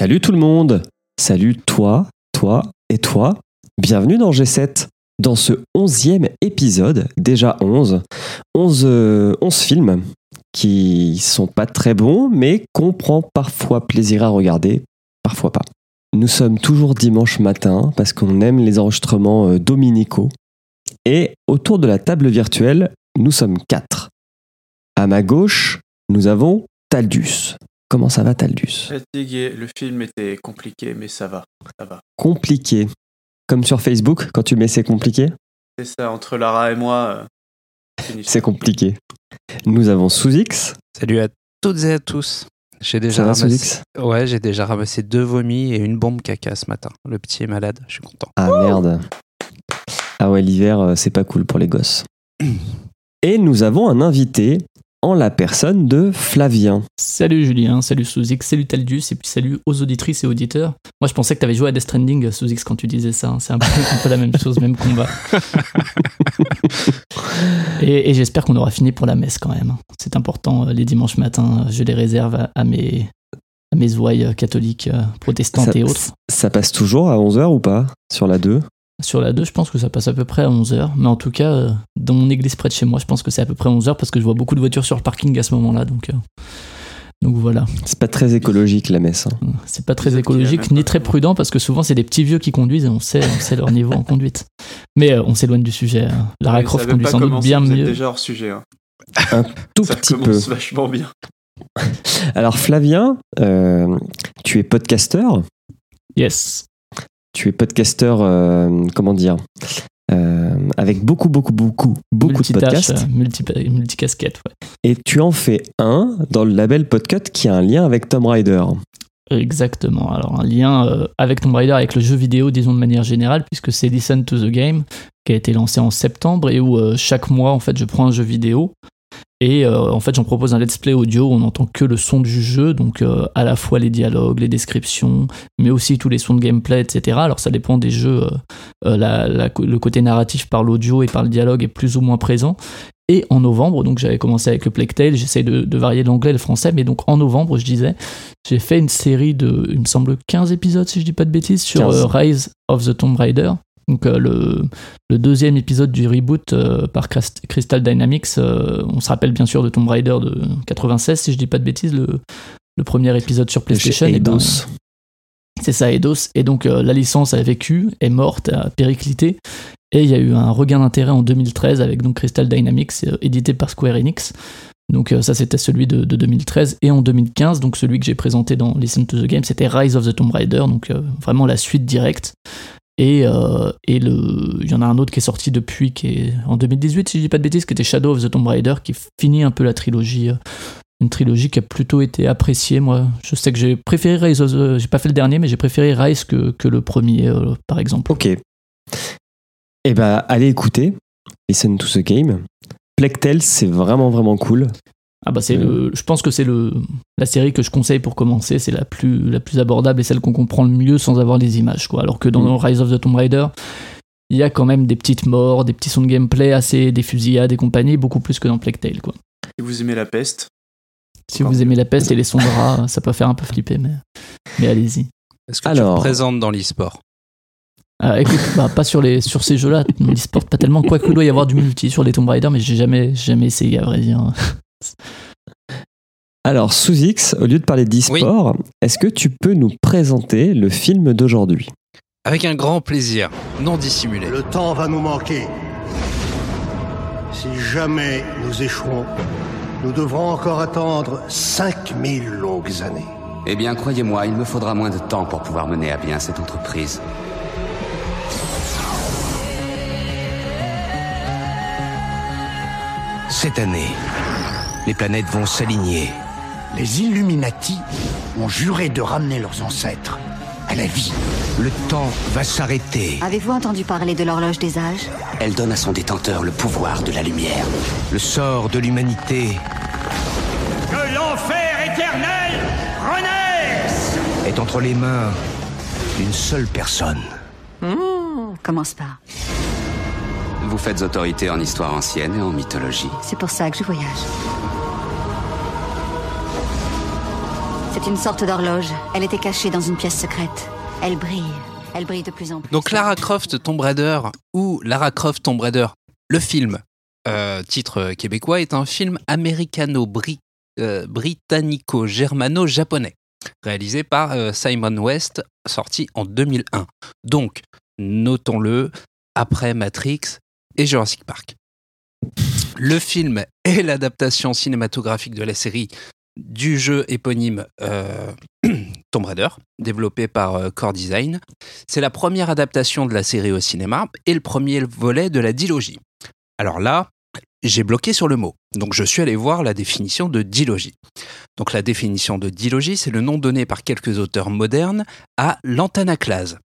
Salut tout le monde Salut toi, toi et toi Bienvenue dans G7 Dans ce onzième épisode, déjà 11, 11, euh, 11 films qui sont pas très bons mais qu'on prend parfois plaisir à regarder, parfois pas. Nous sommes toujours dimanche matin parce qu'on aime les enregistrements euh, dominicaux et autour de la table virtuelle, nous sommes quatre. À ma gauche, nous avons Taldus. Comment ça va Taldus? Fatigué, le film était compliqué, mais ça va, ça va. Compliqué. Comme sur Facebook, quand tu mets c'est compliqué? C'est ça, entre Lara et moi, euh. C'est compliqué. Nous avons Sous-X. Salut à toutes et à tous. J'ai déjà ramassé. Ouais, j'ai déjà ramassé deux vomis et une bombe caca ce matin. Le petit est malade, je suis content. Ah merde. Ah ouais, l'hiver, euh, c'est pas cool pour les gosses. Et nous avons un invité en la personne de Flavien. Salut Julien, salut Sous-X, salut Taldus, et puis salut aux auditrices et auditeurs. Moi je pensais que tu avais joué à Death Stranding, Sous-X, quand tu disais ça. hein. C'est un peu, un peu la même chose, même combat. et et j'espère qu'on aura fini pour la messe quand même. C'est important, euh, les dimanches matins, je les réserve à, à mes, à mes ouailles euh, catholiques, euh, protestantes Ça, et autres. ça passe toujours à 11h ou pas Sur la 2 Sur la 2, je pense que ça passe à peu près à 11h. Mais en tout cas, euh, dans mon église près de chez moi, je pense que c'est à peu près 11h parce que je vois beaucoup de voitures sur le parking à ce moment-là. Donc, euh, donc voilà. C'est pas très écologique la messe. hein. C'est pas très écologique ni très prudent parce que souvent c'est des petits vieux qui conduisent et on sait, on sait leur niveau en conduite. Mais euh, on s'éloigne du sujet. hein. Lara Ouais, Croft conduit sans doute bien vous êtes mieux. déjà hors sujet. hein. Tout ça petit peu. commence vachement bien. Alors Flavien, euh, tu es podcasteur. Yes. Tu es podcasteur, euh, comment dire euh, avec beaucoup, beaucoup, beaucoup, beaucoup de podcasts. euh, multi, multicasquette, ouais. Et tu en fais un dans le label Podcut qui a un lien avec Tomb Raider. Exactement. Alors un lien euh, avec Tomb Raider, avec le jeu vidéo, disons de manière générale, puisque c'est Listen to the Game qui a été lancé en septembre et où chaque mois en fait je prends un jeu vidéo et euh, en fait j'en propose un let's play audio où on n'entend que le son du jeu, donc euh, à la fois les dialogues, les descriptions, mais aussi tous les sons de gameplay, etc. Alors ça dépend des jeux, euh, la- la- le côté narratif par l'audio et par le dialogue est plus ou moins présent. Et en novembre, donc j'avais commencé avec le Plague Tale, j'essaie de, de varier l'anglais et le français, mais donc en novembre, je disais, j'ai fait une série de, il me semble, 15 épisodes, si je dis pas de bêtises, sur 15. Rise of the Tomb Raider. Donc euh, le, le deuxième épisode du reboot euh, par Crystal Dynamics, euh, on se rappelle bien sûr de Tomb Raider de 96, si je dis pas de bêtises, le, le premier épisode sur PlayStation. eh ben, c'est ça, Eidos. Et donc la licence a vécu, est morte, a périclité. Et il y a eu un regain d'intérêt en 2013 avec donc Crystal Dynamics, édité par Square Enix. Donc ça c'était celui de, de 2013. Et en 2015, donc celui que j'ai présenté dans Listen to the Game, c'était Rise of the Tomb Raider, donc euh, vraiment la suite directe. Et, euh, et le, il y en a un autre qui est sorti depuis, qui est en 2018, si je dis pas de bêtises, qui était Shadow of the Tomb Raider, qui finit un peu la trilogie. euh, une trilogie qui a plutôt été appréciée. Moi, je sais que j'ai préféré Rise of the- J'ai pas fait le dernier, mais j'ai préféré Rise que, que le premier, euh, par exemple. Ok. Eh ben, allez écouter. Listen to the game. Tale, c'est vraiment, vraiment cool. Ah bah c'est le, je pense que c'est le la série que je conseille pour commencer. C'est la plus la plus abordable et celle qu'on comprend le mieux sans avoir les images, quoi. Alors que dans Mm. Rise of the Tomb Raider, il y a quand même des petites morts, des petits sons de gameplay assez, des fusillades et compagnie, beaucoup plus que dans Plague Tale, quoi. Si vous aimez la peste, Si vous aimez la peste et les sons de rats, ça peut faire un peu flipper, mais mais allez-y. Est-ce que Alors. tu te présentes dans l'e-sport? Ah, écoute, bah, pas sur, les, sur ces jeux-là, l'e-sport pas tellement. Quoique il doit y avoir du multi sur les Tomb Raider, mais j'ai jamais, jamais essayé, à vrai dire. Alors, sous X, au lieu de parler d'e-sport, est-ce que tu peux nous présenter le film d'aujourd'hui? Avec un grand plaisir, non dissimulé. Le temps va nous manquer. Si jamais nous échouons, nous devrons encore attendre 5000 longues années. Eh bien, croyez-moi, il me faudra moins de temps pour pouvoir mener à bien cette entreprise. Cette année, les planètes vont s'aligner. Les Illuminati ont juré de ramener leurs ancêtres à la vie. Le temps va s'arrêter. Avez-vous entendu parler de l'horloge des âges? Elle donne à son détenteur le pouvoir de la lumière. Le sort de l'humanité Que l'enfer éternel renaisse est entre les mains d'une seule personne. On commence par. Vous faites autorité en histoire ancienne et en mythologie. C'est pour ça que je voyage. C'est une sorte d'horloge. Elle était cachée dans une pièce secrète. Elle brille. Elle brille de plus en plus. Donc Lara Croft Tomb Raider ou Lara Croft Tomb Raider, le film, euh, titre québécois, est un film américano-britannico-germano-japonais, réalisé par euh, Simon West, sorti en 2001. Donc, notons-le, après Matrix et Jurassic Park. Le film est l'adaptation cinématographique de la série du jeu éponyme euh, Tomb Raider, développé par euh, Core Design. C'est la première adaptation de la série au cinéma et le premier volet de la dilogie. Alors là, j'ai bloqué sur le mot. Donc je suis allé voir la définition de dilogie. Donc la définition de dilogie, c'est le nom donné par quelques auteurs modernes à l'antanaclase.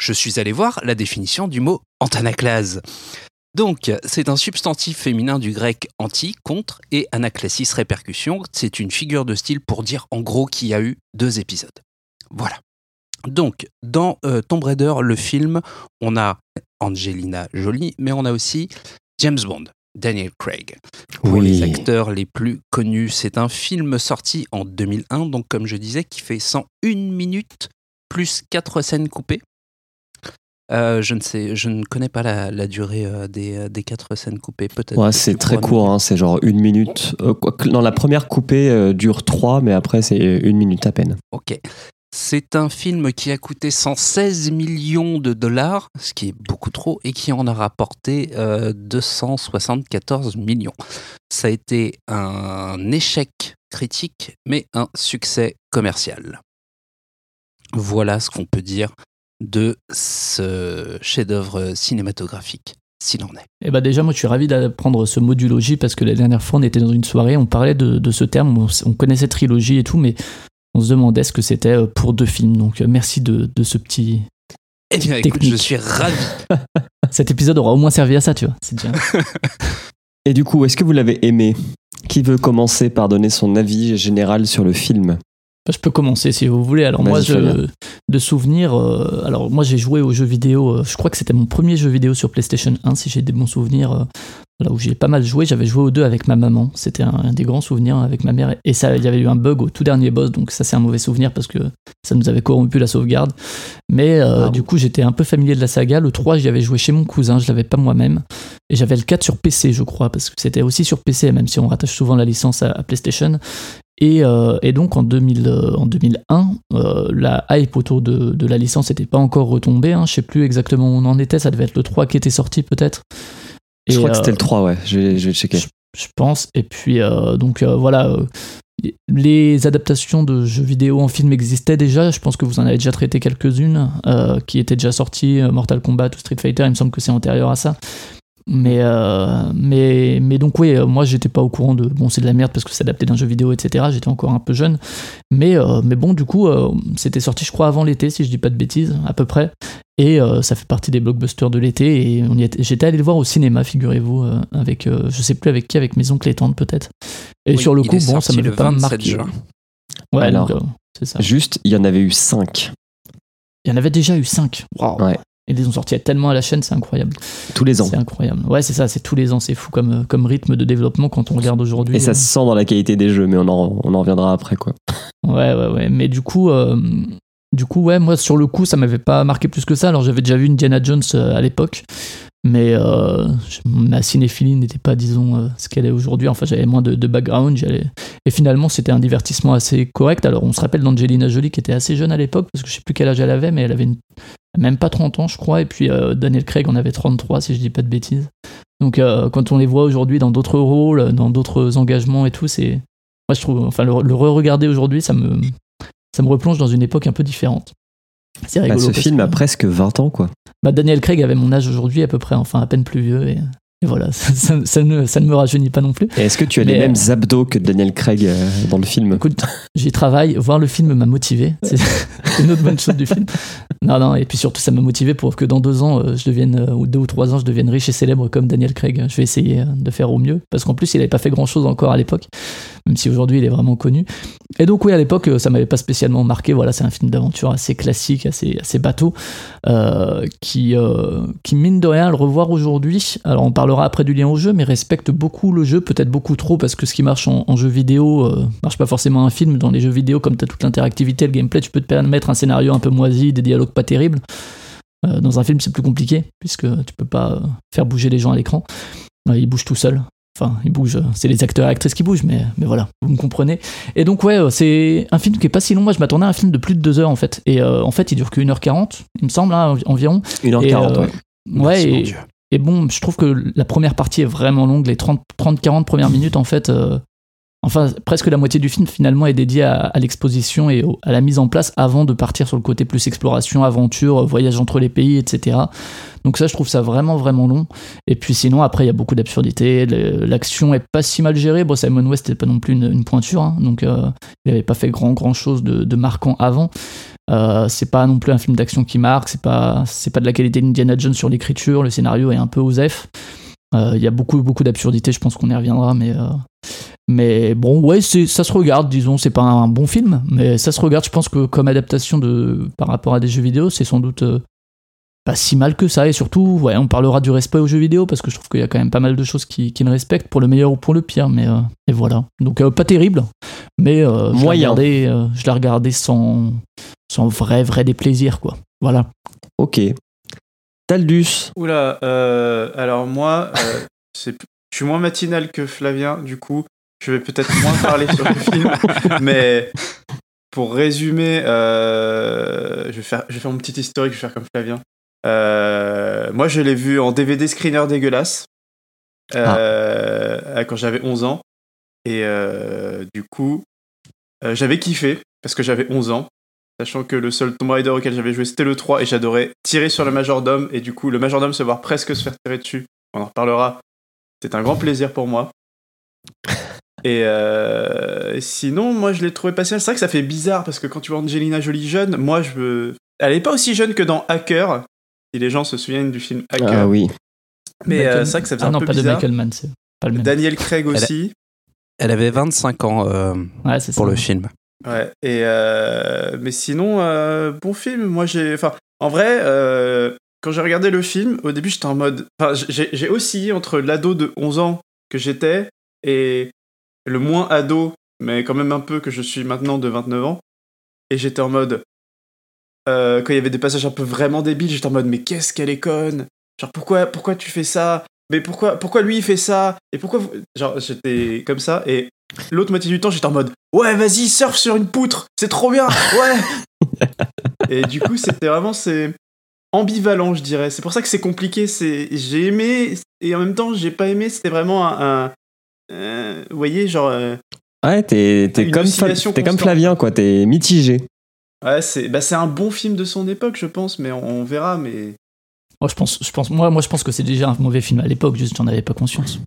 Je suis allé voir la définition du mot antanaclase. Donc, c'est un substantif féminin du grec anti, contre, et anaclasis répercussion. C'est une figure de style pour dire en gros qu'il y a eu deux épisodes. Voilà. Donc, dans euh, Tomb Raider, le film, on a Angelina Jolie, mais on a aussi James Bond, Daniel Craig. Pour Oui. les acteurs les plus connus, c'est un film sorti en 2001, donc comme je disais, qui fait 101 minutes plus 4 scènes coupées. Euh, je ne sais, je ne connais pas la, la durée euh, des, euh, des quatre scènes coupées. Peut-être. Ouais, c'est très court, hein, c'est genre une minute. Euh, non, la première coupée dure trois, mais après c'est une minute à peine. Ok. C'est un film qui a coûté 116 millions de dollars, ce qui est beaucoup trop, et qui en a rapporté euh, 274 millions. Ça a été un échec critique, mais un succès commercial. Voilà ce qu'on peut dire de ce chef-d'œuvre cinématographique, s'il en est. Et bah déjà, moi, je suis ravi d'apprendre ce mot duologie parce que la dernière fois, on était dans une soirée, on parlait de, de ce terme, on, connaissait trilogie et tout, mais on se demandait ce que c'était euh, pour deux films. Donc, euh, merci de, de ce petit. Eh bien, écoute, Technique. je suis ravi. Cet épisode aura au moins servi à ça, tu vois. C'est déjà. Et du coup, est-ce que vous l'avez aimé? Qui veut commencer par donner son avis général sur le film? Je peux commencer si vous voulez. Alors moi, je, de souvenirs, euh, alors moi j'ai joué aux jeux vidéo. euh, je crois que c'était mon premier jeu vidéo sur PlayStation 1, si j'ai des bons souvenirs. euh, là où j'ai pas mal joué, j'avais joué aux deux avec ma maman. C'était un, un des grands souvenirs avec ma mère. Et ça, il y avait eu un bug au tout dernier boss, donc ça c'est un mauvais souvenir parce que ça nous avait corrompu la sauvegarde. Mais du coup, j'étais un peu familier de la saga. Le 3, j'y avais joué chez mon cousin, je l'avais pas moi-même. Et j'avais le 4 sur PC, je crois, parce que c'était aussi sur PC, même si on rattache souvent la licence à, à PlayStation. Et, euh, et donc en, 2000, euh, en 2001, euh, la hype autour de, de la licence n'était pas encore retombée. Hein. Je sais plus exactement où on en était. Ça devait être le 3 qui était sorti peut-être. Je crois que euh, c'était le 3, ouais, je vais, je vais checker. je pense. Et puis, euh, donc euh, voilà, euh, les adaptations de jeux vidéo en film existaient déjà. Je pense que vous en avez déjà traité quelques-unes euh, qui étaient déjà sorties, euh, Mortal Kombat ou Street Fighter. Il me semble que c'est antérieur à ça. Mais, euh, mais, mais donc, oui, euh, moi j'étais pas au courant de. Bon, c'est de la merde parce que c'est adapté d'un jeu vidéo, etc. J'étais encore un peu jeune. Mais, euh, mais bon, du coup, euh, c'était sorti, je crois, avant l'été, si je dis pas de bêtises, à peu près. Et euh, ça fait partie des blockbusters de l'été. Et j'étais allé le voir au cinéma, figurez-vous, euh, avec, euh, je sais plus avec qui, avec mes oncles et tantes peut-être. Et Oui, sur le coup, bon, ça m'avait le pas 27 marqué. juin. Ouais, Alors, donc, euh, c'est ça. Juste, il y en avait eu 5 Il y en avait déjà eu 5. Waouh. Ouais. Et ils ont sorti tellement à la chaîne, c'est incroyable. tous les ans. C'est incroyable. Ouais, c'est ça, c'est tous les ans, c'est fou comme, euh, comme rythme de développement quand on regarde aujourd'hui. Et ça euh. se sent dans la qualité des jeux, mais on en, on en reviendra après, quoi. Ouais, ouais, ouais. Mais du coup, euh, du coup, ouais, moi, sur le coup, ça m'avait pas marqué plus que ça. Alors, j'avais déjà vu Indiana Jones euh, à l'époque. Mais euh, ma cinéphilie n'était pas, disons, euh, ce qu'elle est aujourd'hui. Enfin, j'avais moins de, de background. Et finalement, c'était un divertissement assez correct. Alors, on se rappelle d'Angelina Jolie qui était assez jeune à l'époque, parce que je sais plus quel âge elle avait, mais elle avait même pas 30 ans, je crois. Et puis, euh, Daniel Craig en avait 33, si je dis pas de bêtises. Donc, quand on les voit aujourd'hui dans d'autres rôles, dans d'autres engagements et tout, c'est. Moi, je trouve. Enfin, le, le re-regarder aujourd'hui, ça me, ça me replonge dans une époque un peu différente. C'est Bah, rigolo. ce parce film que- a presque 20 ans, quoi. bah, Daniel Craig avait mon âge aujourd'hui à peu près, enfin à peine plus vieux. Et, et voilà, ça, ça- ça ne, ça ne me rajeunit pas non plus. Est-ce que tu as Mais, les euh, mêmes abdos que Daniel Craig euh, dans le film? Écoute, j'y travaille, voir le film m'a motivé. C'est une autre bonne chose du film. Non, non, et puis surtout, ça m'a motivé pour que dans deux ans, euh, je devienne, euh, ou deux ou trois ans, je devienne riche et célèbre comme Daniel Craig. Je vais essayer euh, de faire au mieux, parce qu'en plus, il n'avait pas fait grand chose encore à l'époque, même si aujourd'hui, il est vraiment connu. Et donc, oui, à l'époque, euh, ça m'avait pas spécialement marqué. Voilà, c'est un film d'aventure assez classique, assez, bateau, euh, qui, euh, qui, mine de rien, le revoir aujourd'hui. Alors, on parlera après du lien au jeu, mais respecte beaucoup le jeu, peut-être beaucoup trop, parce que ce qui marche en, jeu vidéo euh, marche pas forcément un film. Dans les jeux vidéo, comme tu as toute l'interactivité, le gameplay, tu peux te permettre un scénario un peu moisi, des dialogues pas terribles. Dans un film, c'est plus compliqué, puisque tu peux pas faire bouger les gens à l'écran. Ils bougent tout seuls. Enfin, ils bougent, c'est les acteurs et actrices qui bougent, mais, mais voilà, vous me comprenez. Et donc, ouais, euh, c'est un film qui est pas si long. Moi, je m'attendais à un film de plus de 2 heures, en fait. Et euh, en fait, il dure que 1h40, il me semble, hein, environ. 1h40, Et, euh, ouais. Ouais, et, bon, je trouve que la première partie est vraiment longue. Les 30-40 premières minutes, en fait, euh, enfin, presque la moitié du film, finalement, est dédiée à, l'exposition et à la mise en place avant de partir sur le côté plus exploration, aventure, voyage entre les pays, etc. Donc, ça, je trouve ça vraiment, vraiment long. Et puis, sinon, après, il y a beaucoup d'absurdités. L'action est pas si mal gérée. Bon, Simon West n'est pas non plus une, pointure, hein, donc euh, il n'avait pas fait grand, grand chose de, marquant avant. Euh, c'est pas non plus un film d'action qui marque, c'est pas, c'est pas de la qualité d'Indiana Jones sur l'écriture, le scénario est un peu osef. Euh, Il y a beaucoup, beaucoup d'absurdités, je pense qu'on y reviendra, mais, euh, mais bon, ouais, c'est, ça se regarde, disons, c'est pas un bon film, mais ça se regarde, je pense que comme adaptation de, par rapport à des jeux vidéo, c'est sans doute euh, pas si mal que ça, et surtout, ouais, on parlera du respect aux jeux vidéo, parce que je trouve qu'il y a quand même pas mal de choses qui, qui le respectent, pour le meilleur ou pour le pire, mais euh, et voilà. Donc euh, pas terrible, mais euh, je l'ai regardé, euh, je l'ai regardé sans, sans vrai, vrai déplaisir, quoi. Voilà. Ok. Taldus. Oula, euh, alors moi, euh, c'est, je suis moins matinal que Flavien, du coup, je vais peut-être moins parler sur le film, mais pour résumer, euh, je, vais faire, je vais faire mon petit historique, je vais faire comme Flavien. Euh, moi, je l'ai vu en DVD screener dégueulasse euh, quand j'avais 11 ans, et du coup, j'avais kiffé parce que j'avais 11 ans. Sachant que le seul Tomb Raider auquel j'avais joué c'était le 3 et j'adorais tirer sur le majordome et du coup le majordome se voir presque se faire tirer dessus. On en reparlera. C'est un grand plaisir pour moi. Et euh, sinon, moi je l'ai trouvé patient. C'est vrai que ça fait bizarre parce que quand tu vois Angelina Jolie jeune, moi je veux. Elle est pas aussi jeune que dans Hacker. Si les gens se souviennent du film Hacker. Ah oui. Mais Michael- euh, c'est vrai que ça faisait Ah un non, peu pas de bizarre. Michael Mann, c'est pas le même. Daniel Craig Elle a- aussi. Elle avait 25 ans euh, Ouais, c'est pour ça. le film. Ouais, et euh, mais sinon, euh, bon film. Moi, j'ai. Enfin, en vrai, euh, quand j'ai regardé le film, au début, j'étais en mode. Enfin, j'ai j'ai oscillé entre l'ado de 11 ans que j'étais et le moins ado, mais quand même un peu que je suis maintenant de 29 ans. Et j'étais en mode. euh, quand il y avait des passages un peu vraiment débiles, j'étais en mode, mais qu'est-ce qu'elle est conne? Genre, pourquoi, pourquoi tu fais ça? Mais pourquoi, pourquoi lui il fait ça? Et pourquoi. vous- Genre, j'étais comme ça, et l'autre moitié du temps, j'étais en mode Ouais, vas-y, surfe sur une poutre, c'est trop bien, ouais Et du coup, c'était vraiment c'est ambivalent, je dirais. C'est pour ça que c'est compliqué. C'est j'ai aimé et en même temps, j'ai pas aimé. C'était vraiment un. un- euh, vous voyez, genre. euh, Ouais, t'es t'es comme, t'es comme. Flavien, quoi. T'es mitigé. ouais, c'est bah, c'est un bon film de son époque, je pense, mais on, on verra. Mais Moi, je pense, je pense, moi, moi, je pense que c'est déjà un mauvais film à l'époque, juste j'en avais pas conscience.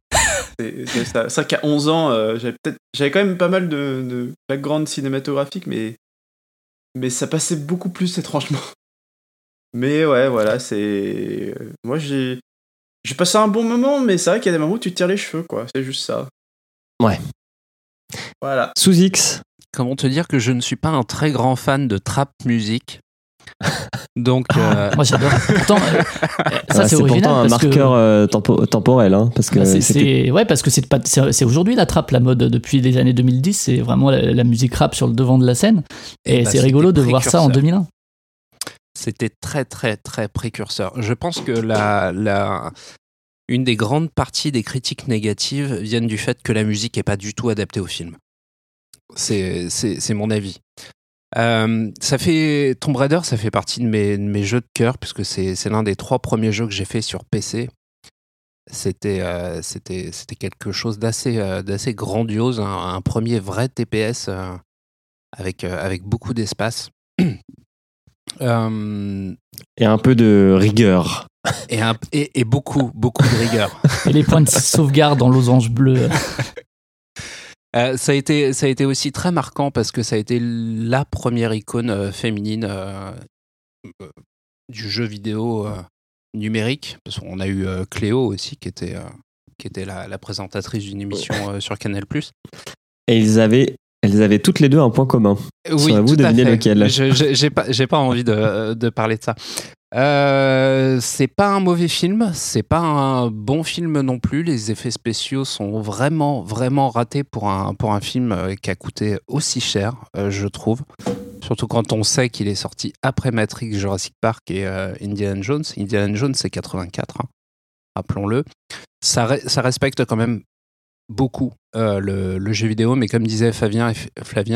c'est c'est ça. C'est vrai qu'à 11 ans, euh, j'avais peut-être. J'avais quand même pas mal de, de background cinématographique, mais. Mais ça passait beaucoup plus étrangement. Mais ouais, voilà, c'est. euh, Moi, j'ai. J'ai passé un bon moment, mais c'est vrai qu'il y a des moments où tu te tires les cheveux, quoi. C'est juste ça. Ouais. Voilà. Sous X. Comment te dire que je ne suis pas un très grand fan de trap musique. Donc, euh, Moi, j'adore. Pourtant, euh, ça, Ouais, c'est original. pourtant un parce que- marqueur euh, tempo- temporel, hein, parce que Bah, c'est- ouais parce que c'est pas c'est c'est aujourd'hui la trappe la mode depuis les années 2010 c'est vraiment la, la musique rap sur le devant de la scène et, bah, c'est rigolo de voir ça en précurseur. 2001 c'était très très très précurseur. Je pense que la, la, une des grandes parties des critiques négatives viennent du fait que la musique n'est pas du tout adaptée au film. C'est mon avis. Euh, ça fait Tomb Raider, ça fait partie de mes, mes jeux de cœur puisque c'est l'un des trois premiers jeux que j'ai fait sur PC. C'était euh, c'était quelque chose d'assez euh, grandiose, un, un premier vrai TPS avec avec beaucoup d'espace. Euh, Et un peu de rigueur. et, un- et, et beaucoup, beaucoup de rigueur. et les points de sauvegarde en losange bleu Euh, ça, a été, ça a été aussi très marquant parce que ça a été la première icône euh, féminine du jeu vidéo euh, numérique. Parce qu'on a eu euh, Cléo aussi, qui était, euh, qui était la, la présentatrice d'une émission euh, sur Canal. Et ils avaient, elles avaient toutes les deux un point commun. Oui, à deviner fait. lequel J'ai pas, pas envie de, de parler de ça. Euh, c'est pas un mauvais film, c'est pas un bon film non plus. Les effets spéciaux sont vraiment, vraiment ratés pour un, pour un film euh, qui a coûté aussi cher, euh, je trouve. Surtout quand on sait qu'il est sorti après Matrix, Jurassic Park et euh, Indiana Jones. Indiana Jones, c'est 84, hein, rappelons-le. Ça, ça respecte quand même beaucoup euh, le, le jeu vidéo, mais comme disait Flavien,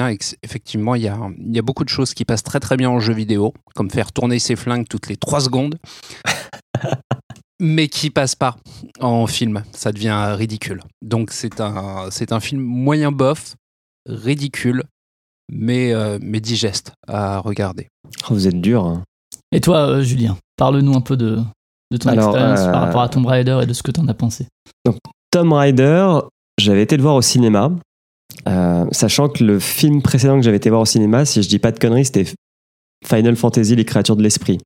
ex- effectivement, il y a, il y a beaucoup de choses qui passent très très bien en jeu vidéo, comme faire tourner ses flingues toutes les 3 secondes, mais qui passent pas en film. Ça devient ridicule. Donc c'est un, c'est un film moyen bof, ridicule, mais, euh, mais digeste à regarder. Oh, vous êtes dur. hein. Et toi, euh, Julien, parle-nous un peu de, de ton Alors, expérience euh, par rapport à Tomb Raider et de ce que t'en as pensé. Tomb Raider, j'avais été le voir au cinéma, euh, sachant que le film précédent que j'avais été voir au cinéma, si je dis pas de conneries, c'était Final Fantasy, les créatures de l'esprit.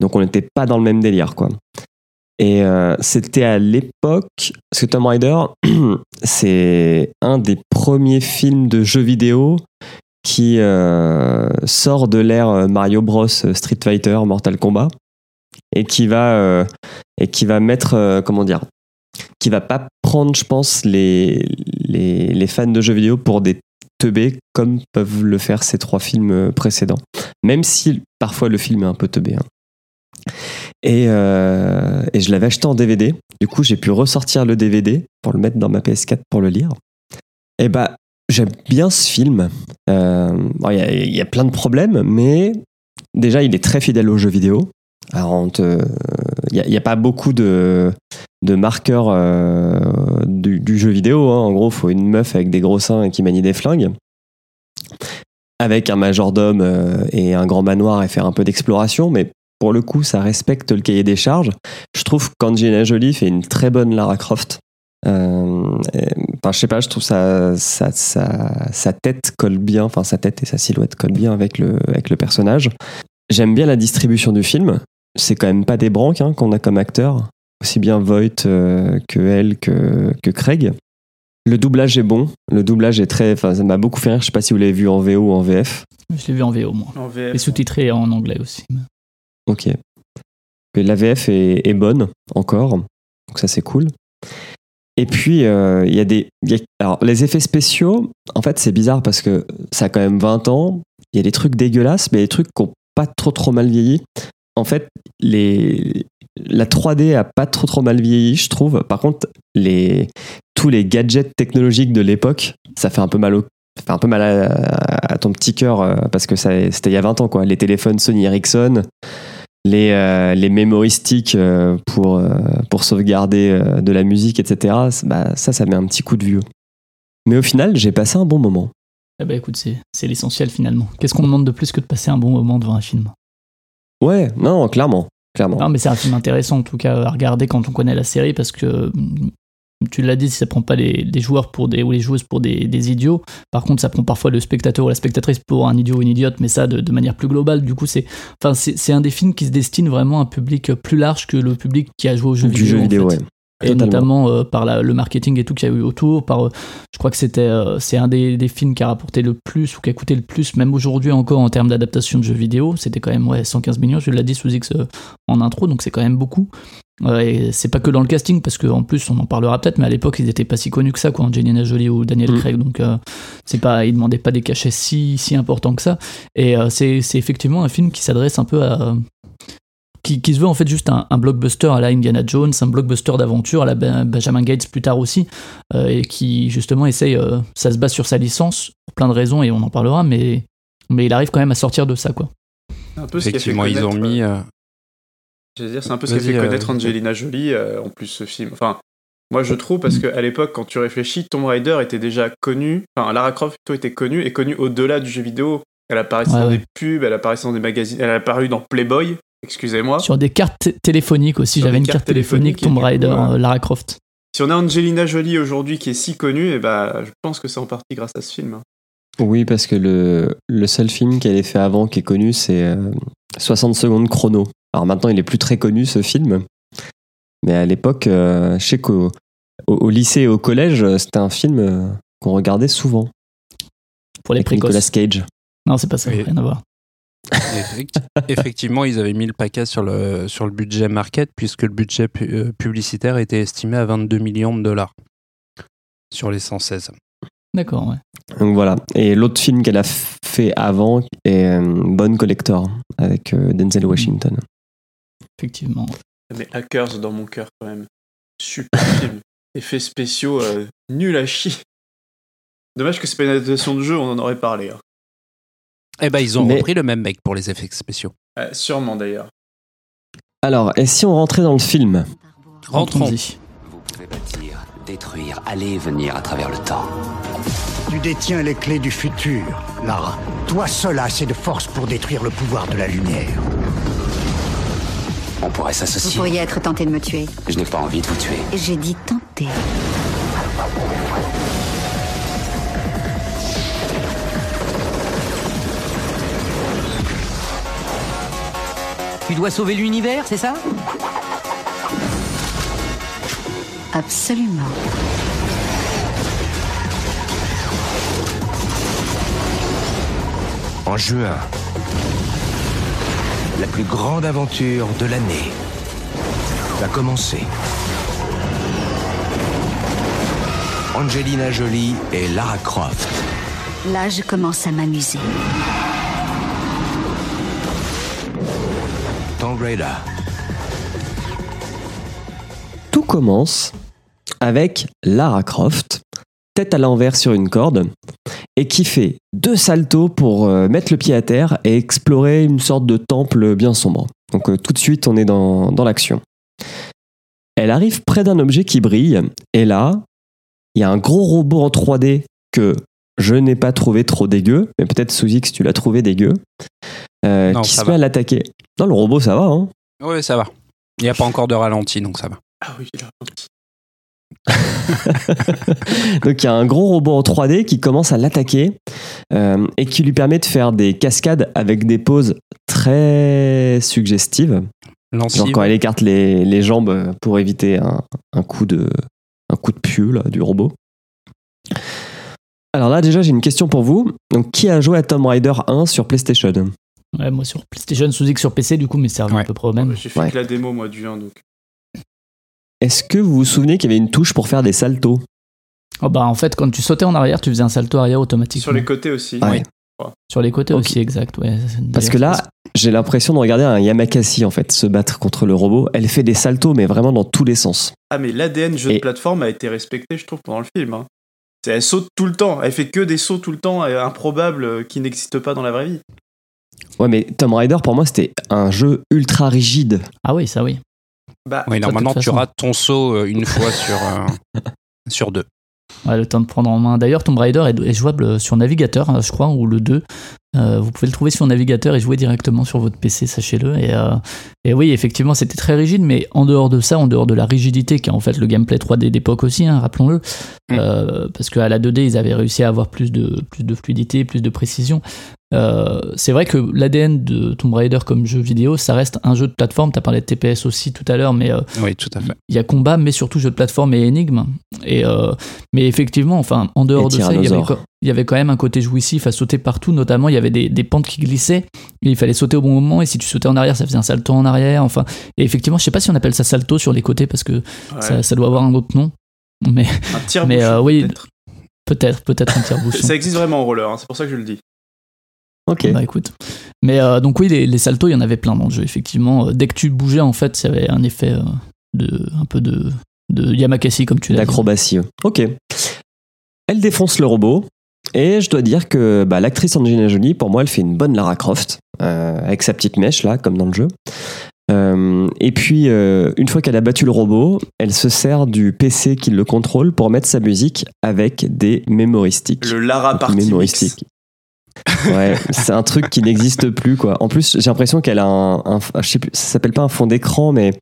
Donc on n'était pas dans le même délire, quoi. Et euh, c'était à l'époque, parce que Tomb Raider, c'est un des premiers films de jeux vidéo qui euh, sort de l'ère euh, Mario Bros, Street Fighter, Mortal Kombat, et qui va, euh, et qui va mettre, euh, comment dire, qui va pas prendre, je pense, les, les, fans de jeux vidéo pour des teubés comme peuvent le faire ces trois films précédents. Même si parfois le film est un peu teubé. hein. Et, euh, et je l'avais acheté en DVD. Du coup, j'ai pu ressortir le DVD pour le mettre dans ma PS4 pour le lire. Et bah, j'aime bien ce film. Euh, Il y, a- y a plein de problèmes, mais déjà, il est très fidèle aux jeux vidéo. Alors, on te- il n'y a, pas beaucoup de, marqueurs euh, du, jeu vidéo. hein. En gros, il faut une meuf avec des gros seins et qui manie des flingues. Avec un majordome euh, et un grand manoir et faire un peu d'exploration. Mais pour le coup, ça respecte le cahier des charges. Je trouve qu'Angelina Jolie fait une très bonne Lara Croft. Euh, et- enfin, je sais pas, je trouve sa, tête colle bien, enfin sa tête et sa silhouette collent bien avec le personnage. J'aime bien la distribution du film. C'est quand même pas des branques hein, qu'on a comme acteur, aussi bien Voight euh, que elle que, que Craig. Le doublage est bon, le doublage est très, enfin ça m'a beaucoup fait rire. Je sais pas si vous l'avez vu en VO ou en VF. Je l'ai vu en VO, moi. En VF. Et sous-titré en anglais aussi. Ok. Et la VF est, est bonne encore, donc ça c'est cool. Et puis euh, il y a des, il y a- alors les effets spéciaux, en fait c'est bizarre parce que ça a quand même 20 ans. Il y a des trucs dégueulasses, mais il y a des trucs qui ont pas trop trop mal vieilli. En fait, les, la 3D a pas trop trop mal vieilli, je trouve. Par contre, tous les gadgets technologiques de l'époque, ça fait un peu mal au un peu mal à, ton petit cœur euh, parce que c'était il y a 20 ans quoi. Les téléphones Sony Ericsson, les, euh, euh, pour, euh, pour sauvegarder de la musique, etc. Bah, ça, ça met un petit coup de vieux. Mais au final, j'ai passé un bon moment. Eh ben écoute, c'est l'essentiel finalement. Qu'est-ce qu'on demande de plus que de passer un bon moment devant un film? Ouais, non, clairement. clairement. Non, mais c'est un film intéressant en tout cas à regarder quand on connaît la série parce que mm, tu l'as dit, ça prend pas les, les joueurs pour des, ou les joueuses pour des, des idiots. Par contre, ça prend parfois le spectateur ou la spectatrice pour un idiot ou une idiote, mais ça de, de manière plus globale. Du coup, c'est enfin, c'est un des films qui se destine vraiment à un public plus large que le public qui a joué aux jeux du vidéo. jeu en vidéo, fait. ouais. Et notamment euh, par la- le marketing et tout qu'il y a eu autour. Par, euh, je crois que c'était, euh, c'est un des, des films qui a rapporté le plus ou qui a coûté le plus, même aujourd'hui encore en termes d'adaptation de jeux vidéo. C'était quand même ouais, 115 millions, je l'ai dit sous X en intro, donc c'est quand même beaucoup. Et c'est pas que dans le casting, parce qu'en plus, on en parlera peut-être, mais à l'époque, ils étaient pas si connus que ça, quoi, Angelina Jolie ou Daniel Mm. Craig. Donc, c'est pas, ils demandaient pas des cachets si, si importants que ça. Et c'est effectivement un film qui s'adresse un peu à. Qui, qui se veut en fait juste un, un blockbuster à la Indiana Jones, un blockbuster d'aventure à la Ben- Benjamin Gates plus tard aussi, euh, et qui justement essaye, euh, ça se base sur sa licence pour plein de raisons et on en parlera, mais, mais il arrive quand même à sortir de ça quoi. C'est un peu ce qui a fait Effectivement, ils ont connaître, mis. euh, euh, J'allais dire, c'est un peu ce qui a fait euh, connaître Angelina Jolie, euh, en plus, ce film. Enfin, moi, je trouve, parce qu'à l'époque, quand tu réfléchis, Tomb Raider était déjà connu, enfin, Lara Croft plutôt était connue, et connue au-delà du jeu vidéo. Elle apparaissait Ouais, dans ouais. des pubs, elle apparaissait dans des magazines, elle a apparu dans Playboy, excusez-moi. Sur des cartes téléphoniques aussi, j'avais une carte téléphonique téléphoniques, Tomb coup, Raider, euh, Lara Croft. Si on a Angelina Jolie aujourd'hui qui est si connue, et bah, je pense que c'est en partie grâce à ce film. hein. Oui, parce que le, le seul film qu'elle ait fait avant qui est connu, c'est euh, 60 secondes chrono. Alors maintenant, il est plus très connu ce film. Mais à l'époque, euh, je sais qu'au au, au lycée et au collège, euh, c'était un film euh, qu'on regardait souvent. Pour les précoces. Nicolas Cage. Non, c'est pas ça, Oui. rien à voir. Effect- Effectivement, ils avaient mis le paquet sur le, sur le budget market, puisque le budget pu- euh, publicitaire était estimé à 22 millions de dollars sur les 116. D'accord, ouais. Donc voilà. Et l'autre film qu'elle a fait avant est euh, Bonne Collector avec euh, Denzel Washington. Effectivement. Mais Hackers dans mon cœur quand même. Super film. Effets spéciaux euh, nuls à chier. Dommage que c'est pas une adaptation de jeu, on en aurait parlé. hein. Eh ben, ils ont Mais- repris le même mec pour les effets spéciaux. Euh, sûrement d'ailleurs. Alors, et si on rentrait dans le film Rentrons. Rentrons-y. Vous pouvez bâtir, détruire, aller et venir à travers le temps. Tu détiens les clés du futur, Lara. Toi seul as assez de force pour détruire le pouvoir de la lumière. On pourrait Vous s'associer. pourriez être tenté de me tuer. Je n'ai pas envie de vous tuer. J'ai dit tenter. Tu dois sauver l'univers, c'est ça Absolument. En juin, la plus grande aventure de l'année va commencer. Angelina Jolie et Lara Croft. Là, je commence à m'amuser. Tout commence avec Lara Croft, tête à l'envers sur une corde, et qui fait deux saltos pour euh, mettre le pied à terre et explorer une sorte de temple bien sombre. Donc euh, tout de suite, on est dans, l'action. Elle arrive près d'un objet qui brille, et là, il y a un gros robot en 3D que je n'ai pas trouvé trop dégueu, mais peut-être Sous-X, tu l'as trouvé dégueu, euh, Non, qui se va. met à l'attaquer. Non, le robot, ça va, hein Oui, ça va. Il n'y a pas encore de ralenti, donc ça va. Ah oui, il a un petit. Donc il y a un gros robot en 3D qui commence à l'attaquer euh, et qui lui permet de faire des cascades avec des poses très suggestives. Genre quand elle écarte les, les jambes pour éviter un, un coup de un coup de pieu là, du robot. Alors là déjà j'ai une question pour vous. Donc qui a joué à Tomb Raider 1 sur PlayStation? Ouais, moi sur PlayStation, sous X sur PC, du coup, mais c'est Ouais. à peu près au même. J'ai fait Ouais. que la démo moi du 1 donc. Est-ce que vous vous souvenez qu'il y avait une touche pour faire des saltos Oh, bah, en fait, quand tu sautais en arrière, tu faisais un salto arrière automatiquement. Sur les côtés aussi. Ouais. Sur les côtés aussi, exact. Ouais. Parce que là, j'ai l'impression de regarder un Yamakasi en fait se battre contre le robot. Elle fait des saltos mais vraiment dans tous les sens. Ah mais l'ADN jeu Et- de plateforme a été respecté je trouve pendant le film. hein. C'est- Elle saute tout le temps, elle fait que des sauts tout le temps euh, improbables euh, qui n'existent pas dans la vraie vie. Ouais, mais Tomb Raider, pour moi, c'était un jeu ultra rigide. Ah oui, ça oui. Bah, Oui, normalement, tu rates ton saut euh, une fois sur, euh, sur deux. Ouais, le temps de prendre en main. D'ailleurs, Tomb Raider est, est jouable sur navigateur, hein, je crois, ou le 2. Euh, vous pouvez le trouver sur navigateur et jouer directement sur votre PC, sachez-le. Et, euh, et oui, effectivement, c'était très rigide, mais en dehors de ça, en dehors de la rigidité, qui est en fait le gameplay 3D d'époque aussi, hein, rappelons-le, Mm. euh, parce qu'à la 2D, ils avaient réussi à avoir plus de, plus de fluidité, plus de précision. Euh, c'est vrai que l'ADN de Tomb Raider comme jeu vidéo, ça reste un jeu de plateforme. Tu as parlé de TPS aussi tout à l'heure, mais Oui, tout à fait. il y a combat, mais surtout jeu de plateforme et énigme. Et mais effectivement, enfin, en dehors Et de ça, il y, avait, il y avait quand même un côté jouissif à sauter partout. Notamment, il y avait des, des pentes qui glissaient. Et il fallait sauter au bon moment. Et si tu sautais en arrière, ça faisait un salto en arrière. Enfin, et effectivement, je sais pas si on appelle ça salto sur les côtés parce que ouais. ça, ça doit avoir un autre nom. Mais un tir mais, euh, oui. peut-être. peut-être, un tire-bouchon. Ça existe vraiment en roller, hein, c'est pour ça que je le dis. Ok. Bah écoute. Mais euh, donc oui, les, les saltos, il y en avait plein dans le jeu, effectivement. Euh, Dès que tu bougeais, en fait, il y avait un effet euh, de un peu de, de Yamakasi, comme tu l'as dit. D'acrobatie. Ok. Elle défonce le robot. Et je dois dire que bah, l'actrice Angelina Jolie, pour moi, elle fait une bonne Lara Croft, euh, avec sa petite mèche, là, comme dans le jeu. Euh, et puis, euh, une fois qu'elle a battu le robot, elle se sert du PC qui le contrôle pour mettre sa musique avec des mémoristiques. Le Lara Party mémoristiques. Ouais, c'est un truc qui n'existe plus quoi. En plus, j'ai l'impression qu'elle a un, un- je sais plus, ça s'appelle pas un fond d'écran, mais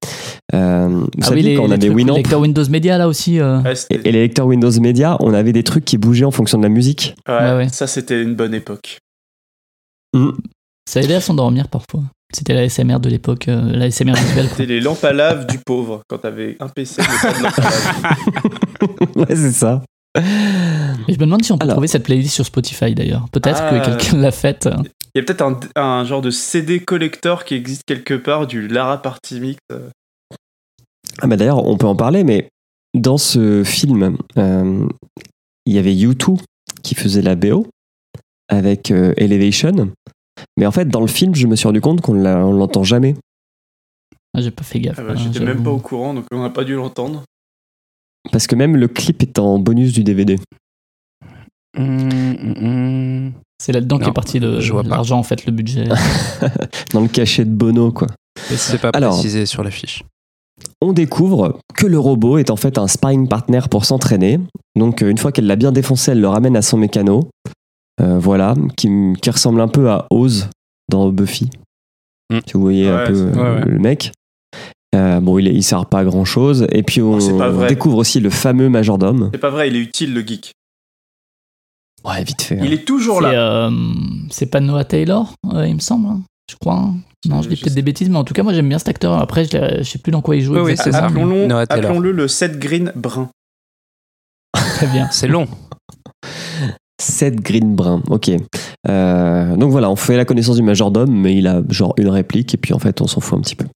euh, vous Ah savez oui, les, quand on a des Winamp lecteurs Windows Media là aussi. euh, Ouais, et, les lecteurs Windows Media, on avait des trucs qui bougeaient en fonction de la musique. ouais, Ouais, ouais. Ça c'était une bonne époque. Ça aidait à s'endormir parfois. C'était la SMR de l'époque, euh, la SMR visuelle. quoi. C'était les lampes à lave du pauvre quand t'avais un PC mais pas de à lave. ouais, c'est ça. Je me demande si on peut Alors. trouver cette playlist sur Spotify d'ailleurs. Peut-être Ah. que quelqu'un l'a faite. Il y a peut-être un, un genre de CD collector qui existe quelque part du Lara Party Mix. euh. Ah bah d'ailleurs, on peut en parler, mais dans ce film, euh, il y avait U2 qui faisait la BO avec euh, Elevation. Mais en fait, dans le film, je me suis rendu compte qu'on on l'entend jamais. Ah, J'ai pas fait gaffe. Ah bah, hein, J'étais même pas au courant, donc on n'a pas dû l'entendre. Parce que même le clip est en bonus du DVD. Hum, hum, hum. C'est là-dedans qu'est parti le- je vois pas. l'argent, en fait, le budget. Dans le cachet de Bono, quoi. C'est pas Alors. précisé sur l'affiche. On découvre que le robot est en fait un sparring partner pour s'entraîner. Donc, euh, une fois qu'elle l'a bien défoncé, elle le ramène à son mécano. Euh, voilà, qui, qui ressemble un peu à Oz dans Buffy. Mm. Si vous voyez un peu euh, ouais, ouais. le mec. Euh, bon, il, sert pas à grand chose. Et puis, on Oh, c'est pas vrai. découvre aussi le fameux majordome. C'est pas vrai, il est utile le geek. Ouais, vite fait. hein. Il est toujours C'est là. euh, c'est pas Noah Taylor, euh, il me semble. hein, Je crois. hein. Non, je dis peut-être des bêtises, mais en tout cas, moi j'aime bien cet acteur. Après, je, sais plus dans quoi il joue Oui. Appelons-le Noah Taylor. appelons-le le Seth Green brun. Très bien. C'est long. Seth Greenbrun, ok. Euh, donc voilà, on fait la connaissance du majordome, mais il a genre une réplique, et puis en fait, on s'en fout un petit peu.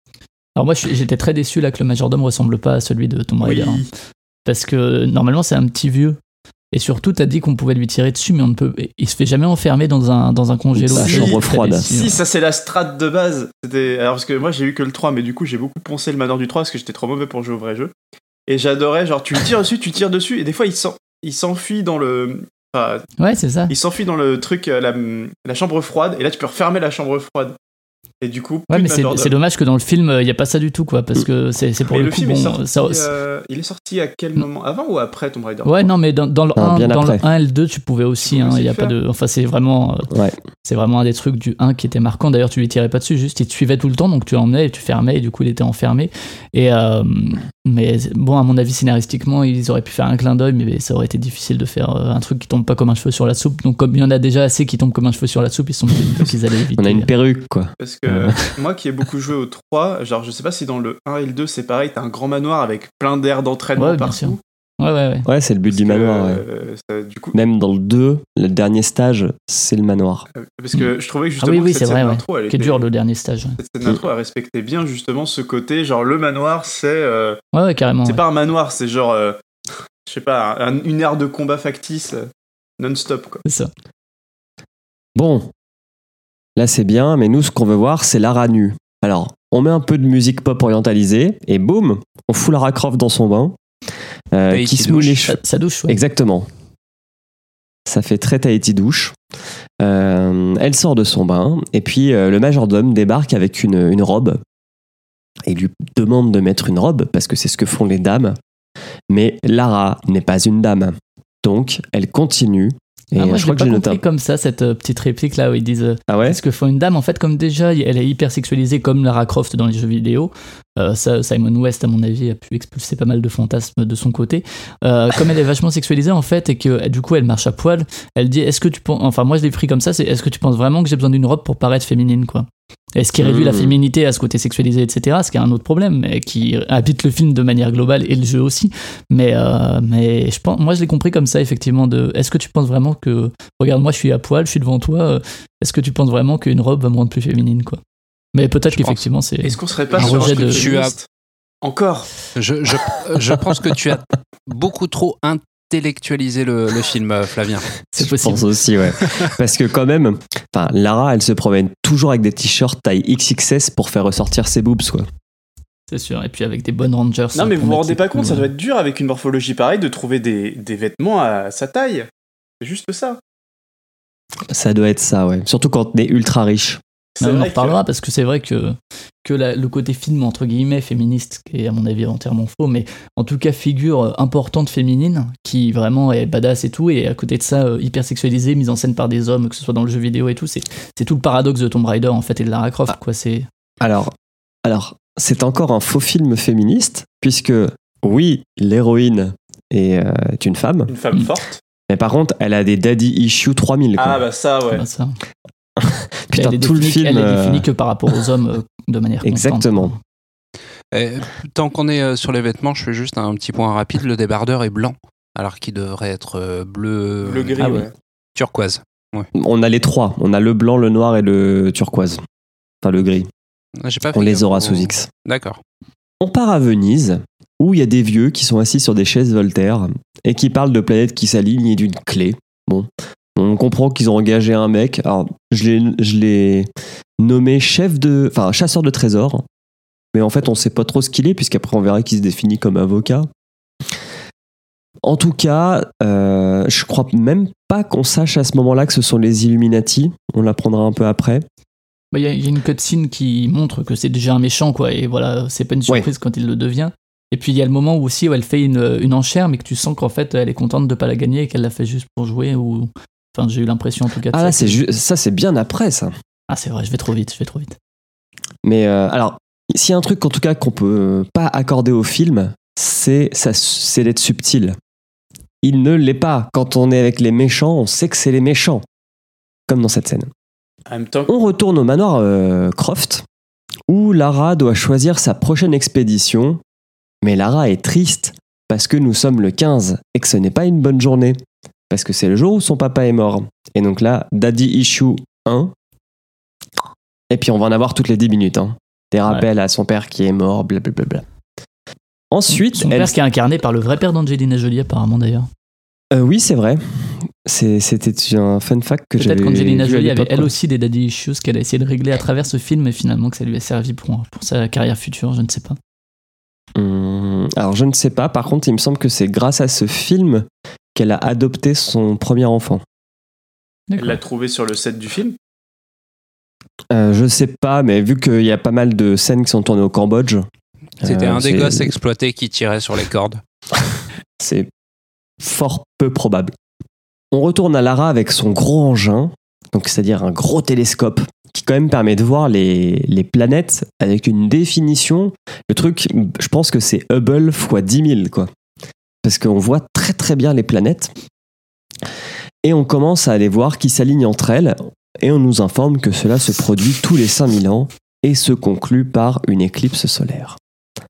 Alors moi, j'étais très déçu là que le majordome ressemble pas à celui de Tomb Oui. Raider. hein. Parce que normalement, c'est un petit vieux. Et surtout, t'as dit qu'on pouvait lui tirer dessus, mais on ne peut. Il se fait jamais enfermer dans un, dans un congélo. Chambre froide. déçu, Si, ouais. ça c'est la strat de base. C'était alors parce que moi j'ai eu que le 3 mais du coup j'ai beaucoup poncé le manoir du 3 parce que j'étais trop mauvais pour jouer au vrai jeu. Et j'adorais genre tu le tires dessus, tu tires dessus et des fois il s'en- il s'enfuit dans le enfin, Ouais, c'est ça. il s'enfuit dans le truc euh, la, la chambre froide et là tu peux refermer la chambre froide. Et du coup, Ouais, mais c'est dommage que dans le film, il n'y a pas ça du tout, quoi. Parce que c'est c'est pour Mais le, le coup, film bon. est sorti, ça- euh, il est sorti à quel moment Avant ou après Tomb Raider Ouais, non, mais dans, dans le, Ah, 1, bien dans le après. 1 et le 2, tu pouvais aussi. Tu hein, il y a pas de, enfin, c'est vraiment, euh, Ouais. c'est vraiment un des trucs du 1 qui était marquant. D'ailleurs, tu lui tirais pas dessus, juste il te suivait tout le temps, donc tu l'emmenais et tu fermais, et du coup, il était enfermé. Et, euh, mais bon, à mon avis, scénaristiquement, ils auraient pu faire un clin d'œil, mais ça aurait été difficile de faire euh, un truc qui tombe pas comme un cheveu sur la soupe. Donc, comme il y en a déjà assez qui tombent comme un cheveu sur la soupe, ils sont dit qu'ils allaient éviter. On a une perruque, quoi. Parce que Euh. moi qui ai beaucoup joué au 3, genre je sais pas si dans le 1 et le 2 c'est pareil, t'as un grand manoir avec plein d'air d'entraînement Ouais, bien sûr. partout. Ouais, ouais, ouais. Ouais, c'est le but Parce du que, manoir. ouais. euh, ça- du coup, Même dans le 2, le dernier stage, c'est le manoir. euh, parce que je trouvais que Ah justement oui, oui, que c'est cette vrai, d'intro, elle Qui est était- dur le dernier stage. cette scène d'intro, elle respectait bien justement ce côté, genre le manoir c'est euh, Ouais, ouais, carrément. c'est ouais. pas un manoir, c'est genre euh, je sais pas, un- une aire de combat factice non-stop quoi. C'est ça. Bon, là c'est bien, mais nous, ce qu'on veut voir, c'est Lara nue. Alors, on met un peu de musique pop orientalisée, et boum, on fout Lara Croft dans son bain, euh, qui se mouille les cheveux. douche, ouais. Exactement. Ça fait très Tahiti douche. Euh, elle sort de son bain et puis euh, le majordome débarque avec une, une robe et lui demande de mettre une robe parce que c'est ce que font les dames. Mais Lara n'est pas une dame. Donc elle continue. Et Ah, moi, je je crois l'ai que pas j'ai compris comme ça, cette euh, petite réplique là où ils disent euh, Ah ouais Est-ce que faut une dame En fait, comme déjà, elle est hyper sexualisée comme Lara Croft dans les jeux vidéo. euh, ça, Simon West, à mon avis, a pu expulser pas mal de fantasmes de son côté. Euh, comme elle est vachement sexualisée en fait et que du coup elle marche à poil, elle dit Est-ce que tu penses. Enfin, moi je l'ai pris comme ça c'est Est-ce que tu penses vraiment que j'ai besoin d'une robe pour paraître féminine quoi? Et ce qui réduit Mmh. la féminité à ce côté sexualisé, etc., ce qui est un autre problème, mais qui habite le film de manière globale et le jeu aussi. Mais, euh, mais je pense, moi je l'ai compris comme ça, effectivement. De, est-ce que tu penses vraiment que, regarde, moi je suis à poil, je suis devant toi, euh, est-ce que tu penses vraiment qu'une robe va me rendre plus féminine, quoi? Mais peut-être qu'effectivement c'est. Est-ce qu'on serait pas Un sur un rejet de- Encore? Je, je, je pense que tu as beaucoup trop intellectualisé le, le film, euh, Flavien. C'est Je possible. pense aussi, ouais. Parce que quand même, enfin, Lara, elle se promène toujours avec des t-shirts taille XXS pour faire ressortir ses boobs, quoi. C'est sûr. Et puis avec des bonnes rangers. Non mais vous vous rendez pas compte, ça doit être dur avec une morphologie pareille de trouver des, des vêtements à sa taille. C'est juste ça. Ça doit être ça, ouais. Surtout quand on est ultra riche. On en que- reparlera parce que c'est vrai que, que la- le côté film, entre guillemets, féministe, qui est à mon avis entièrement faux, mais en tout cas figure euh, importante féminine, qui vraiment est badass et tout, et à côté de ça, euh, hyper sexualisée, mise en scène par des hommes, que ce soit dans le jeu vidéo et tout, c'est c'est tout le paradoxe de Tomb Raider en fait et de Lara Croft, quoi. C'est Alors, alors c'est encore un faux film féministe, puisque oui, l'héroïne est, euh, est une femme, Une femme Mm. forte. mais par contre, elle a des daddy issues 3000. Quoi. Ah bah ça ouais. ça. Putain, elle est tout le définie- film. Elle est euh, définie que par rapport aux hommes euh, de manière constante. Exactement. Et, tant qu'on est euh, sur les vêtements, je fais juste un petit point rapide. Le débardeur est blanc, alors qu'il devrait être euh, bleu, Le gris Ah ouais. turquoise. Ouais. On a les trois. On a le blanc, le noir et le turquoise. Enfin, le gris. Ah, pas On les aura au- sous X. D'accord. On part à Venise, où il y a des vieux qui sont assis sur des chaises Voltaire et qui parlent de planètes qui s'alignent et d'une clé. Bon, on comprend qu'ils ont engagé un mec. Alors, je l'ai, nommé chef de, enfin chasseur de trésors, mais en fait, on sait pas trop ce qu'il est puisqu'après on verra qu'il se définit comme avocat. En tout cas, euh, je crois même pas qu'on sache à ce moment-là que ce sont les Illuminati. On l'apprendra un peu après. Bah, Il y, a- il y a une cutscene qui montre que c'est déjà un méchant, quoi, et voilà, c'est pas une surprise quand il le devient. Et puis il y a le moment où aussi où elle fait une, une enchère, mais que tu sens qu'en fait elle est contente de pas la gagner et qu'elle l'a fait juste pour jouer. Ou... Enfin, j'ai eu l'impression en tout cas. de Ah ça. là, c'est ju- ça, c'est bien après ça. Ah, c'est vrai, je vais trop vite, je vais trop vite. Mais euh, alors, s'il y a un truc en tout cas qu'on peut pas accorder au film, c'est ça, c'est d'être subtil. Il ne l'est pas. Quand on est avec les méchants, on sait que c'est les méchants, comme dans cette scène. En même temps, On retourne au manoir euh, Croft, où Lara doit choisir sa prochaine expédition. Mais Lara est triste parce que nous sommes le 15 et que ce n'est pas une bonne journée. Parce que c'est le jour où son papa est mort. Et donc là, Daddy Issue 1. Et puis on va en avoir toutes les 10 minutes. hein. Des rappels à son père qui est mort, blablabla. Ensuite, Son elle- père qui est incarné par le vrai père d'Angelina Jolie, apparemment d'ailleurs. Euh, oui, c'est vrai. C'était un fun fact que j'avais Peut-être qu'Angelina Jolie avait elle aussi des daddy issues qu'elle a essayé de régler à travers ce film et finalement que ça lui a servi pour, pour sa carrière future, je ne sais pas. Hum, alors, je ne sais pas. Par contre, il me semble que c'est grâce à ce film qu'elle a adopté son premier enfant. elle l'a trouvé sur le set du film? Euh, je sais pas, mais vu qu'il y a pas mal de scènes qui sont tournées au Cambodge. C'était euh, un des gosses exploités qui tirait sur les cordes. C'est fort peu probable. On retourne à Lara avec son gros engin, donc c'est-à-dire un gros télescope qui quand même permet de voir les, les planètes avec une définition. Le truc, je pense que c'est Hubble x 10 000, quoi. Parce qu'on voit très très bien les planètes. Et on commence à aller voir qui s'alignent entre elles. Et on nous informe que cela se produit tous les 5000 ans et se conclut par une éclipse solaire.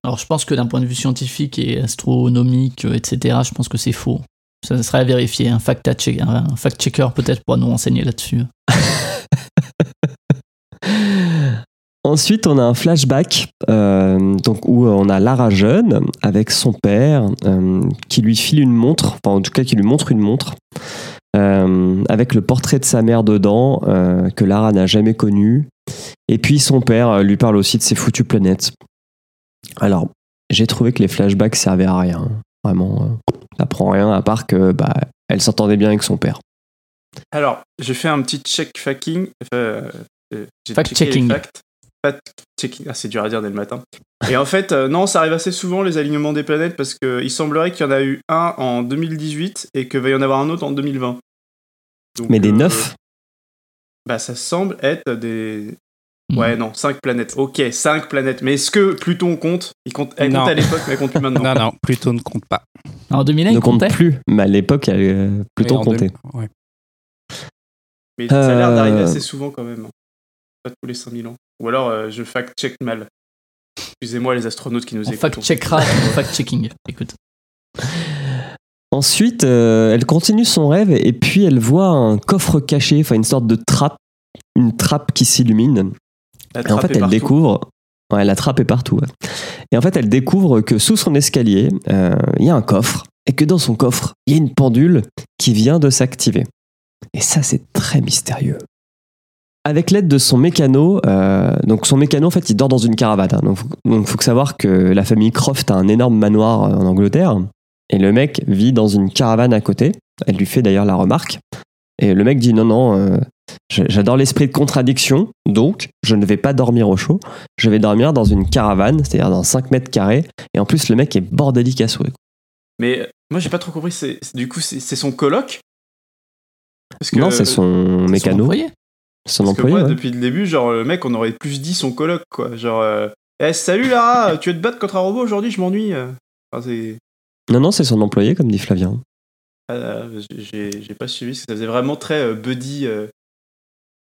Alors je pense que d'un point de vue scientifique et astronomique, euh, etc., je pense que c'est faux. Ça serait à vérifier, un fact-checker un fact-checker peut-être pourra nous renseigner là-dessus. Ensuite, on a un flashback euh, donc où on a Lara jeune avec son père euh, qui lui file une montre, enfin en tout cas qui lui montre une montre euh, avec le portrait de sa mère dedans euh, que Lara n'a jamais connu. Et puis son père euh, lui parle aussi de ses foutues planètes. Alors, j'ai trouvé que les flashbacks servaient à rien. Vraiment, euh, ça prend rien à part que bah, elle s'entendait bien avec son père. Alors, j'ai fait un petit check facking. euh, euh, j'ai Fact Ah, c'est dur à dire dès le matin. Et en fait, euh, non, ça arrive assez souvent les alignements des planètes parce qu'il semblerait qu'il y en a eu un en 2018 et qu'il va y en avoir un autre en 2020. Donc, Mais des euh, neufs Bah, ça semble être des. Hmm. Ouais, non, 5 planètes. Ok, 5 planètes. Mais est-ce que Pluton compte? Il compte Elle Non. compte à l'époque, mais elle compte plus maintenant. Non, non, Pluton ne compte pas. En 2001, ne il compte comptait? plus, mais à l'époque, euh, Pluton comptait. ouais. Mais ça a l'air d'arriver Euh. assez souvent quand même. hein. Pas tous les 5000 ans. Ou alors euh, je fact-check mal. Excusez-moi les astronautes qui nous On écoutent. fact-checkera fact-checking. Écoute. Ensuite, euh, elle continue son rêve et puis elle voit un coffre caché, enfin une sorte de trappe, une trappe qui s'illumine. Et en fait, elle partout. découvre. Ouais, la trappe est partout. ouais. Et en fait, elle découvre que sous son escalier, euh, il y a un coffre et que dans son coffre, il y a une pendule qui vient de s'activer. Et ça, c'est très mystérieux. Avec l'aide de son mécano, euh, donc son mécano, en fait, il dort dans une caravane. hein. donc, il faut savoir que la famille Croft a un énorme manoir euh, en Angleterre. Et le mec vit dans une caravane à côté. Elle lui fait d'ailleurs la remarque. Et le mec dit non, non, euh, j'adore l'esprit de contradiction, donc je ne vais pas dormir au chaud. Je vais dormir dans une caravane, c'est-à-dire dans 5 mètres carrés. Et en plus, le mec est bordélique à souhait. Mais moi j'ai pas trop compris. C'est, du coup, c'est, son coloc? Parce que, non, c'est son mécano. employé? Son Parce que employé. moi, ouais. depuis le début, genre le mec, on aurait plus dit son coloc, quoi. Genre, euh, Eh, salut Lara, tu veux te battre contre un robot aujourd'hui Je m'ennuie. Enfin, c'est. Non, non, c'est son employé, comme dit Flavien. Ah, j'ai, j'ai pas suivi, parce que ça faisait vraiment très euh, buddy. euh,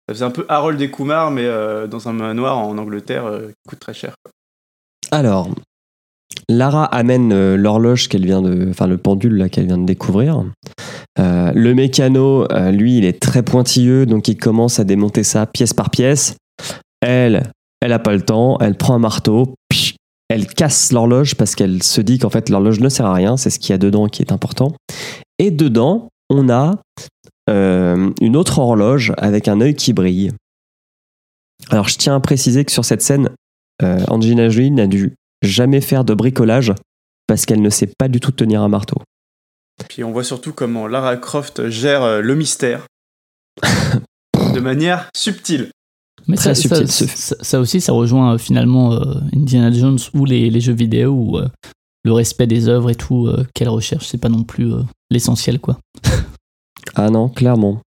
Ça faisait un peu Harold et Kumar, mais euh, dans un manoir en Angleterre euh, qui coûte très cher. quoi. Alors, Lara amène euh, l'horloge qu'elle vient de, enfin le pendule qu'elle vient de découvrir. Euh, le mécano, euh, lui, il est très pointilleux, donc il commence à démonter ça pièce par pièce. Elle, elle a pas le temps, elle prend un marteau, elle casse l'horloge parce qu'elle se dit qu'en fait l'horloge ne sert à rien, c'est ce qu'il y a dedans qui est important. Et dedans, on a une autre horloge avec un œil qui brille. Alors je tiens à préciser que sur cette scène, Angelina Jolie n'a dû jamais faire de bricolage parce qu'elle ne sait pas du tout tenir un marteau. Puis on voit surtout comment Lara Croft gère euh, le mystère de manière subtile. Mais Très ça, subtil, ça, ce- ça- ça aussi, ça rejoint euh, finalement euh, Indiana Jones ou les, les jeux vidéo où euh, le respect des œuvres et tout euh, qu'elle recherche, c'est pas non plus euh, l'essentiel, quoi. Ah non, clairement.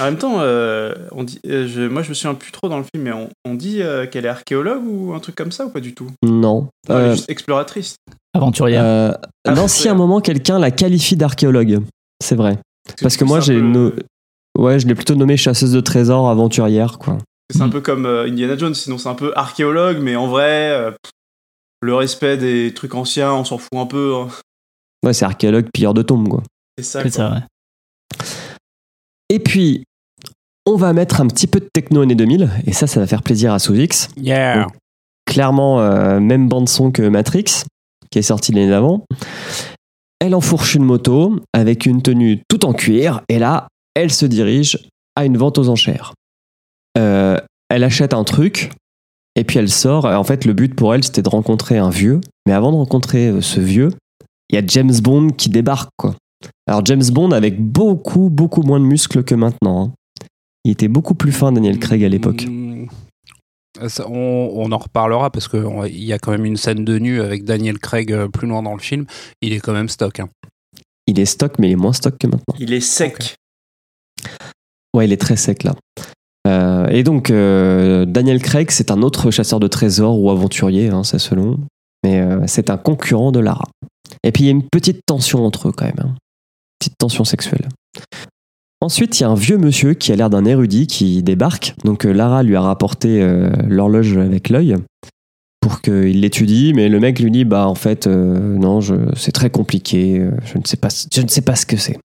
En même temps, euh, on dit, euh, je- moi je me souviens plus trop dans le film, mais on, on dit euh, qu'elle est archéologue ou un truc comme ça ou pas du tout? Non. Non, Elle est juste exploratrice. Aventurière. euh, Ah, non, si à un moment quelqu'un la qualifie d'archéologue, c'est vrai. Parce que moi j'ai peu- no- ouais, je l'ai plutôt nommée chasseuse de trésors, aventurière quoi. C'est un Mm. peu comme euh, Indiana Jones, sinon c'est un peu archéologue, mais en vrai, euh, le respect des trucs anciens, on s'en fout un peu. hein. Ouais, c'est archéologue pilleur de tombes quoi. C'est ça. c'est quoi. ça, ouais. Et puis on va mettre un petit peu de techno années 2000 et ça ça va faire plaisir à Souvix. Yeah. Clairement euh, même bande son que Matrix qui est sorti l'année d'avant. Elle enfourche une moto avec une tenue tout en cuir et là elle se dirige à une vente aux enchères. Euh, elle achète un truc et puis elle sort. En fait, le but pour elle, c'était de rencontrer un vieux. Mais avant de rencontrer euh, ce vieux, il y a James Bond qui débarque. Quoi. Alors James Bond avec beaucoup, beaucoup moins de muscles que maintenant. hein. Il était beaucoup plus fin, Daniel Craig, à l'époque. Mm, ça, on, on en reparlera parce qu'il y a quand même une scène de nu avec Daniel Craig euh, plus loin dans le film. Il est quand même stock. hein. Il est stock, mais il est moins stock que maintenant. Il est sec. Ouais, il est très sec là. Euh, et donc, euh, Daniel Craig, c'est un autre chasseur de trésors ou aventurier, hein, c'est selon. Mais euh, c'est un concurrent de Lara. Et puis, il y a une petite tension entre eux quand même. hein. Petite tension sexuelle. Ensuite, il y a un vieux monsieur qui a l'air d'un érudit qui débarque. Donc, euh, Lara lui a rapporté euh, l'horloge avec l'œil pour qu'il l'étudie. Mais le mec lui dit Bah, en fait, euh, non, je- c'est très compliqué. Je ne sais pas, je ne sais pas ce que c'est.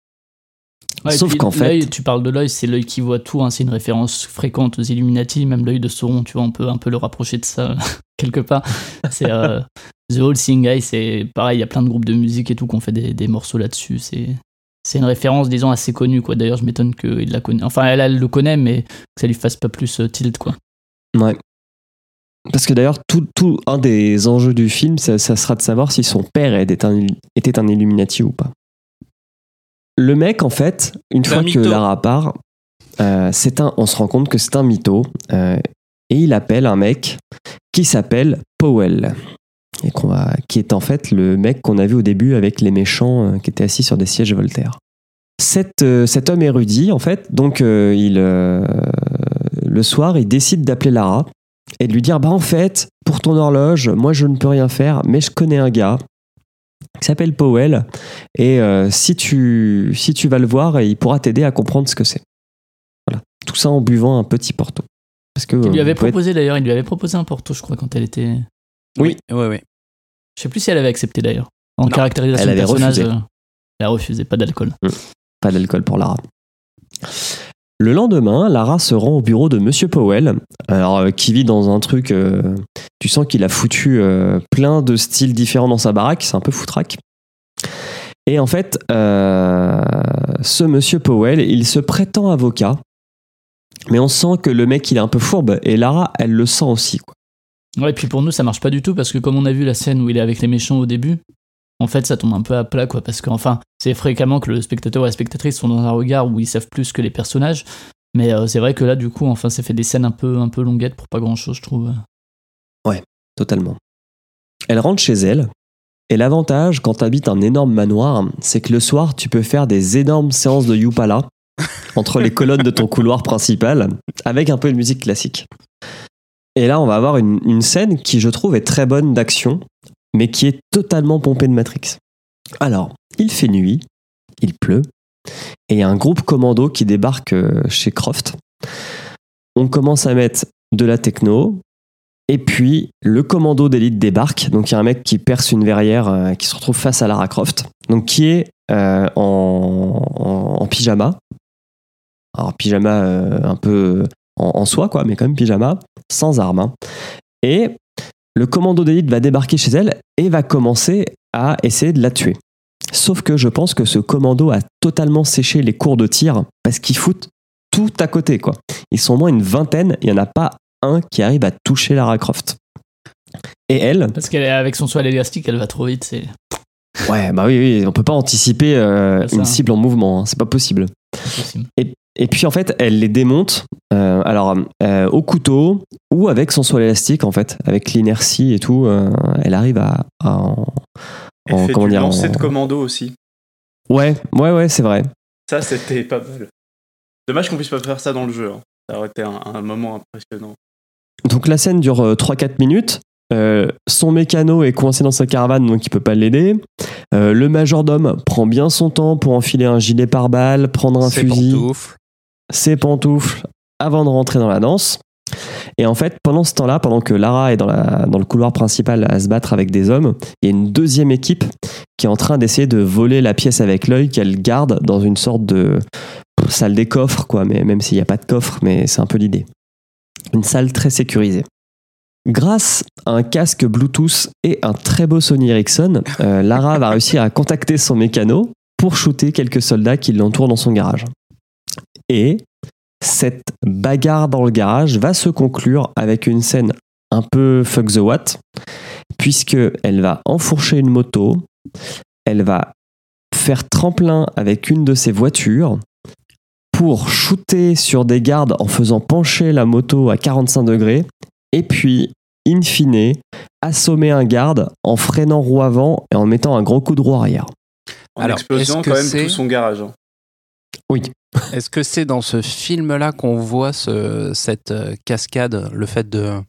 Ouais, Sauf qu'en fait- tu parles de l'œil, c'est l'œil qui voit tout, hein, c'est une référence fréquente aux Illuminati, même l'œil de Sauron, tu vois, on peut un peu le rapprocher de ça quelque part. C'est euh, The All Seeing Eye, c'est pareil, il y a plein de groupes de musique et tout qui ont fait des, des morceaux là-dessus. C'est c'est une référence, disons, assez connue, quoi. D'ailleurs, je m'étonne qu'il la connaît. Enfin, elle, elle le connaît, mais que ça lui fasse pas plus euh, tilt, quoi. Ouais. Parce que d'ailleurs, tout, tout un des enjeux du film, ça, ça sera de savoir si son père était un, était un Illuminati ou pas. Le mec, en fait, une fois que. Lara part, euh, c'est un, on se rend compte que c'est un mytho. euh, et il appelle un mec qui s'appelle Powell. Et qu'on va, qui est en fait le mec qu'on a vu au début avec les méchants euh, qui étaient assis sur des sièges Voltaire. Cet, euh, cet homme érudit, en fait, donc euh, il, euh, le soir, il décide d'appeler Lara et de lui dire bah en fait pour ton horloge moi je ne peux rien faire mais je connais un gars qui s'appelle Powell et euh, si tu si tu vas le voir il pourra t'aider à comprendre ce que c'est voilà tout ça en buvant un petit porto parce que Il lui avait être- proposé d'ailleurs, il lui avait proposé un porto, je crois, quand elle était. Oui. Oui, oui. Je sais plus si elle avait accepté d'ailleurs. En Non, caractérisation elle de avait personnage, refusé. euh, elle a refusé, pas d'alcool. pas d'alcool pour Lara le lendemain, Lara se rend au bureau de Monsieur Powell, alors, euh, qui vit dans un truc. euh, tu sens qu'il a foutu euh, plein de styles différents dans sa baraque, c'est un peu foutraque. Et en fait, ce Monsieur Powell, il se prétend avocat, mais on sent que le mec, il est un peu fourbe, et Lara, elle le sent aussi. Quoi. Ouais, et puis pour nous, ça marche pas du tout parce que comme on a vu la scène où il est avec les méchants au début, en fait, ça tombe un peu à plat, quoi. Parce qu'enfin, c'est fréquemment que le spectateur ou la spectatrice sont dans un regard où ils savent plus que les personnages. Mais euh, c'est vrai que là, du coup, enfin, ça fait des scènes un peu, un peu longuettes pour pas grand chose, je trouve. Totalement. Elle rentre chez elle. Et l'avantage quand tu habites un énorme manoir, c'est que le soir, tu peux faire des énormes séances de Yupala entre les colonnes de ton couloir principal avec un peu de musique classique. Et là, on va avoir une, une scène qui, je trouve, est très bonne d'action, mais qui est totalement pompée de Matrix. Alors, il fait nuit, il pleut, et il y a un groupe commando qui débarque euh, chez Croft. On commence à mettre de la techno, Et puis, le commando d'élite débarque. Donc, il y a un mec qui perce une verrière, euh, qui se retrouve face à Lara Croft. Donc, qui est euh, en, en- pyjama. Alors, pyjama un peu en, en soie, quoi, mais quand même pyjama, sans armes. hein. Et le commando d'élite va débarquer chez elle et va commencer à essayer de la tuer. Sauf que je pense que ce commando a totalement séché les cours de tir parce qu'ils foutent tout à côté, quoi. Ils sont au moins une vingtaine, il n'y en a pas un qui arrive à toucher Lara Croft. Et elle, Parce qu'elle est avec son soin élastique, elle va trop vite. C'est ouais, bah oui, oui, on peut pas anticiper euh, ça. une cible en mouvement, hein, c'est pas possible. impossible. Et, et puis en fait, elle les démonte, euh, alors euh, au couteau ou avec son sol élastique en fait, avec l'inertie et tout, euh, elle arrive à, à en, Elle en- fait comment du dire, lancer en- de commando aussi. Ouais, ouais, ouais, c'est vrai. Ça, c'était pas mal. Dommage qu'on puisse pas faire ça dans le jeu. hein. Ça aurait été un, un moment impressionnant. Donc la scène dure euh, 3-4 minutes. Euh, son mécano est coincé dans sa caravane, donc il peut pas l'aider. Euh, le majordome prend bien son temps pour enfiler un gilet pare-balles, prendre un fusil, pantoufles. Ses pantoufles, avant de rentrer dans la danse. Et en fait, pendant ce temps-là, pendant que Lara est dans, le couloir principal à se battre avec des hommes, il y a une deuxième équipe qui est en train d'essayer de voler la pièce avec l'œil qu'elle garde dans une sorte de salle des coffres, quoi. Mais même s'il n'y a pas de coffre, mais c'est un peu l'idée. Une salle très sécurisée. Grâce à un casque Bluetooth et un très beau Sony Ericsson, euh, Lara va réussir à contacter son mécano pour shooter quelques soldats qui l'entourent dans son garage. Et cette bagarre dans le garage va se conclure avec une scène un peu fuck the what, puisque elle va enfourcher une moto, elle va faire tremplin avec une de ses voitures pour shooter sur des gardes en faisant pencher la moto à 45 degrés, et puis, in fine, assommer un garde en freinant roue avant et en mettant un gros coup de roue arrière. En Alors, que quand même c'est- tout son garage. hein. Oui. Est-ce que c'est dans ce film-là qu'on voit ce- cette euh, cascade, le fait de,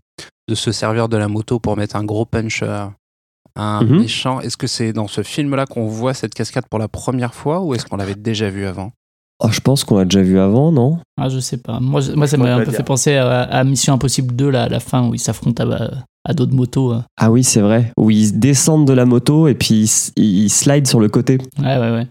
de se servir de la moto pour mettre un gros punch à un Mhm. méchant? Est-ce que c'est dans ce film-là qu'on voit cette cascade pour la première fois ou est-ce qu'on l'avait déjà vu avant? Oh, je pense qu'on l'a déjà vu avant, non? Ah, je sais pas. Moi, je- moi ça m'a un peu dire. fait penser à, à Mission Impossible 2, là, à la fin, où ils s'affrontent à, à d'autres motos. euh. Ah oui, c'est vrai. Où ils descendent de la moto et puis ils, ils slident sur le côté. Ouais, ouais, ouais.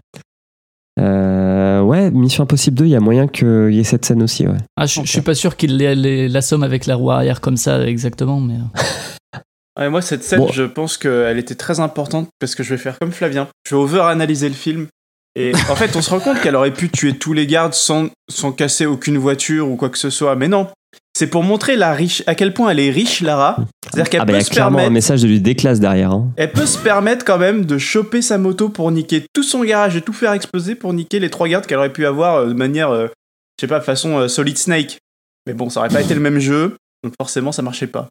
Euh, ouais, Mission Impossible 2, il y a moyen qu'il y ait cette scène aussi, ouais. Ah, je, je suis pas sûr les- l'assomment avec la roue arrière comme ça, exactement, mais. euh, Ouais, moi, cette scène, Bon. je pense qu'elle était très importante parce que je vais faire comme Flavien. Je vais over-analyser le film. Et en fait, on se rend compte qu'elle aurait pu tuer tous les gardes sans, sans casser aucune voiture ou quoi que ce soit. Mais non. C'est pour montrer la riche, à quel point elle est riche, Lara. C'est-à-dire qu'elle Ah bah, il peut y a se clairement un permettre. message de lui déclasse derrière. hein. Elle peut se permettre quand même de choper sa moto pour niquer tout son garage et tout faire exploser pour niquer les trois gardes qu'elle aurait pu avoir euh, de manière, euh, je sais pas, façon euh, Solid Snake. Mais bon, ça aurait pas été le même jeu, donc forcément ça marchait pas.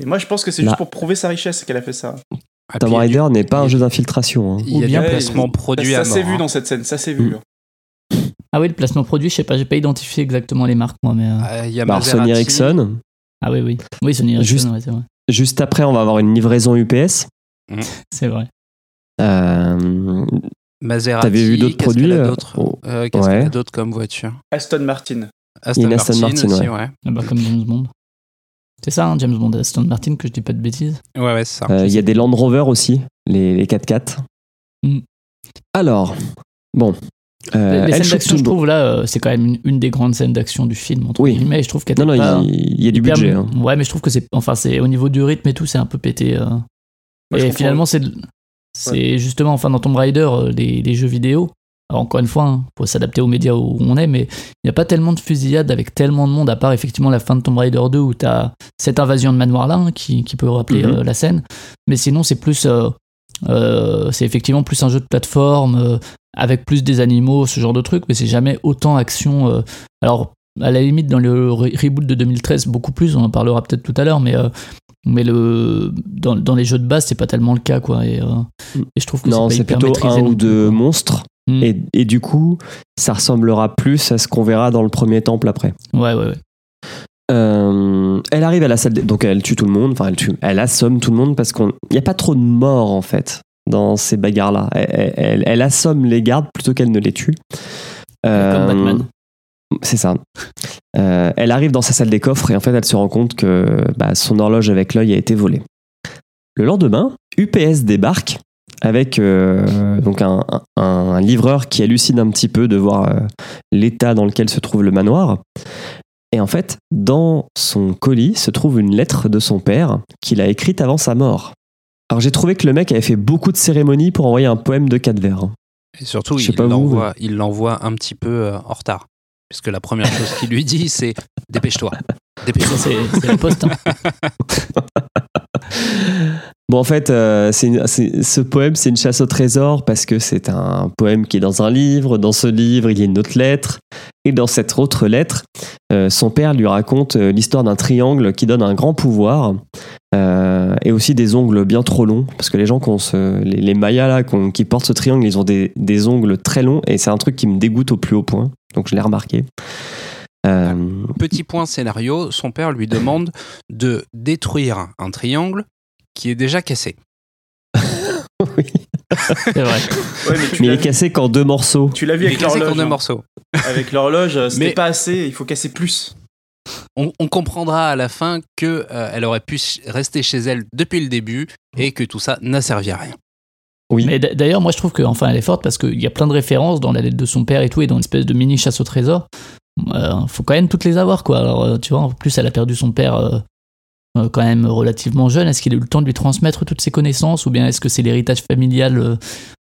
Et moi je pense que c'est Là. juste pour prouver sa richesse qu'elle a fait ça. Ah, Tomb Raider n'est pas un jeu d'infiltration. hein. Il y a Ou bien placement Ça, produit ça à s'est mort, vu hein. dans cette scène, ça s'est vu. Mm. Ah oui, le placement produit, je sais pas, j'ai pas identifié exactement les marques, moi, mais. euh, Ah, Il y a Bah, Sony Ericsson. Ah oui, oui. Oui, Sony Ericsson, Juste- ouais, c'est vrai. Juste après, on va avoir une livraison UPS. C'est vrai. Euh, Maserati. T'avais vu d'autres qu'est-ce produits, a euh, d'autres oh, Euh, Qu'est-ce ouais. qu'elle a d'autres comme voiture Aston Martin. Aston, une Aston Martin, Martin, aussi, ouais. ouais. Ah bah, comme James Bond. C'est ça, hein, James Bond, Aston Martin, que je dis pas de bêtises. Ouais, ouais, c'est ça. euh, Il y a des Land Rover aussi, les, les 4x4. Mm. Alors, bon. Euh, les scènes d'action, je trouve, là, euh, c'est quand même une, une des grandes scènes d'action du film, entre Oui. guillemets. et Je trouve qu'elle Non, non, pas il, il y a du hyper- budget. hein. Ouais, mais je trouve que c'est. Enfin, c'est au niveau du rythme et tout, c'est un peu pété. euh. Et finalement, c'est. C'est justement, enfin, dans Tomb Raider, les, les jeux vidéo. Alors, encore une fois, hein, faut s'adapter aux médias où on est, mais il n'y a pas tellement de fusillades avec tellement de monde, à part effectivement la fin de Tomb Raider 2 où tu as cette invasion de manoir-là hein, qui, qui peut rappeler Mhm. euh, la scène. Mais sinon, c'est plus. Euh, c'est effectivement plus un jeu de plateforme euh, avec plus des animaux, ce genre de truc, mais c'est jamais autant action. euh. alors, à la limite, dans le re- reboot de 2013, beaucoup plus, on en parlera peut-être tout à l'heure, mais, mais le, dans, dans les jeux de base, c'est pas tellement le cas, quoi. Et, et je trouve que Non, c'est plutôt un ou deux monstres. Mm. Et, et du coup, ça ressemblera plus à ce qu'on verra dans le premier temple après. Ouais, ouais, ouais. Euh, elle arrive à la salle, des- donc elle tue tout le monde, enfin elle tue, elle assomme tout le monde parce qu'il n'y a pas trop de morts en fait dans ces bagarres-là. Elle, elle- elle assomme les gardes plutôt qu'elle ne les tue. Comme Euh, Batman. C'est ça. Euh, elle arrive dans sa salle des coffres et en fait, elle se rend compte que bah, son horloge avec l'œil a été volée. Le lendemain, UPS débarque avec euh, donc un, un- un livreur qui hallucine un petit peu de voir euh, l'état dans lequel se trouve le manoir. Et en fait, dans son colis se trouve une lettre de son père qu'il a écrite avant sa mort. Alors j'ai trouvé que le mec avait fait beaucoup de cérémonies pour envoyer un poème de quatre vers. Et surtout, il l'envoie il l'envoie un petit peu euh, en retard. Puisque la première chose qu'il lui dit, c'est dépêche-toi. Dépêche-toi. C'est c'est la poste. hein. Bon, en fait, euh, c'est une- c'est- ce poème, c'est une chasse au trésor parce que c'est un poème qui est dans un livre. Dans ce livre, il y a une autre lettre. Et dans cette autre lettre, euh, son père lui raconte euh, l'histoire d'un triangle qui donne un grand pouvoir euh, et aussi des ongles bien trop longs. Parce que les gens qui ont ce- les, les Mayas là, qui ont- qui portent ce triangle, ils ont des, des ongles très longs et c'est un truc qui me dégoûte au plus haut point. Donc je l'ai remarqué. Euh, Petit point scénario, son père lui demande de détruire un triangle qui est déjà cassé. oui. C'est vrai. Ouais, mais il est cassé qu'en deux morceaux. tu l'as vu Il est avec l'horloge. deux hein. morceaux. Avec l'horloge, euh, c'était Mais- pas assez, il faut casser plus. On, on comprendra à la fin que euh, elle aurait pu rester chez elle depuis le début et que tout ça n'a servi à rien. Oui. Mais d'ailleurs, moi je trouve que enfin elle est forte parce qu'il y a plein de références dans la lettre de son père et tout, et dans une espèce de mini chasse au trésor. Euh, faut quand même toutes les avoir, quoi. Alors, euh, tu vois, en plus, elle a perdu son père euh, euh, quand même relativement jeune. Est-ce qu'il a eu le temps de lui transmettre toutes ses connaissances ou bien est-ce que c'est l'héritage familial euh,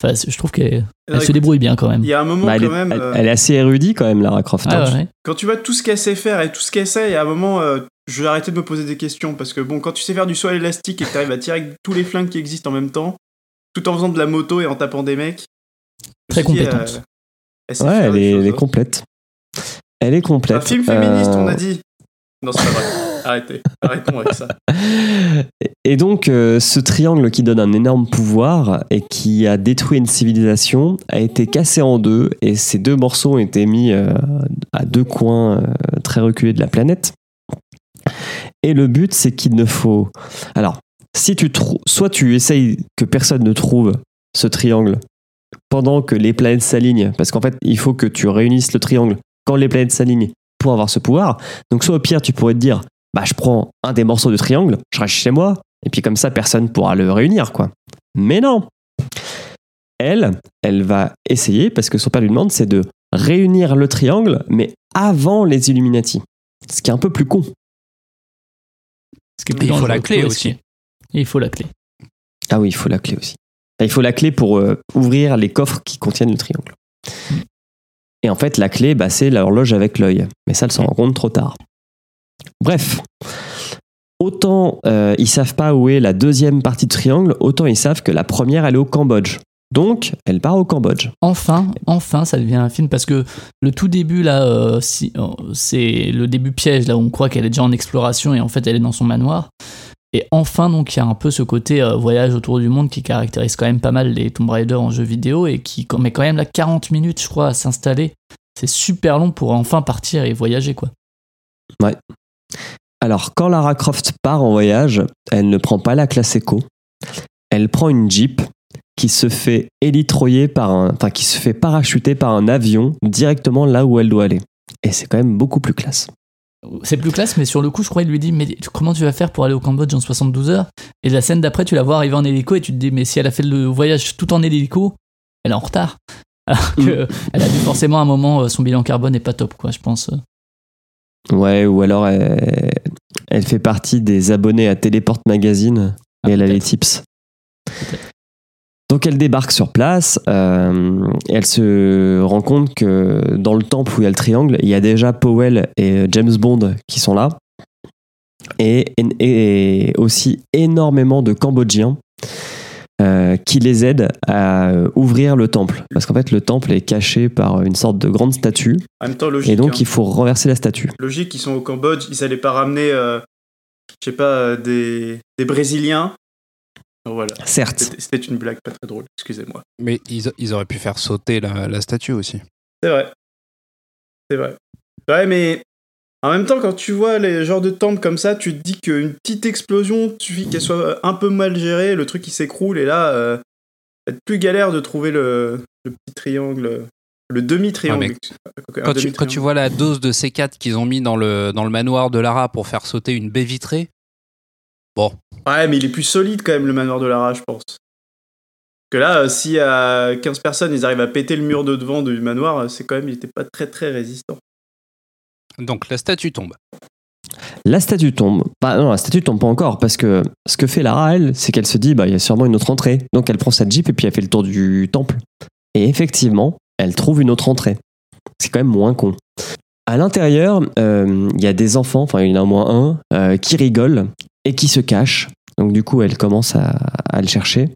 Enfin, je trouve qu'elle se débrouille bien quand même. Il y a un moment Bah, elle, quand est, même. elle- euh, elle est assez érudite quand même, Lara Croft. Ah hein. ouais, ouais. Quand tu vois tout ce qu'elle sait faire et tout ce qu'elle sait, il y a un moment, euh, je vais arrêter de me poser des questions parce que bon, quand tu sais faire du saut élastique et que t'arrives à tirer avec tous les flingues qui existent en même temps, tout en faisant de la moto et en tapant des mecs. Très dit, compétente. euh, elle Ouais, elle est, choses, elle est hein. complète. Elle est complète. Un film féministe, Euh, on a dit. Non, c'est pas vrai. Arrêtez. Arrêtons avec ça. Et donc, euh, ce triangle qui donne un énorme pouvoir et qui a détruit une civilisation a été cassé en deux et ces deux morceaux ont été mis euh, à deux coins euh, très reculés de la planète. Et le but, c'est qu'il ne faut. Alors, si tu. Soit tu essayes que personne ne trouve ce triangle pendant que les planètes s'alignent, parce qu'en fait, il faut que tu réunisses le triangle quand les planètes s'alignent pour avoir ce pouvoir. Donc, soit au pire, tu pourrais te dire bah, je prends un des morceaux de triangle, je reste chez moi, et puis comme ça, personne pourra le réunir, quoi. Mais non Elle, elle va essayer, parce que son père lui demande, c'est de réunir le triangle, mais avant les Illuminati. Ce qui est un peu plus con. Ce qui est Mais plus il faut la clé aussi. Et il faut la clé. Ah oui, il faut la clé aussi. Il faut la clé pour euh, ouvrir les coffres qui contiennent le triangle. Et en fait, la clé, bah, c'est l'horloge avec l'œil. Mais ça, elle s'en rend compte trop tard. Bref. Autant euh, ils savent pas où est la deuxième partie de triangle, autant ils savent que la première, elle est au Cambodge. Donc, elle part au Cambodge. Enfin, enfin, ça devient un film parce que le tout début là, euh, si, euh, c'est le début piège là où on croit qu'elle est déjà en exploration et en fait elle est dans son manoir. Et enfin donc il y a un peu ce côté euh, voyage autour du monde qui caractérise quand même pas mal les Tomb Raider en jeu vidéo et qui met quand même là 40 minutes je crois à s'installer. C'est super long pour enfin partir et voyager quoi. Alors, quand Lara Croft part en voyage, elle ne prend pas la classe éco. Elle prend une Jeep qui se fait élitroyer par un, enfin, qui se fait parachuter par un avion directement là où elle doit aller. Et c'est quand même beaucoup plus classe. C'est plus classe, mais sur le coup, je crois qu'il lui dit Mais comment tu vas faire pour aller au Cambodge en 72 heures? Et la scène d'après, tu la vois arriver en hélico et tu te dis Mais si elle a fait le voyage tout en hélico, elle est en retard. Alors que elle a vu forcément à un moment euh, son bilan carbone n'est pas top, quoi, je pense. Ouais, ou alors elle, elle fait partie des abonnés à Téléport Magazine et Ah, elle a les tips. Donc elle débarque sur place euh, et elle se rend compte que dans le temple où il y a le triangle, il y a déjà Powell et James Bond qui sont là. Et, et aussi énormément de Cambodgiens euh, qui les aident à ouvrir le temple. Parce qu'en fait, le temple est caché par une sorte de grande statue. En même temps, logique. Et donc, hein. il faut renverser la statue. Logique, ils sont au Cambodge, ils allaient pas ramener, euh, je sais pas, euh, des, des Brésiliens. Donc Voilà. Certes. C'était c'était une blague pas très drôle, excusez-moi. Mais ils, ils auraient pu faire sauter la, la statue aussi. C'est vrai. C'est vrai. Ouais, mais en même temps, quand tu vois les genres de temples comme ça, tu te dis qu'une petite explosion, suffit qu'elle soit un peu mal gérée, le truc qui s'écroule, et là, euh, plus galère de trouver le, le petit triangle. Le demi-triangle. Ouais, Un Quand tu, demi-triangle. quand tu vois la dose de C4 qu'ils ont mis dans le, dans le manoir de Lara pour faire sauter une baie vitrée, bon, Ouais, mais il est plus solide quand même, le manoir de Lara, je pense. Que là, si à 15 personnes, ils arrivent à péter le mur de devant du manoir, euh, c'est quand même, il était pas très très résistant. Donc la statue tombe. La statue tombe. Bah non, la statue tombe pas encore parce que ce que fait Lara, elle, c'est qu'elle se dit, bah il y a sûrement une autre entrée. Donc elle prend sa jeep et puis elle fait le tour du temple. Et effectivement, elle trouve une autre entrée. C'est quand même moins con. À l'intérieur, euh, il y a des enfants, enfin il y en a au moins un, euh, qui rigolent et qui se cachent. Donc du coup, elle commence à, à le chercher.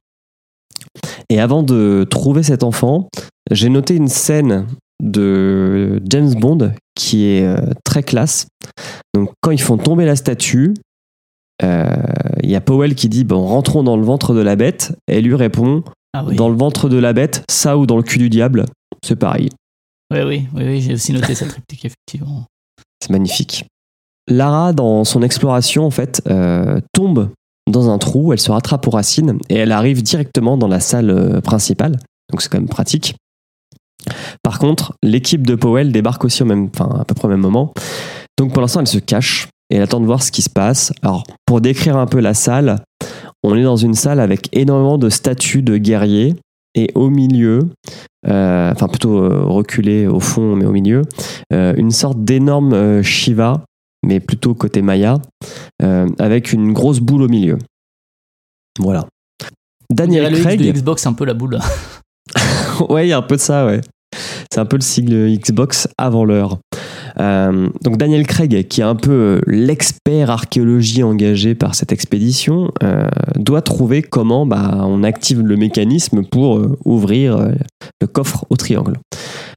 Et avant de trouver cet enfant, j'ai noté une scène de James Bond qui est euh, très classe. Donc quand ils font tomber la statue, euh, il y a Powell qui dit bon rentrons dans le ventre de la bête. Et lui répond Ah oui. dans le ventre de la bête, ça ou dans le cul du diable, c'est pareil. Oui, oui, oui, oui, j'ai aussi noté cette réplique, effectivement. C'est magnifique. Lara, dans son exploration, en fait, euh, tombe dans un trou, elle se rattrape aux racines et elle arrive directement dans la salle euh, principale. Donc c'est quand même pratique. Par contre, l'équipe de Powell débarque aussi au même, enfin, à peu près au même moment. Donc pour l'instant, elle se cache et elle attend de voir ce qui se passe. Alors, pour décrire un peu la salle, on est dans une salle avec énormément de statues de guerriers et au milieu, euh, enfin plutôt euh, reculé au fond, mais au milieu, euh, une sorte d'énorme euh, Shiva, mais plutôt côté Maya, avec une grosse boule au milieu. Voilà. Daniel X de Craig. Xbox un peu la boule. ouais, un peu de ça, ouais. C'est un peu le sigle Xbox avant l'heure. Euh, donc Daniel Craig, qui est un peu euh, l'expert archéologie engagé par cette expédition, euh, doit trouver comment bah, on active le mécanisme pour ouvrir le coffre au triangle.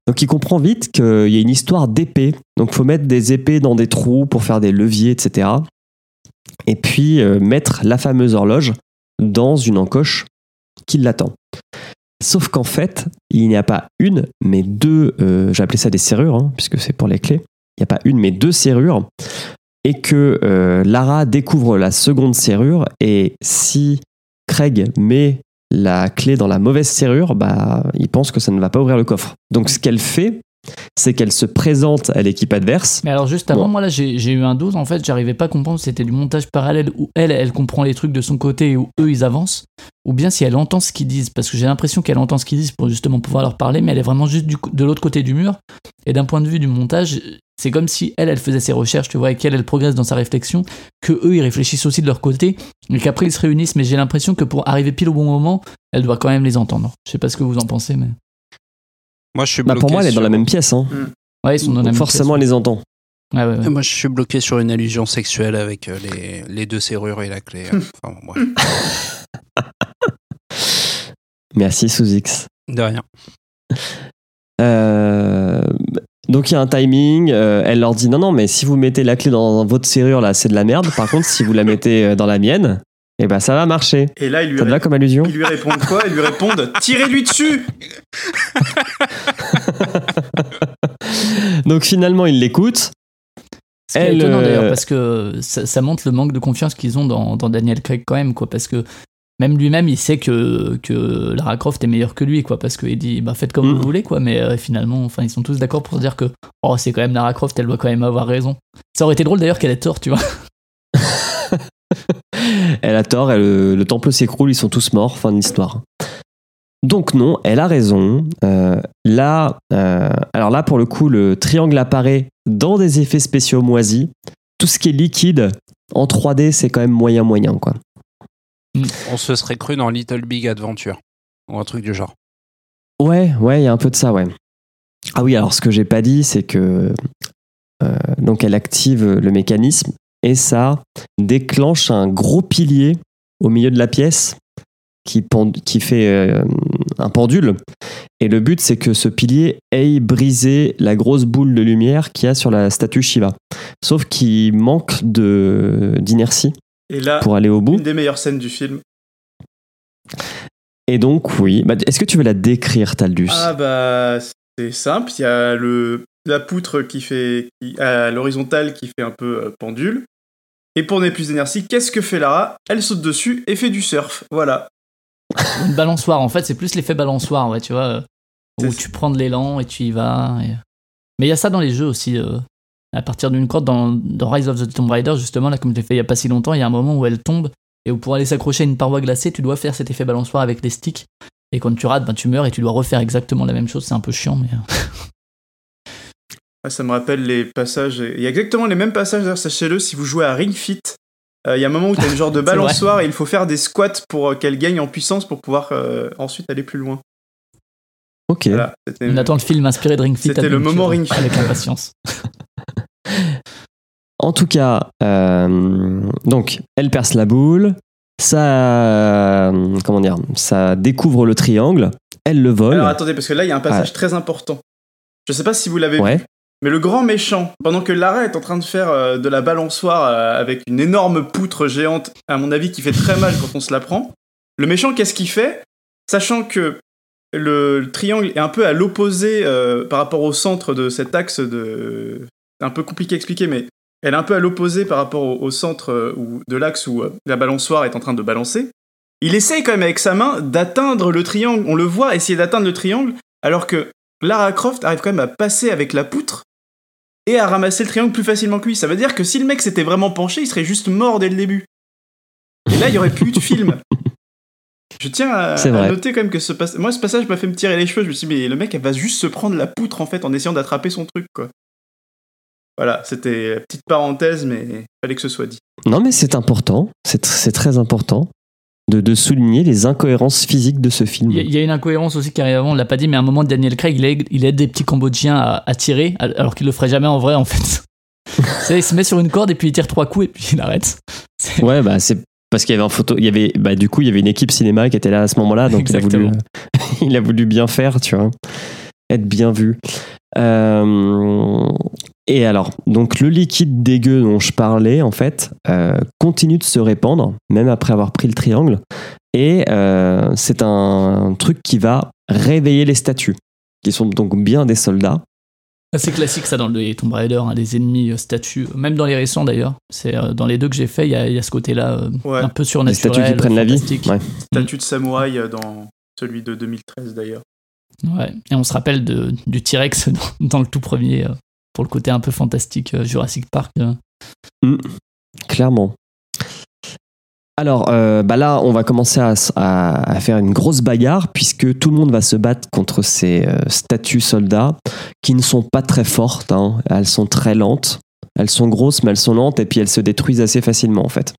Donc il comprend vite qu'il y a une histoire d'épée. Donc faut mettre des épées dans des trous pour faire des leviers, etc. Et puis mettre la fameuse horloge dans une encoche qui l'attend. Sauf qu'en fait, il n'y a pas une, mais deux, euh, j'ai appelé ça des serrures, hein, puisque c'est pour les clés. Il n'y a pas une, mais deux serrures. Et que euh, Lara découvre la seconde serrure. Et si Craig met la clé dans la mauvaise serrure, bah, il pense que ça ne va pas ouvrir le coffre. Donc ce qu'elle fait, c'est qu'elle se présente à l'équipe adverse. Mais alors juste avant, Bon. moi là j'ai eu un doute, en fait j'arrivais pas à comprendre si c'était du montage parallèle où elle, elle comprend les trucs de son côté et où eux ils avancent, ou bien si elle entend ce qu'ils disent, parce que j'ai l'impression qu'elle entend ce qu'ils disent pour justement pouvoir leur parler, mais elle est vraiment juste du, de l'autre côté du mur, et d'un point de vue du montage, c'est comme si elle, elle faisait ses recherches, tu vois, et qu'elle, elle progresse dans sa réflexion, que eux ils réfléchissent aussi de leur côté, et qu'après ils se réunissent, mais j'ai l'impression que pour arriver pile au bon moment, elle doit quand même les entendre. Je sais pas ce que vous en pensez, mais... Moi, je suis Bah, bloqué pour moi, elle est dans sur- la même pièce. Hein. Ouais, ils sont dans la même forcément, pièce. elle les entend. Ouais, ouais, ouais. Moi, je suis bloqué sur une allusion sexuelle avec euh, les, les deux serrures et la clé. Enfin, bon, bref. Merci sous X. De rien. Euh, donc il y a un timing, euh, elle leur dit non non mais si vous mettez la clé dans votre serrure là c'est de la merde. Par contre si vous la mettez euh, dans la mienne, et ben ça va marcher. Et là, ils lui, Ça ré- comme allusion ils lui répondent quoi? Ils lui répondent Tirez-lui dessus Donc finalement il l'écoute. Ce qui est Elle, étonnant euh, d'ailleurs, parce que ça, ça montre le manque de confiance qu'ils ont dans, dans Daniel Craig quand même, quoi. Parce que même lui-même, il sait que, que Lara Croft est meilleure que lui, quoi. Parce qu'il dit, bah faites comme Mm. vous voulez, quoi. Mais euh, finalement, enfin, ils sont tous d'accord pour dire que, oh, c'est quand même Lara Croft, elle doit quand même avoir raison. Ça aurait été drôle d'ailleurs qu'elle ait tort, tu vois. Elle a tort, elle- le, le temple s'écroule, ils sont tous morts, fin de l'histoire. Donc non, elle a raison. Euh, là, euh, alors là pour le coup, le triangle apparaît dans des effets spéciaux moisis. Tout ce qui est liquide en 3D, c'est quand même moyen moyen quoi. On se serait cru dans Little Big Adventure. Ou un truc du genre. Ouais, ouais, il y a un peu de ça, ouais. Ah oui, alors ce que j'ai pas dit, c'est que euh, donc elle active le mécanisme et ça déclenche un gros pilier au milieu de la pièce qui, pend- qui fait euh, un pendule. Et le but, c'est que ce pilier aille briser la grosse boule de lumière qu'il y a sur la statue Shiva. Sauf qu'il manque de d'inertie Et là, pour aller au bout. une des meilleures scènes du film. Et donc, oui. Bah, Est-ce que tu veux la décrire, Taldus? Ah bah, c'est simple. Il y a le, la poutre qui fait qui, à l'horizontale qui fait un peu euh, pendule. Et pour donner plus d'énergie, qu'est-ce que fait Lara? Elle saute dessus et fait du surf. Voilà. Une balançoire, en fait, c'est plus l'effet balançoire, ouais, tu vois. où C'est- tu prends de l'élan et tu y vas. et- Mais il y a ça dans les jeux aussi. euh, à partir d'une corde, dans, dans Rise of the Tomb Raider, justement, là, comme je l'ai fait il y a pas si longtemps, il y a un moment où elle tombe et où pour aller s'accrocher à une paroi glacée, tu dois faire cet effet balançoire avec les sticks. Et quand tu rates, ben, tu meurs et tu dois refaire exactement la même chose. C'est un peu chiant, mais. Ah, ça me rappelle les passages. Il y a exactement les mêmes passages, d'ailleurs, sachez-le, si vous jouez à Ring Fit. euh, Il y a un moment où tu as une genre de balançoire et il faut faire des squats pour euh, qu'elle gagne en puissance pour pouvoir euh, ensuite aller plus loin. Ok. Voilà, On attend le film inspiré de Ring Fit. C'était le moment Ring Fit. Avec impatience. En tout cas, euh, donc, elle perce la boule, ça, euh, comment dire, ça découvre le triangle, elle le vole. Alors attendez, parce que là, il y a un passage très important. Je sais pas si vous l'avez Ouais. vu, mais le grand méchant, pendant que Lara est en train de faire euh, de la balançoire euh, avec une énorme poutre géante, à mon avis, qui fait très mal quand on se la prend, le méchant, qu'est-ce qu'il fait? Sachant que le, le triangle est un peu à l'opposé euh, par rapport au centre de cet axe de... C'est un peu compliqué à expliquer, mais elle est un peu à l'opposé par rapport au, centre de l'axe où la balançoire est en train de balancer. Il essaye quand même avec sa main d'atteindre le triangle. On le voit essayer d'atteindre le triangle, alors que Lara Croft arrive quand même à passer avec la poutre et à ramasser le triangle plus facilement que lui. Ça veut dire que si le mec s'était vraiment penché, il serait juste mort dès le début. Et là, il y aurait plus eu de film. Je tiens à, noter quand même que ce passage. Moi, ce passage m'a fait me tirer les cheveux. Je me suis dit, mais le mec, elle va juste se prendre la poutre en fait en essayant d'attraper son truc, quoi. Voilà, c'était petite parenthèse, mais fallait que ce soit dit. Non, mais c'est important, c'est tr- c'est très important de, de souligner les incohérences physiques de ce film. Il y, a- une incohérence aussi qui arrive avant, on l'a pas dit, mais à un moment, Daniel Craig, il aide, il aide des petits Cambodgiens à, à tirer, alors qu'il le ferait jamais en vrai, en fait. Il se met sur une corde et puis il tire trois coups et puis il arrête. Ouais, bah c'est parce qu'il y avait un photo, il y avait, bah du coup, il y avait une équipe cinéma qui était là à ce moment-là, donc il a, voulu, il a voulu bien faire, tu vois, être bien vu. Euh, et alors, donc le liquide dégueu dont je parlais, en fait, euh, continue de se répandre, même après avoir pris le triangle, et euh, c'est un truc qui va réveiller les statues, qui sont donc bien des soldats. C'est classique ça dans le Tomb Raider, hein, des ennemis euh, statues, même dans les récents d'ailleurs. C'est euh, dans les deux que j'ai fait, il y, a- il y a ce côté-là euh, Ouais. un peu surnaturel. statues qui prennent la vie. Ouais. Statue de samouraï dans celui de 2013 d'ailleurs. Ouais. Et on se rappelle de, du T-Rex dans, dans le tout premier, euh, pour le côté un peu fantastique euh, Jurassic Park. euh. Mm, clairement. Alors euh, bah là, on va commencer à, faire une grosse bagarre puisque tout le monde va se battre contre ces statues soldats qui ne sont pas très fortes. hein. Elles sont très lentes. Elles sont grosses, mais elles sont lentes et puis elles se détruisent assez facilement en fait.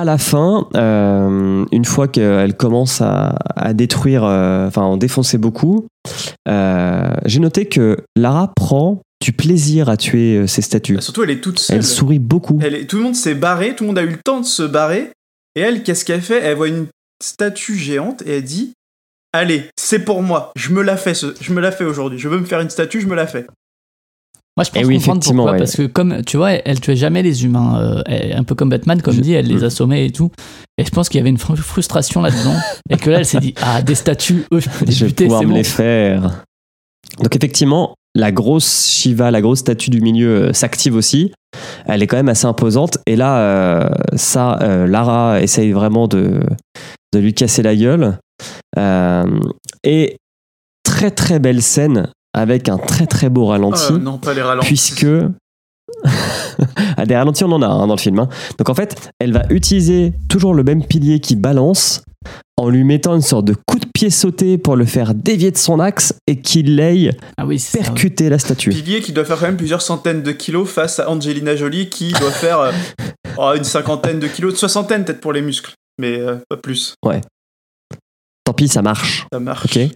À la fin, euh, une fois qu'elles commencent à, à détruire, euh, enfin, à en défoncer beaucoup, euh, j'ai noté que Lara prend du plaisir à tuer euh, ces statues. Bah, surtout, elle est toute seule. Elle sourit beaucoup. Elle est- tout le monde s'est barré, tout le monde a eu le temps de se barrer. Et elle, qu'est-ce qu'elle fait? Elle voit une statue géante et elle dit Allez, c'est pour moi, je me la fais, ce- je me la fais aujourd'hui. Je veux me faire une statue, je me la fais. Moi, je pense Eh oui, comprendre pourquoi, ouais. parce que comme tu vois, elle tuait jamais les humains, euh, elle- un peu comme Batman, comme Je- dit, elle les Mm. assommait et tout. Et je pense qu'il y avait une fr- frustration là-dedans, et que là, elle s'est dit ah des statues, eux, je peux les Je vais buter, pouvoir c'est me bon. les faire. Donc effectivement, la grosse Shiva, la grosse statue du milieu euh, s'active aussi. Elle est quand même assez imposante. Et là, euh, ça, euh, Lara essaye vraiment de, de lui casser la gueule. Et très très belle scène avec un très très beau ralenti. Ah, non, pas les ralentis. puisque ah, des ralentis on en a hein, dans le film hein. donc en fait elle va utiliser toujours le même pilier qui balance en lui mettant une sorte de coup de pied sauté pour le faire dévier de son axe et qu'il aille Ah oui, c'est ça, ouais. percuter la statue Pilier qui doit faire quand même plusieurs centaines de kilos face à Angelina Jolie qui doit faire euh, oh, une cinquantaine de kilos, une soixantaine peut-être pour les muscles, mais euh, pas plus. tant pis ça marche Ça marche. ok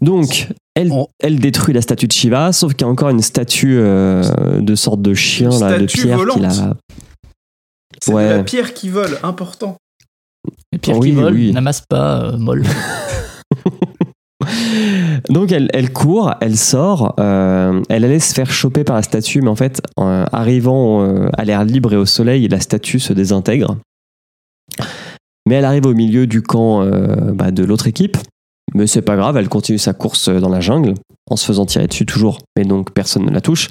donc elle, On- elle détruit la statue de Shiva sauf qu'il y a encore une statue euh, de sorte de chien Une là, de statue pierre volante. qu'il a C'est Ouais. de la pierre qui vole, important. Les pierres Oui, qui volent oui. n'amassent pas euh, molle. Donc elle, elle court, elle sort, euh, elle allait se faire choper par la statue, mais en fait, arrivant euh, à l'air libre et au soleil, la statue se désintègre. Mais elle arrive au milieu du camp euh, bah, de l'autre équipe. Mais c'est pas grave, elle continue sa course dans la jungle, en se faisant tirer dessus toujours, mais donc personne ne la touche.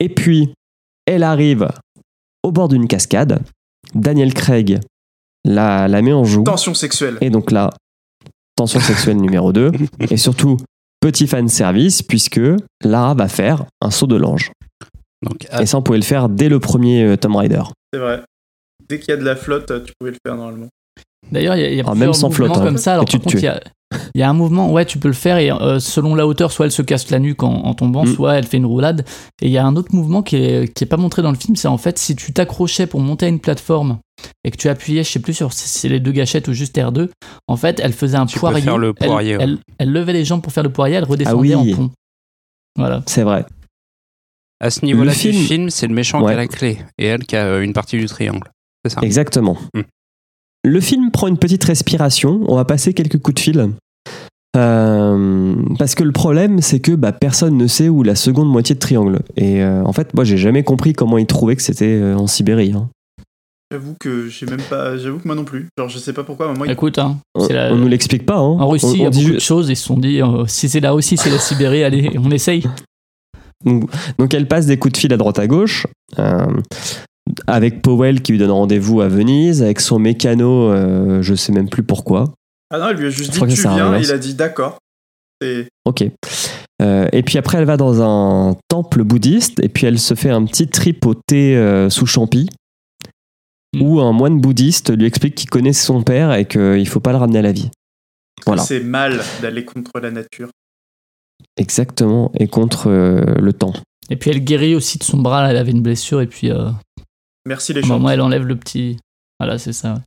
Et puis, elle arrive au bord d'une cascade. Daniel Craig la, la met en joue. Tension sexuelle. Et donc là, tension sexuelle numéro 2. Et surtout, petit fan service, puisque Lara va faire un saut de l'ange. Donc, Et ça, on pouvait le faire dès le premier euh, Tomb Raider. C'est vrai. Dès qu'il y a de la flotte, tu pouvais le faire normalement. D'ailleurs, il y a, y a Ah, plusieurs même sans flotte, hein. comme ça. Alors, Et tu par te contre, il y y a un mouvement, ouais, tu peux le faire et euh, selon la hauteur, soit elle se casse la nuque en, en tombant, Mm. soit elle fait une roulade. Et il y a un autre mouvement qui est, qui est pas montré dans le film, c'est en fait si tu t'accrochais pour monter à une plateforme et que tu appuyais, je sais plus sur si c'est les deux gâchettes ou juste R2, en fait, elle faisait un Tu peux poirier. faire le Elle- poirier, Elle, ouais. elle levait les jambes pour faire le poirier, elle redescendait Ah oui. en pont. Voilà. C'est vrai. à ce niveau-là Le film- film, c'est le méchant qui a la clé et elle qui a une partie du triangle. C'est ça. Exactement. Mm. Le film prend une petite respiration. On va passer quelques coups de fil. Euh, parce que le problème, c'est que bah, personne ne sait où la seconde moitié de triangle. Et euh, en fait, moi, j'ai jamais compris comment ils trouvaient que c'était euh, en Sibérie. hein. J'avoue que j'ai même pas. J'avoue que moi non plus. Genre, je sais pas pourquoi. Moi, il- Écoute, hein, On, c'est la- on nous l'explique pas. hein. en Russie, On- il y a dit beaucoup ju- de choses, ils se sont dit, euh, si c'est la Russie, c'est la Sibérie, allez, on essaye. Donc, donc elle passe des coups de fil à droite à gauche. Avec Powell qui lui donne rendez-vous à Venise, avec son mécano, euh, je sais même plus pourquoi. Ah non, elle lui a juste dit que tu ça viens. Il a dit d'accord. Et Ok. Euh, et puis après, elle va dans un temple bouddhiste et puis elle se fait un petit trip au thé euh, sous champi Mm. où un moine bouddhiste lui explique qu'il connaît son père et qu'il faut pas le ramener à la vie. Voilà, c'est mal d'aller contre la nature. exactement, et contre euh, le temps. Et puis elle guérit aussi de son bras, elle avait une blessure, et puis euh, Merci les gens. elle enlève le petit. Voilà, c'est ça. ouais.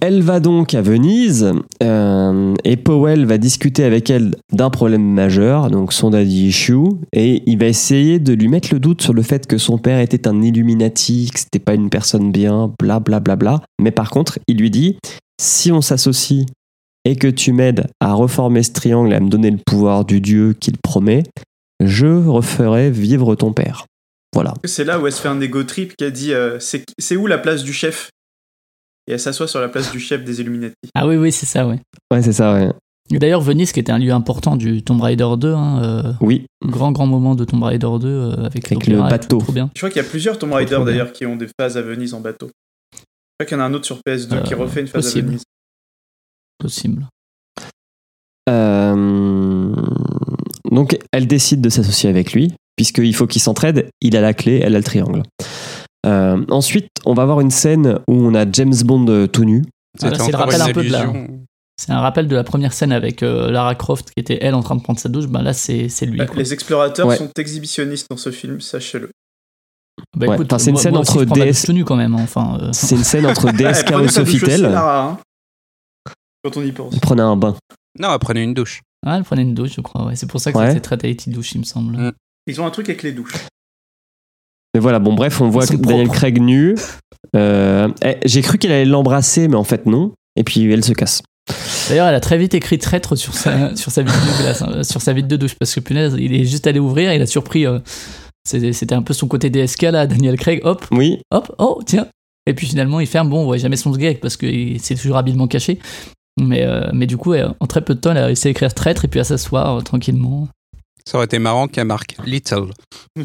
Elle va donc à Venise euh, et Powell va discuter avec elle d'un problème majeur, donc son daddy issue, et il va essayer de lui mettre le doute sur le fait que son père était un Illuminati, que c'était pas une personne bien, bla bla bla bla. Mais par contre, il lui dit si on s'associe et que tu m'aides à reformer ce triangle et à me donner le pouvoir du dieu qu'il promet, je referai vivre ton père. Voilà. C'est là où elle se fait un ego trip qui a dit euh, c'est où la place du chef? Et elle s'assoit sur la place du chef des Illuminati. Ah oui, oui, c'est ça, ouais. Ouais, c'est ça, ouais. D'ailleurs, Venise, qui était un lieu important du Tomb Raider 2, hein, euh, Oui. grand, grand moment de Tomb Raider 2 euh, avec, Avec le bateau. tout, trop bien. Je crois qu'il y a plusieurs Tomb Raider d'ailleurs qui ont des phases à Venise en bateau. Je crois qu'il y en a un autre sur PS2 qui refait une phase possible. à Venise. Possible. Euh, donc, elle décide de s'associer avec lui, puisqu'il faut qu'ils s'entraident. Il a la clé, elle a le triangle. Euh, ensuite, on va avoir une scène où on a James Bond euh, tout nu. C'est le rappel un peu de la-. C'est un rappel de la première scène avec euh, Lara Croft qui était elle en train de prendre sa douche. Ben là, c'est c'est lui. Quoi. les explorateurs Ouais. sont exhibitionnistes dans ce film, sachez-le. Bah, Ouais, écoute, enfin, c'est une moi- scène moi aussi, entre DS tenue quand même. hein, Enfin, euh, C'est une scène entre DSK prenez et Sofitel. Hein. Quand on y pense. Il prenait un bain. Non, elle prenait une douche. ah, elle prenait une douche, je crois. Ouais. C'est pour ça que Ouais. c'était très Tahiti douche, il me semble. Mm. Ils ont un truc avec les douches. Mais voilà, bon, bref, on voit Daniel propres. Craig nu. Euh, eh, J'ai cru qu'elle allait l'embrasser, mais en fait, non. Et puis, elle se casse. D'ailleurs, elle a très vite écrit traître sur sa, sur sa vide de glace, hein, sur sa de douche, parce que punaise, il est juste allé ouvrir, il a surpris. euh, c'était un peu son côté DSK là, Daniel Craig. Hop, Oui, hop, oh, tiens. Et puis finalement, il ferme. Bon, on voit jamais son sgeg parce que c'est toujours habilement caché. Mais, euh, mais du coup, elle- en très peu de temps, elle a réussi à écrire traître et puis à s'asseoir euh, tranquillement. Ça aurait été marrant qu'elle marque Little.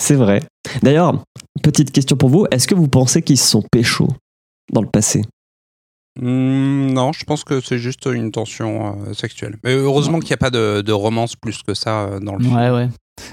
c'est vrai. D'ailleurs, petite question pour vous. Est-ce que vous pensez qu'ils se sont pécho dans le passé? Hmm, non, je pense que c'est juste une tension euh, sexuelle. Mais heureusement qu'il n'y a pas de, de romance plus que ça euh, dans le film. Ouais, ouais.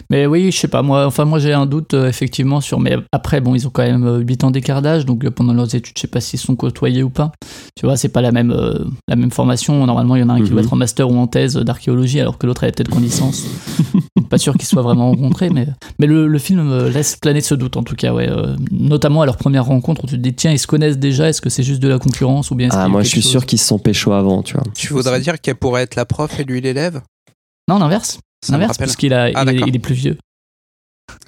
Mais oui, je sais pas, moi, enfin, moi j'ai un doute euh, effectivement sur. Mais après, bon, ils ont quand même euh, 8 ans d'écart d'âge, donc euh, pendant leurs études, je sais pas s'ils sont côtoyés ou pas. Tu vois, c'est pas la même, euh, la même formation. Normalement, il y en a un qui Mhm. doit être en master ou en thèse d'archéologie, alors que l'autre est peut-être en licence. pas sûr qu'ils soient vraiment rencontrés, mais, mais le, le film laisse planer ce doute en tout cas, ouais. euh, notamment à leur première rencontre où tu te dis, tiens, ils se connaissent déjà, est-ce que c'est juste de la concurrence ou bien Ah, moi, je suis chose sûr qu'ils se sont pécho avant, tu vois. Tu voudrais dire qu'elle pourrait être la prof et lui l'élève? Non, l'inverse. Ça L'inverse, parce qu'il a, Ah, il, il est plus vieux.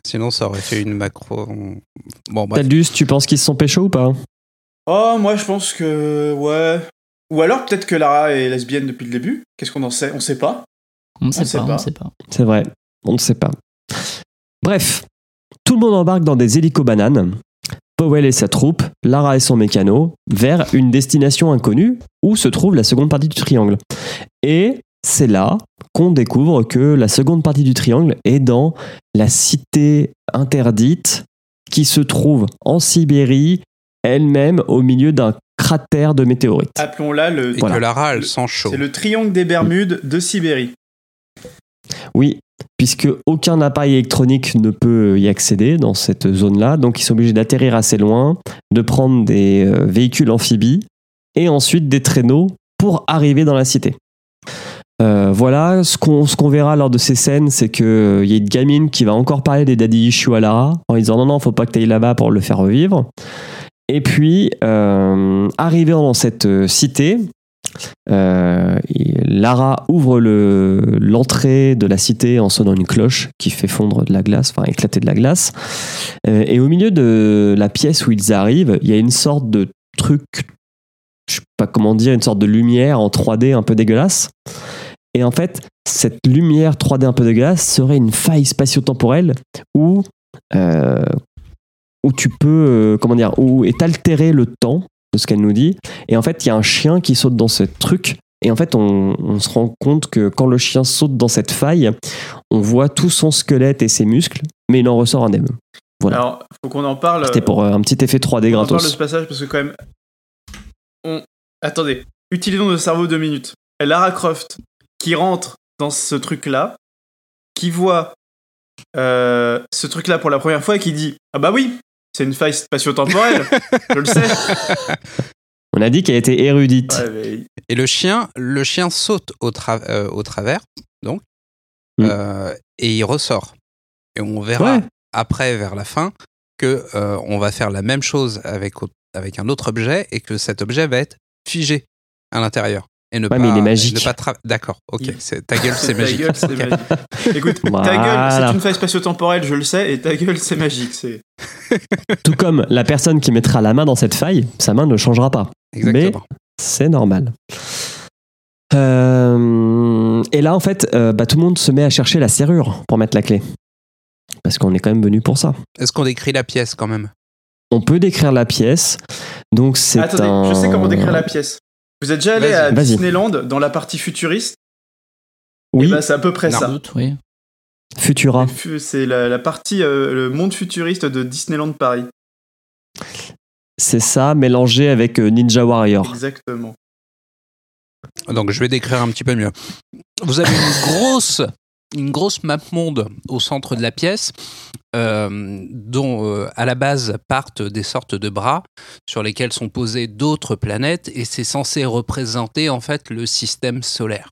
Sinon, ça aurait fait une macro. Bon, bref. Taldus, tu penses qu'ils se sont pécho ou pas? Oh, moi je pense que. Ouais. Ou alors peut-être que Lara est lesbienne depuis le début. Qu'est-ce qu'on en sait? On sait pas. On ne sait, sait pas, on sait pas. C'est vrai, on ne sait pas. Bref, tout le monde embarque dans des hélicobananes. Powell et sa troupe, Lara et son mécano, vers une destination inconnue où se trouve la seconde partie du triangle. Et c'est là qu'on découvre que la seconde partie du triangle est dans la cité interdite qui se trouve en Sibérie, elle-même au milieu d'un cratère de météorite. Appelons-la le. Et Voilà. que Lara, elle sent chaud. C'est le triangle des Bermudes de Sibérie. Oui, puisque aucun appareil électronique ne peut y accéder dans cette zone-là, donc ils sont obligés d'atterrir assez loin, de prendre des euh, véhicules amphibies et ensuite des traîneaux pour arriver dans la cité. Euh, voilà, ce qu'on verra lors de ces scènes, c'est qu'il y a une gamine qui va encore parler des daddy issues à Lara en disant non, non, faut pas que tu ailles là-bas pour le faire revivre. Et puis, euh, arrivé dans cette euh, cité, euh, Lara ouvre le- l'entrée de la cité en sonnant une cloche qui fait fondre de la glace, enfin éclater de la glace. Euh, et au milieu de la pièce où ils arrivent, il y a une sorte de truc, je sais pas comment dire, une sorte de lumière en 3D un peu dégueulasse. Et en fait, cette lumière 3D un peu dégueulasse serait une faille spatio-temporelle où, euh, où tu peux, euh, comment dire, où est altéré le temps de ce qu'elle nous dit. Et en fait, il y a un chien qui saute dans ce truc. Et en fait, on, on se rend compte que quand le chien saute dans cette faille, on voit tout son squelette et ses muscles, mais il en ressort indemne. Voilà. Alors, faut qu'on en parle. C'était pour euh, un petit effet 3D On en parle de gratos. ce passage parce que quand même. On... Attendez, utilisons nos cerveaux deux minutes. Lara Croft qui rentre dans ce truc-là, qui voit euh, ce truc-là pour la première fois et qui dit Ah bah oui, c'est une faille spatio-temporelle, je le sais. On a dit qu'elle était érudite. Ouais, mais- Et le chien, le chien saute au, tra- euh, au travers, donc, Mm. euh, et il ressort. Et on verra Ouais. après, vers la fin, que euh, on va faire la même chose avec, avec un autre objet et que cet objet va être figé à l'intérieur. Et ne Ouais, pas, mais il est magique. ne pas tra- D'accord, ok. Il- Ta gueule, c'est ta magique. gueule, c'est Ok. magique. Écoute, ta gueule, c'est une faille spatio-temporelle, je le sais, et ta gueule, c'est magique. C'est... Tout comme la personne qui mettra la main dans cette faille, sa main ne changera pas. Exactement. C'est normal. Euh, et là, en fait, euh, bah, tout le monde se met à chercher la serrure pour mettre la clé. Parce qu'on est quand même venu pour ça. Est-ce qu'on décrit la pièce quand même? On peut décrire la pièce. Donc, c'est Attendez, un. je sais comment décrire la pièce. Vous êtes déjà allé à. Disneyland dans la partie futuriste Oui, Eh ben, c'est à peu près Non. ça. Sans doute, oui. Futura. Fu- C'est la, la partie, euh, le monde futuriste de Disneyland Paris. C'est ça, mélangé avec euh, Ninja Warrior. Exactement. Donc je vais décrire un petit peu mieux. Vous avez une grosse, une grosse map monde au centre de la pièce, euh, dont euh, à la base partent des sortes de bras sur lesquels sont posées d'autres planètes, et c'est censé représenter en fait le système solaire.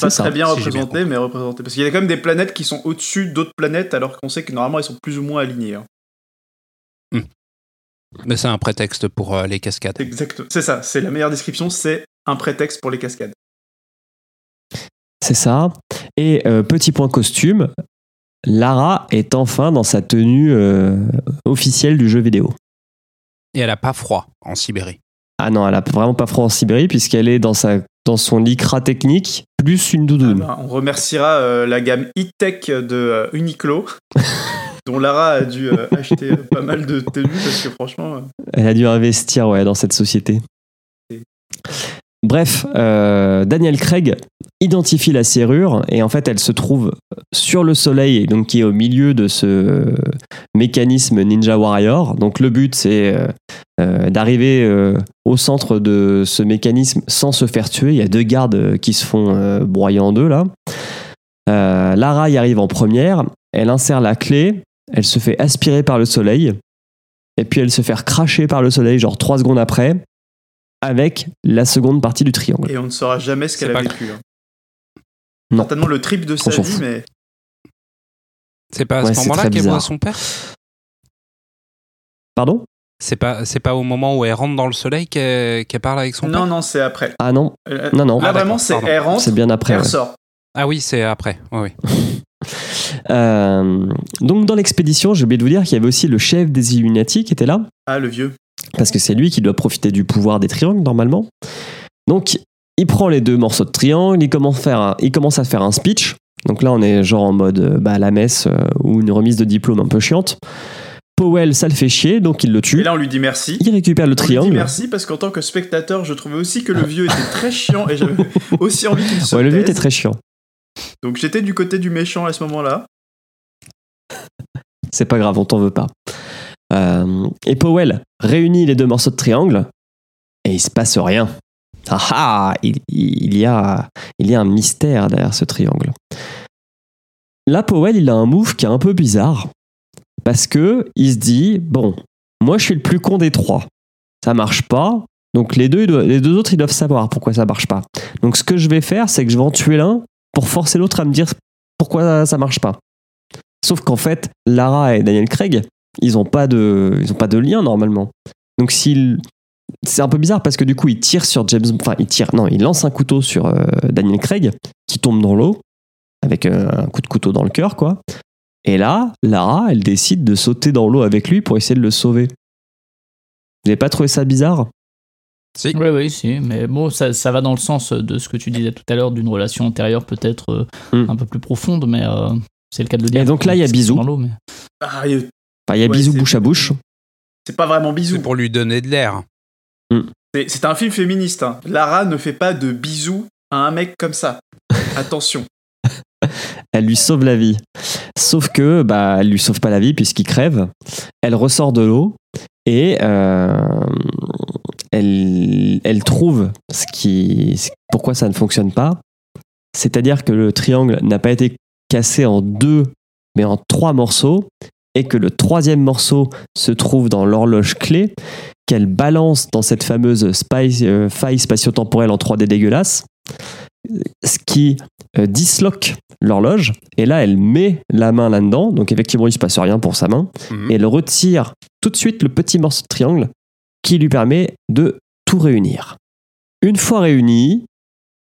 Pas ça. très bien si j'ai bien représenté, mais représenté. Parce qu'il y a quand même des planètes qui sont au-dessus d'autres planètes, alors qu'on sait que normalement elles sont plus ou moins alignées. hein. Mais c'est un prétexte pour euh, les cascades. Exact. C'est ça. C'est la meilleure description. C'est un prétexte pour les cascades. C'est ça. Et euh, petit point costume, Lara est enfin dans sa tenue euh, officielle du jeu vidéo. Et elle a pas froid en Sibérie. Ah non, elle a vraiment pas froid en Sibérie puisqu'elle est dans, sa, dans son lycra technique plus une doudoune. Ah bah, on remerciera euh, la gamme e-tech de euh, Uniqlo, dont Lara a dû euh, acheter pas mal de tenues parce que franchement. euh, Elle a dû investir ouais, dans cette société. Bref, euh, Daniel Craig identifie la serrure et en fait elle se trouve sur le soleil donc qui est au milieu de ce mécanisme Ninja Warrior. Donc le but c'est euh, euh, d'arriver au centre de ce mécanisme sans se faire tuer. Il y a deux gardes qui se font broyer en deux là. Lara y arrive en première, elle insère la clé, elle se fait aspirer par le soleil et puis elle se fait cracher par le soleil genre trois secondes après avec la seconde partie du triangle. Et on ne saura jamais ce qu'elle a vécu. hein. Non. Certainement le trip de sa vie, mais C'est pas à Ouais, ce moment-là qu'elle voit son père? Pardon? C'est pas, c'est pas au moment où elle rentre dans le soleil qu'elle qu'elle parle avec son non, père? non, c'est après. Ah non, Euh, non, non. Là Ah, vraiment, c'est pardon. elle rentre, C'est bien après. elle ouais. ressort. Ah oui, c'est après. Oui, oui. Euh, donc dans l'expédition, j'ai oublié de vous dire qu'il y avait aussi le chef des Illuminati qui était là, Ah le vieux. Parce que c'est lui qui doit profiter du pouvoir des triangles normalement. Donc il prend les deux morceaux de triangle, il commence, faire un- il commence à faire un speech. Donc là on est genre en mode euh, bah, la messe euh, ou une remise de diplôme un peu chiante. Powell, ça le fait chier, donc il le Et tue. là on lui dit merci. Il récupère le On lui dit triangle. merci parce qu'en tant que spectateur, je trouvais aussi que le vieux était très chiant et j'avais aussi envie qu'il se Ouais, le vieux était très chiant. Donc j'étais du côté du méchant à ce moment-là. C'est pas grave, on t'en veut pas. Euh, et Powell réunit les deux morceaux de triangle et il se passe rien. Ah ah, il, y a, il y a un mystère derrière ce triangle. Là, Powell, il a un move qui est un peu bizarre parce que il se dit bon, moi je suis le plus con des trois, ça marche pas. Donc les deux, les deux autres, ils doivent savoir pourquoi ça marche pas. Donc ce que je vais faire, c'est que je vais en tuer l'un pour forcer l'autre à me dire pourquoi ça marche pas. Sauf qu'en fait, Lara et Daniel Craig, ils n'ont pas de, ils ont pas de lien normalement. Donc s'il, c'est un peu bizarre parce que du coup, il tire sur James, enfin il tire, non, il lance un couteau sur euh, Daniel Craig qui tombe dans l'eau avec euh, un coup de couteau dans le cœur, quoi. Et là, Lara, elle décide de sauter dans l'eau avec lui pour essayer de le sauver. Vous n'avez pas trouvé ça bizarre? Si. Oui, oui, si. Mais bon, ça, ça va dans le sens de ce que tu disais tout à l'heure, d'une relation antérieure peut-être euh, Mm. un peu plus profonde, mais euh, c'est le cas de le dire. Et donc là, il y a bisous. sont dans l'eau, mais- Ah, il- Enfin, il y a Ouais, bisous c'est- bouche à bouche. c'est pas vraiment bisous. C'est pour lui donner de l'air. C'est c'est un film féministe. hein. Lara ne fait pas de bisous à un mec comme ça. Attention. Elle lui sauve la vie. Sauf que, bah, elle lui sauve pas la vie puisqu'il crève. Elle ressort de l'eau et euh, elle, elle trouve ce qui, pourquoi ça ne fonctionne pas. C'est-à-dire que le triangle n'a pas été cassé en deux, mais en trois morceaux, et que le troisième morceau se trouve dans l'horloge clé qu'elle balance dans cette fameuse euh, faille spatio-temporelle en 3D dégueulasse, ce qui euh, disloque l'horloge. Et là, elle met la main là-dedans. Donc, effectivement, il se passe rien pour sa main. Mhm. Et elle retire tout de suite le petit morceau de triangle qui lui permet de tout réunir. Une fois réunis,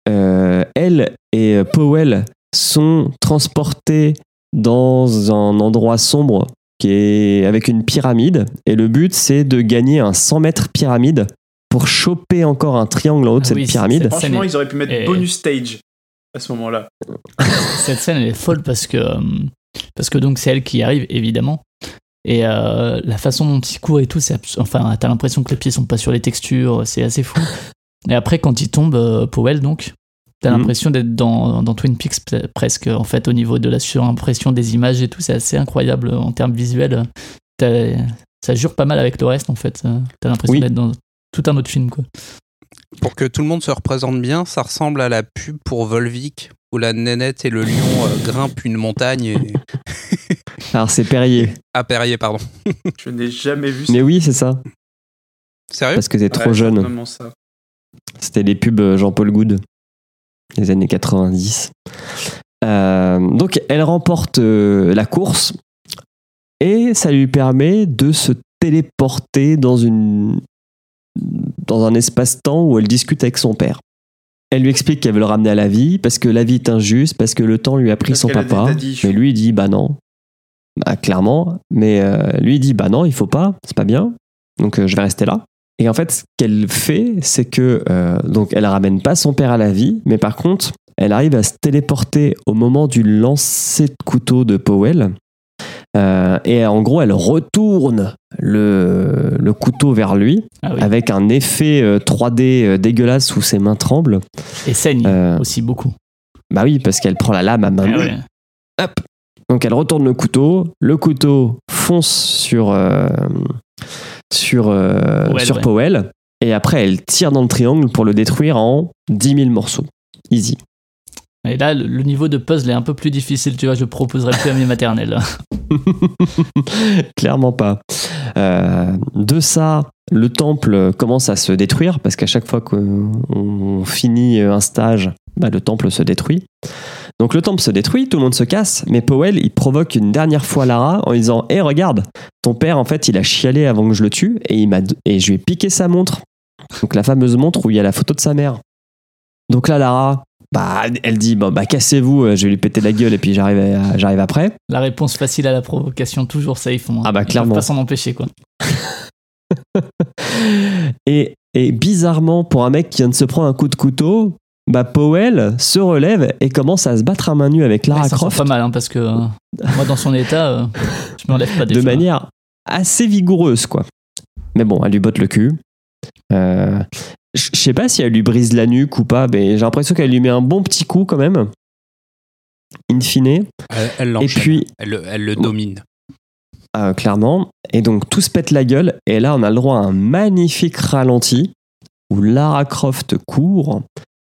euh, elle et Powell sont transportés dans un endroit sombre qui est avec une pyramide. Et le but, c'est de gagner un 100 mètres pyramide pour choper encore un triangle en haut de Ah cette oui, pyramide. c'est- Franchement, ils auraient pu mettre bonus stage à ce moment-là. Cette scène, elle est folle parce que, euh, parce que donc c'est elle qui arrive, évidemment. Et euh, la façon dont il court et tout, c'est abs- enfin, t'as l'impression que les pieds sont pas sur les textures, c'est assez fou. Et après, quand il tombe, euh, Powell, donc, t'as Mhm. l'impression d'être dans, dans Twin Peaks pre- presque, en fait, au niveau de la surimpression des images et tout, c'est assez incroyable en termes visuels. Ça jure pas mal avec le reste, en fait. T'as l'impression Oui. d'être dans tout un autre film, quoi. Pour que tout le monde se représente bien, ça ressemble à la pub pour Volvic où la nénette et le lion euh, grimpent une montagne et... Alors, c'est Perrier. à Perrier, pardon. Je n'ai jamais vu ça. Mais oui, c'est ça. Sérieux? Parce que t'es trop Ouais, jeune. C'était les pubs euh, Jean-Paul Goud des années 90. Euh, donc elle remporte euh, la course et ça lui permet de se téléporter dans une dans un espace-temps où elle discute avec son père. Elle lui explique qu'elle veut le ramener à la vie parce que la vie est injuste, parce que le temps lui a pris Parce son papa. Mais lui il dit bah non, bah, clairement. Mais euh, lui il dit bah non, il faut pas, c'est pas bien. Donc euh, je vais rester là. Et en fait, ce qu'elle fait, c'est que euh, donc elle ramène pas son père à la vie, mais par contre, elle arrive à se téléporter au moment du lancer de couteau de Powell. Euh, et en gros, elle retourne le, le couteau vers lui Ah oui. avec un effet euh, 3D euh, dégueulasse où ses mains tremblent. Et saigne Euh, aussi beaucoup. Bah oui, parce qu'elle prend la lame à main Ah ouais. Hop. Donc elle retourne le couteau, le couteau fonce sur euh, sur euh, Powell, sur ouais. Powell et après elle tire dans le triangle pour le détruire en 10 000 morceaux. Easy. Et là, le, niveau de puzzle est un peu plus difficile, tu vois, je proposerais plus à mes maternelles. Clairement pas. Euh, de ça, le temple commence à se détruire parce qu'à chaque fois qu'on on finit un stage, bah, le temple se détruit. Donc le temple se détruit, tout le monde se casse, mais Powell il provoque une dernière fois Lara en lui disant Hé, regarde, ton père en fait il a chialé avant que je le tue et, il m'a et je lui ai piqué sa montre. Donc la fameuse montre où il y a la photo de sa mère. Donc là, Lara, bah, elle dit bon, bah, cassez-vous, euh, je vais lui péter la gueule et puis j'arrive à- j'arrive après. La réponse facile à la provocation, toujours safe. hein. Ah bah, Ils clairement. pas s'en empêcher, quoi. Et, et bizarrement, pour un mec qui vient de se prendre un coup de couteau, bah Powell se relève et commence à se battre à main nue avec Lara Croft pas mal, hein, parce que euh, moi, dans son état, euh, je m'enlève pas des de fois. manière assez vigoureuse, quoi. Mais bon, elle lui botte le cul. Euh, Je sais pas si elle lui brise la nuque ou pas, mais j'ai l'impression qu'elle lui met un bon petit coup quand même. In fine. Elle, elle Et puis, Elle, le- elle le domine. Euh, clairement. Et donc tout se pète la gueule. Et là, on a le droit à un magnifique ralenti où Lara Croft court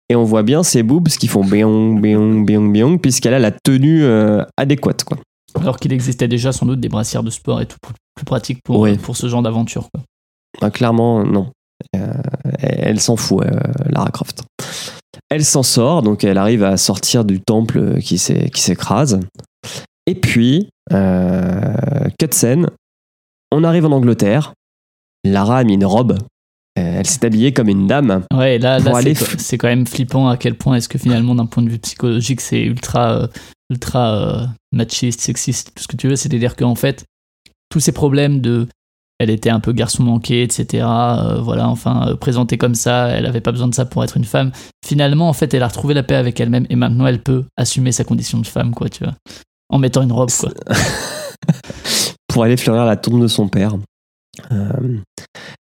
et on voit bien ses boobs qui font béong, béong, béong, béong, puisqu'elle a la tenue euh, adéquate. Quoi. Alors qu'il existait déjà sans doute des brassières de sport et tout plus, pratique pour, Oui. pour ce genre d'aventure. Ah, clairement, non. Euh, elle s'en fout, euh, Lara Croft. Elle s'en sort, donc elle arrive à sortir du temple qui s'é- qui s'écrase. Et puis, euh, cutscene, on arrive en Angleterre. Lara a mis une robe. Euh, elle s'est habillée comme une dame. Ouais, là, là c'est, quand même flippant à quel point est-ce que finalement, d'un point de vue psychologique, c'est ultra, euh, ultra euh, machiste, sexiste, tout ce que tu veux. C'est-à-dire qu'en fait, tous ces problèmes de. Elle était un peu garçon manqué, etc. euh, voilà, enfin, présentée comme ça, elle avait pas besoin de ça pour être une femme. Finalement, en fait, elle a retrouvé la paix avec elle-même et maintenant, elle peut assumer sa condition de femme, quoi, tu vois. En mettant une robe, quoi. pour aller fleurir la tombe de son père. Euh,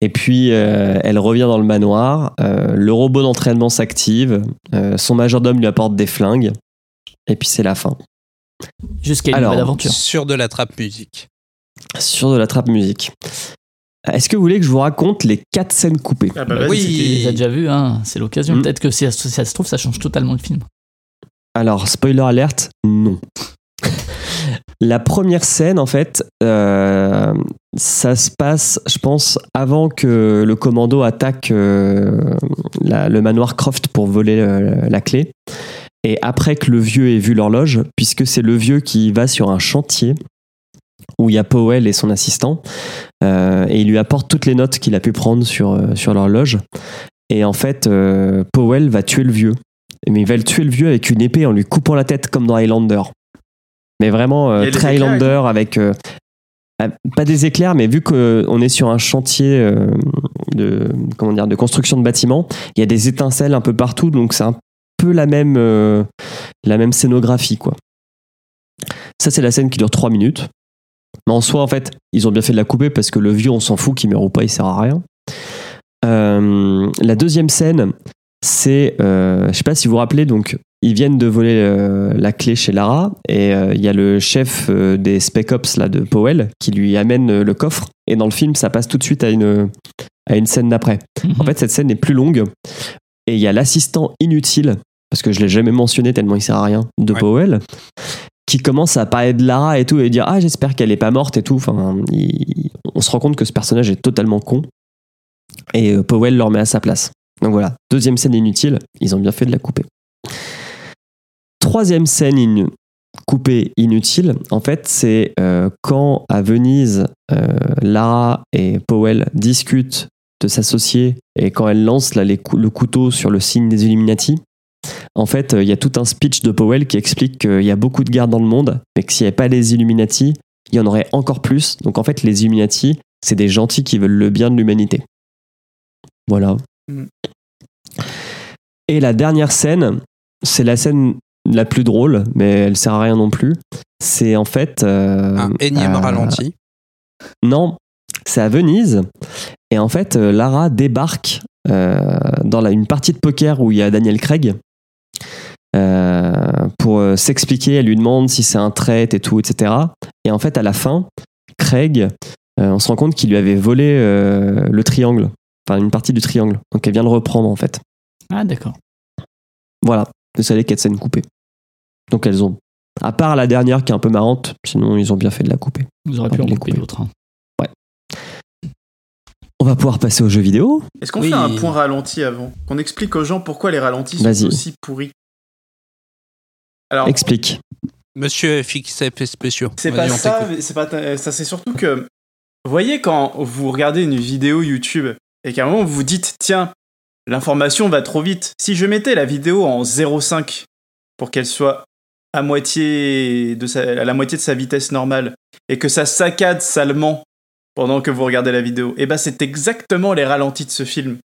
et puis, euh, elle revient dans le manoir. euh, le robot d'entraînement s'active. euh, son majordome lui apporte des flingues. Et puis, c'est la fin. Jusqu'à une Alors, nouvelle aventure. Sur de la trappe musique. Sur de la trappe musique. Est-ce que vous voulez que je vous raconte les quatre scènes coupées Ah bah, si tu les as déjà vus, hein, c'est l'occasion. Mm. Peut-être que si si ça se trouve, ça change totalement le film. Alors, spoiler alerte, non. La première scène, en fait, euh, ça se passe, je pense, avant que le commando attaque euh, la- le manoir Croft pour voler euh, la clé. Et après que le vieux ait vu l'horloge, puisque c'est le vieux qui va sur un chantier où il y a Powell et son assistant, euh, et il lui apporte toutes les notes qu'il a pu prendre sur, sur l'horloge. Et en fait, Powell va tuer le vieux. Mais il va le tuer le vieux avec une épée en lui coupant la tête comme dans Highlander. Mais vraiment euh, très Highlander avec euh, pas des éclairs, mais vu qu'on est sur un chantier euh, de comment dire de construction de bâtiments, il y a des étincelles un peu partout, donc c'est un peu la même euh, scénographie quoi. Ça c'est la scène qui dure 3 minutes. Mais en soi en fait ils ont bien fait de la couper parce que le vieux on s'en fout qu'il meurt ou pas il sert à rien. Euh, la deuxième scène c'est, euh, je sais pas si vous vous rappelez, donc ils viennent de voler euh, la clé chez Lara et euh, il y a le chef euh, des Spec Ops là de Powell qui lui amène le coffre et dans le film ça passe tout de suite à une à une scène d'après. En fait cette scène est plus longue et il y a l'assistant inutile parce que je l'ai jamais mentionné tellement il sert à rien de Ouais. Powell qui commence à parler de Lara et tout et dire ah j'espère qu'elle est pas morte et tout. Enfin il- on se rend compte que ce personnage est totalement con et Powell le remet à sa place. Donc voilà, deuxième scène inutile, ils ont bien fait de la couper. Troisième scène in- coupée inutile, en fait, c'est euh, quand à Venise, euh, Lara et Powell discutent de s'associer et quand elle lance là, les cou- le couteau sur le signe des Illuminati. En fait, euh, il y a tout un speech de Powell qui explique qu'il y a beaucoup de guerres dans le monde, mais que s'il n'y avait pas les Illuminati, il y en aurait encore plus. Donc en fait, les Illuminati, c'est des gentils qui veulent le bien de l'humanité. Voilà. Mm. Et la dernière scène, c'est la scène la plus drôle, mais elle sert à rien non plus. C'est en fait. euh, Un énième à- ralenti. Non, c'est à Venise. Et en fait, euh, Lara débarque euh, dans la- une partie de poker où il y a Daniel Craig. euh, pour euh, s'expliquer, elle lui demande si c'est un trait et tout, etc. Et en fait, à la fin, Craig, euh, on se rend compte qu'il lui avait volé euh, le triangle, enfin une partie du triangle. Donc elle vient le reprendre en fait. Ah, d'accord. Voilà, c'est ça les quatre scènes coupées. Donc elles ont, à part la dernière qui est un peu marrante, sinon ils ont bien fait de la couper. Vous aurez pu en couper d'autres. hein. On va pouvoir passer aux jeux vidéo. Est-ce qu'on Oui. fait un point ralenti avant? Qu'on explique aux gens pourquoi les ralentis sont aussi pourris Alors, Explique. Monsieur FX effets spéciaux. c'est pas ça, c'est pas ça, c'est surtout que vous voyez quand vous regardez une vidéo YouTube et qu'à un moment vous vous dites tiens, l'information va trop vite. Si je mettais la vidéo en 0,5 pour qu'elle soit à moitié de sa, à la moitié de sa vitesse normale et que ça saccade salement pendant que vous regardez la vidéo, et ben c'est exactement les ralentis de ce film.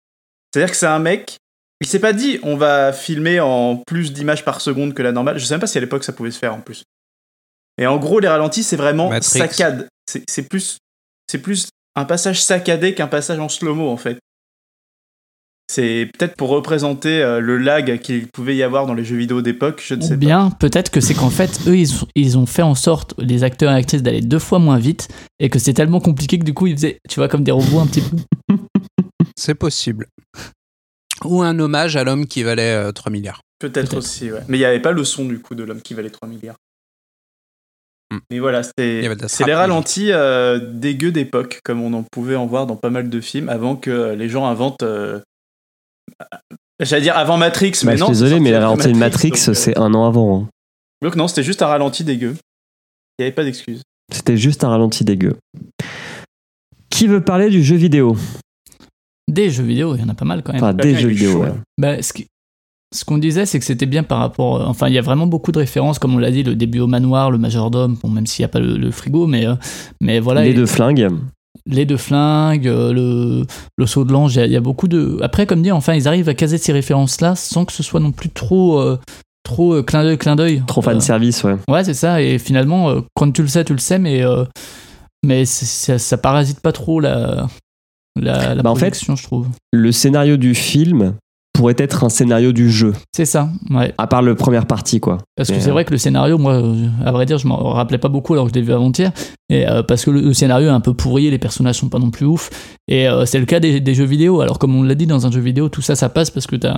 C'est-à-dire que c'est un mec, il s'est pas dit on va filmer en plus d'images par seconde que la normale. Je sais même pas si à l'époque ça pouvait se faire en plus. Et en gros, les ralentis, c'est vraiment Matrix. saccade. C'est c'est plus, c'est plus un passage saccadé qu'un passage en slow-mo en fait. C'est peut-être pour représenter euh, le lag qu'il pouvait y avoir dans les jeux vidéo d'époque, je ne sais Ou bien, peut-être que c'est qu'en fait, eux, ils, ils ont fait en sorte, les acteurs et actrices, d'aller deux fois moins vite et que c'est tellement compliqué que du coup, ils faisaient, tu vois, comme des robots un petit peu. C'est possible. Ou un hommage à l'homme qui valait euh, 3 milliards. Peut-être Peut-être. aussi, ouais. Mais il n'y avait pas le son du coup de l'homme qui valait 3 milliards. Hmm. Mais voilà, c'était la c'est les ralentis euh, dégueux d'époque, comme on en pouvait en voir dans pas mal de films, avant que les gens inventent. euh, J'allais dire avant Matrix, Bah, mais je non. suis désolé, mais la après ralenti de Matrix, euh, c'est un an avant. hein. donc non, c'était juste un ralenti dégueu. Il n'y avait pas d'excuse. C'était juste un ralenti dégueu. Qui veut parler du jeu vidéo? Des jeux vidéo, il y en a pas mal quand même. Enfin, des jeux vidéo, ouais. Bah, ce qui- ce qu'on disait, c'est que c'était bien par rapport. euh, Enfin, il y a vraiment beaucoup de références, comme on l'a dit, le début au manoir, le majordome, bon, même s'il n'y a pas le, le frigo, mais, euh, mais voilà. Les et- deux flingues. Les deux flingues, euh, le, le saut de l'ange, il y a- il y, a beaucoup de. Après, comme dit, enfin, ils arrivent à caser ces références-là sans que ce soit non plus trop. euh, trop euh, clin d'œil, clin d'œil. Trop fan service, ouais. Ouais, c'est ça. Et finalement, euh, quand tu le sais, tu le sais, mais, mais ça, ça parasite pas trop la, la, la Bah, en fait- je trouve. Le scénario du film pourrait être un scénario du jeu, C'est ça, ouais. à part le première partie, quoi. Parce que c'est euh, vrai que le scénario, moi, euh, à vrai dire, je m'en rappelais pas beaucoup alors que je l'ai vu avant-hier. Et euh, parce que le, le scénario est un peu pourri, les personnages sont pas non plus ouf. Et euh, c'est le cas des, des jeux vidéo. Alors, comme on l'a dit, dans un jeu vidéo, tout ça, ça passe parce que t'as.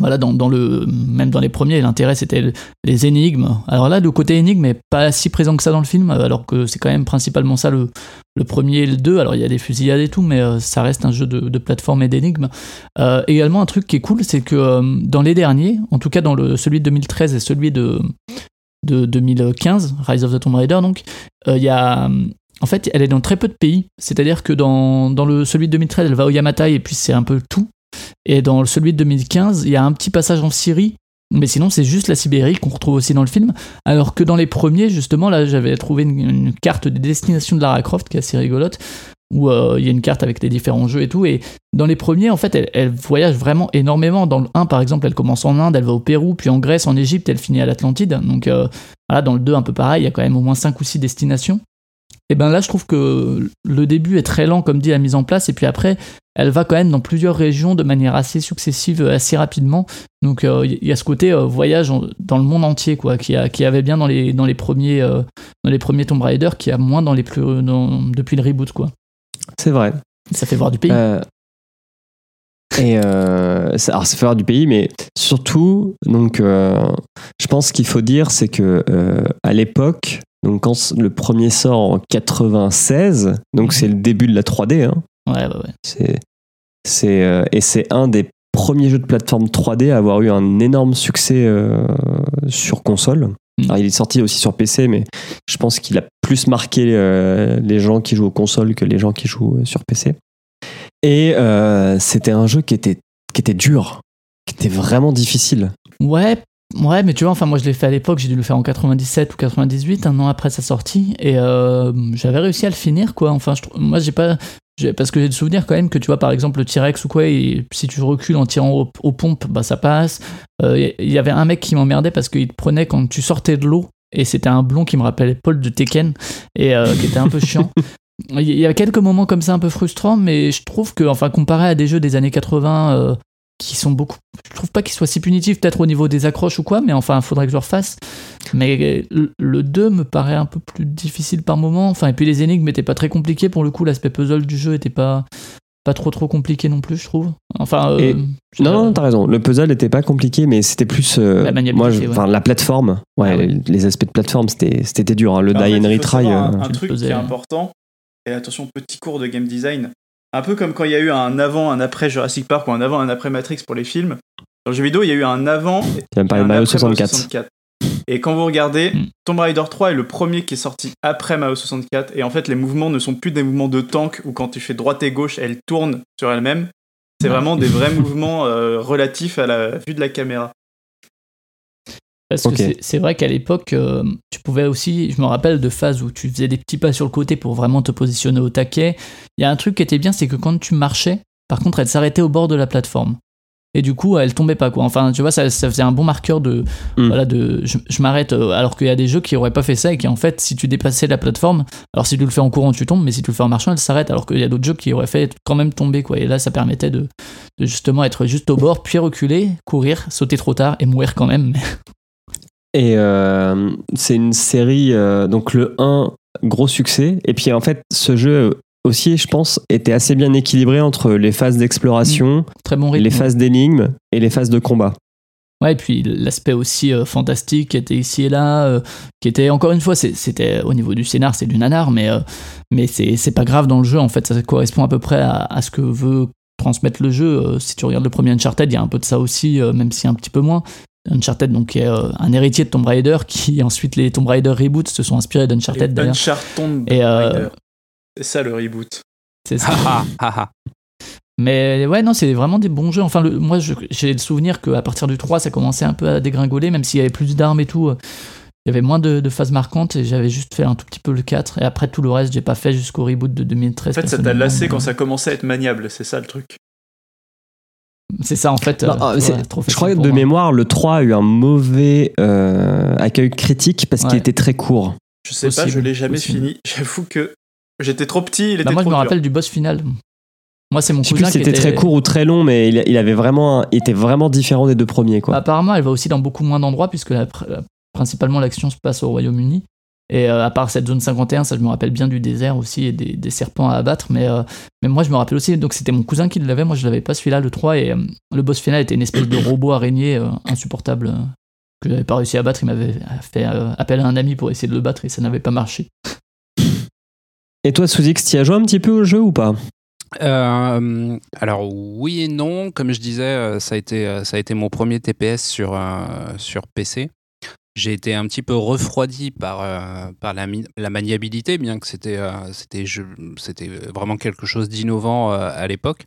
Voilà, dans, le, même dans les premiers, l'intérêt c'était le- les énigmes. Alors là, le côté énigme est pas si présent que ça dans le film, alors que c'est quand même principalement ça le, premier et le 2. Alors il y a des fusillades et tout, mais euh, ça reste un jeu de, plateforme et d'énigmes. Euh, également, un truc qui est cool, c'est que euh, dans les derniers, en tout cas dans celui de 2013 et celui de, de 2015, Rise of the Tomb Raider, donc, il y a. En fait, elle est dans très peu de pays. C'est-à-dire que dans, dans le, celui de 2013, elle va au Yamatai et puis c'est un peu tout. Et dans celui de 2015, il y a un petit passage en Syrie. Mais sinon, c'est juste la Sibérie qu'on retrouve aussi dans le film. Alors que dans les premiers, justement, là, j'avais trouvé une, carte des destinations de Lara Croft qui est assez rigolote, où euh, il y a une carte avec les différents jeux et tout. Et dans les premiers, en fait, elle, elle voyage vraiment énormément. Dans le 1, par exemple, elle commence en Inde, elle va au Pérou, puis en Grèce, en Égypte, elle finit à l'Atlantide. Donc euh, voilà, dans le 2, un peu pareil, il y a quand même au moins 5 ou 6 destinations. Et ben là, je trouve que le début est très lent, comme dit, la mise en place, et puis après, elle va quand même dans plusieurs régions de manière assez successive, euh, assez rapidement. Donc euh, il y a ce côté euh, voyage dans le monde entier, quoi, qui, a, qui avait bien dans les, dans les premiers, euh, dans les premiers Tomb Raider, qui a moins dans les plus, dans- depuis le reboot, quoi. C'est vrai. Ça fait voir du pays. Euh, et euh, ça- alors, ça fait voir du pays, mais surtout, donc, euh, je pense qu'il faut dire, c'est que euh, à l'époque, donc quand le premier sort en 96, donc c'est le début de la 3D. hein, Ouais, ouais, ouais. c'est, c'est, euh, et c'est un des premiers jeux de plateforme 3D à avoir eu un énorme succès euh, sur console. Mm. Alors, il est sorti aussi sur PC, mais je pense qu'il a plus marqué euh, les gens qui jouent aux consoles que les gens qui jouent sur PC. Et c'était un jeu qui était, qui était dur, qui était vraiment difficile. Ouais, ouais, mais tu vois, enfin moi je l'ai fait à l'époque, j'ai dû le faire en 97 ou 98, un an après sa sortie, et euh, j'avais réussi à le finir, quoi. Enfin, je moi j'ai pas. Parce que j'ai le souvenir quand même que tu vois, par exemple, le T-Rex ou quoi, et si tu recules en tirant aux, pompes, bah ça passe. Euh, Il y avait un mec qui m'emmerdait parce qu'il te prenait quand tu sortais de l'eau, et c'était un blond qui me rappelait Paul de Tekken, et euh, qui était un peu chiant. Il y a quelques moments comme ça un peu frustrants, mais je trouve que, enfin, comparé à des jeux des années 80 euh, qui sont beaucoup. Je trouve pas qu'ils soient si punitifs, peut-être au niveau des accroches ou quoi, mais enfin, il faudrait que je le refasse. Mais le- le 2 me paraît un peu plus difficile par moment. Enfin, et puis les énigmes étaient pas très compliquées pour le coup, l'aspect puzzle du jeu était pas. Pas trop trop compliqué non plus, je trouve. Enfin, euh, Et- Non, non, t'as raison. Le puzzle n'était pas compliqué, mais c'était plus. euh, La maniabilité, moi, je- ouais. la plateforme, ouais, Ah ouais. Les, les aspects de plateforme, c'était c'était dur. hein. Le En fait, die and retry. savoir euh, Un, un truc qui est important, et attention, petit cours de game design, un peu comme quand il y a eu un avant, un après Jurassic Park ou un avant, un après Matrix pour les films. Dans le jeu vidéo, il y a eu un avant Tu me et parler Mario après 64. Et quand vous regardez, Mm. Tomb Raider 3 est le premier qui est sorti après Mario 64. Et en fait, les mouvements ne sont plus des mouvements de tank où quand tu fais droite et gauche, elle tourne sur elle-même. C'est vraiment des vrais mouvements euh, relatifs à la vue de la caméra. Parce que c'est- vrai qu'à l'époque, euh, tu pouvais aussi, je me rappelle de phases où tu faisais des petits pas sur le côté pour vraiment te positionner au taquet. Il y a un truc qui était bien, c'est que quand tu marchais, par contre, elle s'arrêtait au bord de la plateforme. Et du coup, elle tombait pas quoi. Enfin, tu vois, ça, ça faisait un bon marqueur de, Mm. voilà, de, je, je m'arrête. euh, Alors qu'il y a des jeux qui auraient pas fait ça et qui en fait, si tu dépassais la plateforme, alors si tu le fais en courant, tu tombes, mais si tu le fais en marchant, elle s'arrête. Alors qu'il y a d'autres jeux qui auraient fait quand même tomber quoi. Et là, ça permettait de, de justement être juste au bord, puis reculer, courir, sauter trop tard et mourir quand même. Et euh, c'est une série, euh, donc le 1, gros succès. Et puis en fait, ce jeu aussi, je pense, était assez bien équilibré entre les phases d'exploration, Très bon rythme. les phases d'énigmes et les phases de combat. Ouais, et puis l'aspect aussi euh, fantastique qui était ici et là, euh, qui était encore une fois, c'était au niveau du scénar, c'est du nanar, mais, euh, mais c'est c'est pas grave dans le jeu, en fait, ça correspond à peu près à, à ce que veut transmettre le jeu. Si tu regardes le premier Uncharted, il y a un peu de ça aussi, même si un petit peu moins. Uncharted, donc, qui est euh, un héritier de Tomb Raider, qui ensuite les Tomb Raider reboots se sont inspirés d'Uncharted d'ailleurs. Uncharted Et, euh. C'est ça le reboot. C'est ça. Mais ouais, non, c'est vraiment des bons jeux. Enfin, le- moi, j'ai le souvenir qu'à partir du 3, ça commençait un peu à dégringoler, même s'il y avait plus d'armes et tout. euh, Il y avait moins de, de phases marquantes et j'avais juste fait un tout petit peu le 4. Et après, tout le reste, j'ai pas fait jusqu'au reboot de 2013. En fait, ça t'a lassé quand ça commençait à être maniable, c'est ça le truc. C'est ça, en fait. Non, euh, ah, ouais, c'est- trop je crois que de moi. mémoire, le 3 a eu un mauvais euh, accueil critique parce qu'il était très court. Je sais pas, Possible, je l'ai jamais possible. fini. J'avoue que j'étais trop petit, il était Bah, moi, je me dur. rappelle du boss final. Moi, c'est mon Je sais cousin plus c'était était très court ou très long, mais il, il avait vraiment, un- il était vraiment différent des deux premiers, quoi. Bah, apparemment, elle va aussi dans beaucoup moins d'endroits, puisque la- la- principalement l'action se passe au Royaume-Uni. Et euh, à part cette zone 51, ça je me rappelle bien du désert aussi et des, des serpents à abattre. Mais, euh, mais moi je me rappelle aussi, donc c'était mon cousin qui l'avait, moi je l'avais pas celui-là, le 3. Et euh, le boss final était une espèce de robot araignée euh, insupportable euh, que j'avais pas réussi à battre. Il m'avait fait euh, appel à un ami pour essayer de le battre et ça n'avait pas marché. Et toi, Suzix, tu as joué un petit peu au jeu ou pas? Euh, alors oui et non, comme je disais, ça a été, ça a été mon premier TPS sur, euh, sur PC. J'ai été un petit peu refroidi par, euh, par la, maniabilité, bien que c'était euh, c'était vraiment quelque chose d'innovant euh, à l'époque.